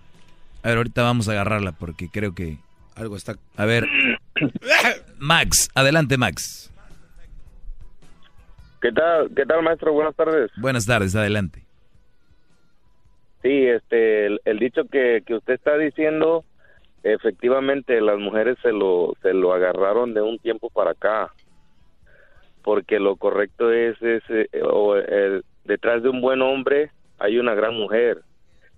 A ver, ahorita vamos a agarrarla porque creo que...
Algo está...
A ver. Max, adelante, Max.
¿Qué tal, qué tal, maestro? Buenas tardes.
Buenas tardes, adelante.
Sí, este, el, el dicho que, que usted está diciendo, efectivamente las mujeres se lo, se lo agarraron de un tiempo para acá, porque lo correcto es, es eh, o el- detrás de un buen hombre hay una gran mujer,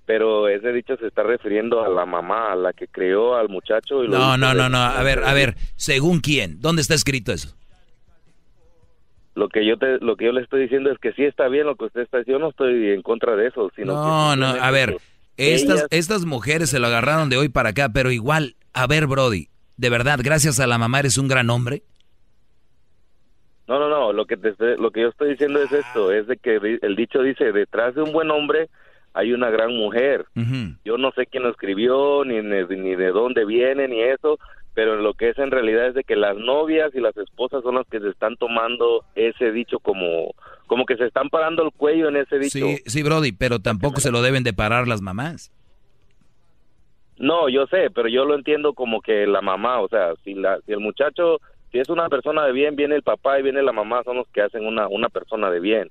pero ese dicho se está refiriendo a la mamá, a la que creó al muchacho. Y lo
No,
hizo
no, no, no. A ver, a ver. ¿Según quién? ¿Dónde está escrito eso?
Lo que yo te, lo que yo le estoy diciendo es que sí está bien lo que usted está diciendo. Yo no estoy en contra de eso, sino
No, no. A ver, estas,
ellas-
estas mujeres se lo agarraron de hoy para acá, pero igual, a ver, Brody, de verdad, gracias a la mamá eres un gran hombre.
No, no, no, lo que te lo que yo estoy diciendo es esto, es de que el dicho dice, detrás de un buen hombre hay una gran mujer. Yo no sé quién lo escribió, ni, ni, ni de dónde viene, ni eso, pero lo que es en realidad es de que las novias y las esposas son las que se están tomando ese dicho como, como que se están parando el cuello en ese dicho.
Sí, sí, Brody, pero tampoco se lo deben de parar las mamás.
No, yo sé, pero yo lo entiendo como que la mamá, o sea, si, la, si el muchacho, si es una persona de bien, viene el papá y viene la mamá, son los que hacen una, una persona de bien.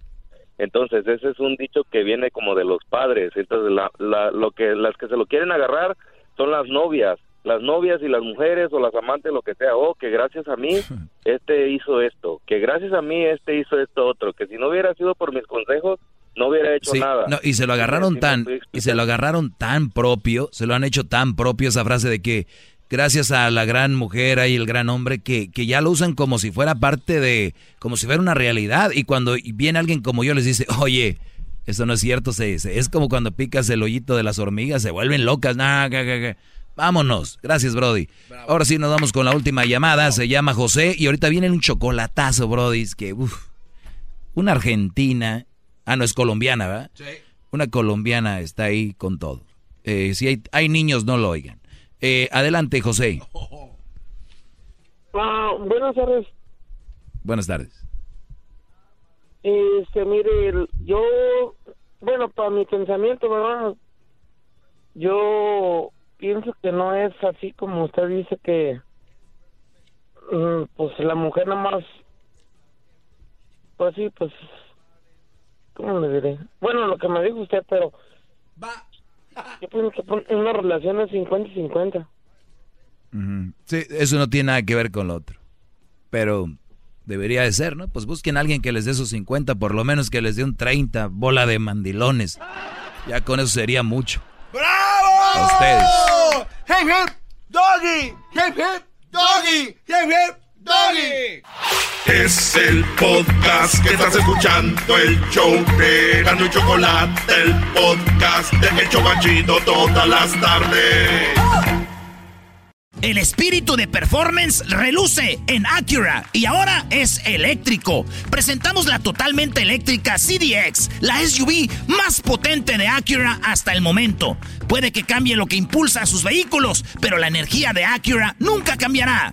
Entonces, ese es un dicho que viene como de los padres. Entonces, la, la, lo que, las que se lo quieren agarrar son las novias, las novias y las mujeres o las amantes, lo que sea. Oh, que gracias a mí, este hizo esto. Que gracias a mí, este hizo esto otro. Que si no hubiera sido por mis consejos, no hubiera hecho
Sí,
nada.
no, y se lo agarraron tan, y se lo agarraron tan propio, se lo han hecho tan propio esa frase de que gracias a la gran mujer y el gran hombre que, que ya lo usan como si fuera parte de, como si fuera una realidad. Y cuando viene alguien como yo les dice, oye, eso no es cierto, se, se- es como cuando picas el hoyito de las hormigas, se vuelven locas. Nah, ga, ga, ga. Vámonos, gracias Brody. Ahora sí nos vamos con la última llamada, se llama José y ahorita viene un chocolatazo, Brody, es que uf, una argentina, ah no es colombiana, ¿verdad?
Sí.
Una colombiana está ahí con todo. Eh, si hay, hay niños, no lo oigan. Eh, adelante, José.
Ah, buenas tardes.
Buenas tardes.
Este, mire, yo, bueno, para mi pensamiento, ¿verdad? Yo pienso que no es así como usted dice que, mm, pues la mujer nada más, pues sí, pues, ¿cómo le diré? Bueno, lo que me dijo usted, pero yo pienso que pon- una relación es 50 y 50.
Ujú. Sí, eso no tiene nada que ver con lo otro. Pero debería de ser, ¿no? Pues busquen a alguien que les dé sus 50, por lo menos que les dé un 30, bola de mandilones. Ya con eso sería mucho. A ustedes.
¡Hip hip! ¡Doggy! ¡Hip hip! ¡Doggy! ¡Hip hip! ¡Doggy!
Es el podcast que estás escuchando, el show de Gano y Chocolate, el podcast de El Chocachito todas las tardes.
El espíritu de performance reluce en Acura y ahora es eléctrico. Presentamos la totalmente eléctrica CDX, la SUV más potente de Acura hasta el momento. Puede que cambie lo que impulsa a sus vehículos, pero la energía de Acura nunca cambiará.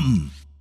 come.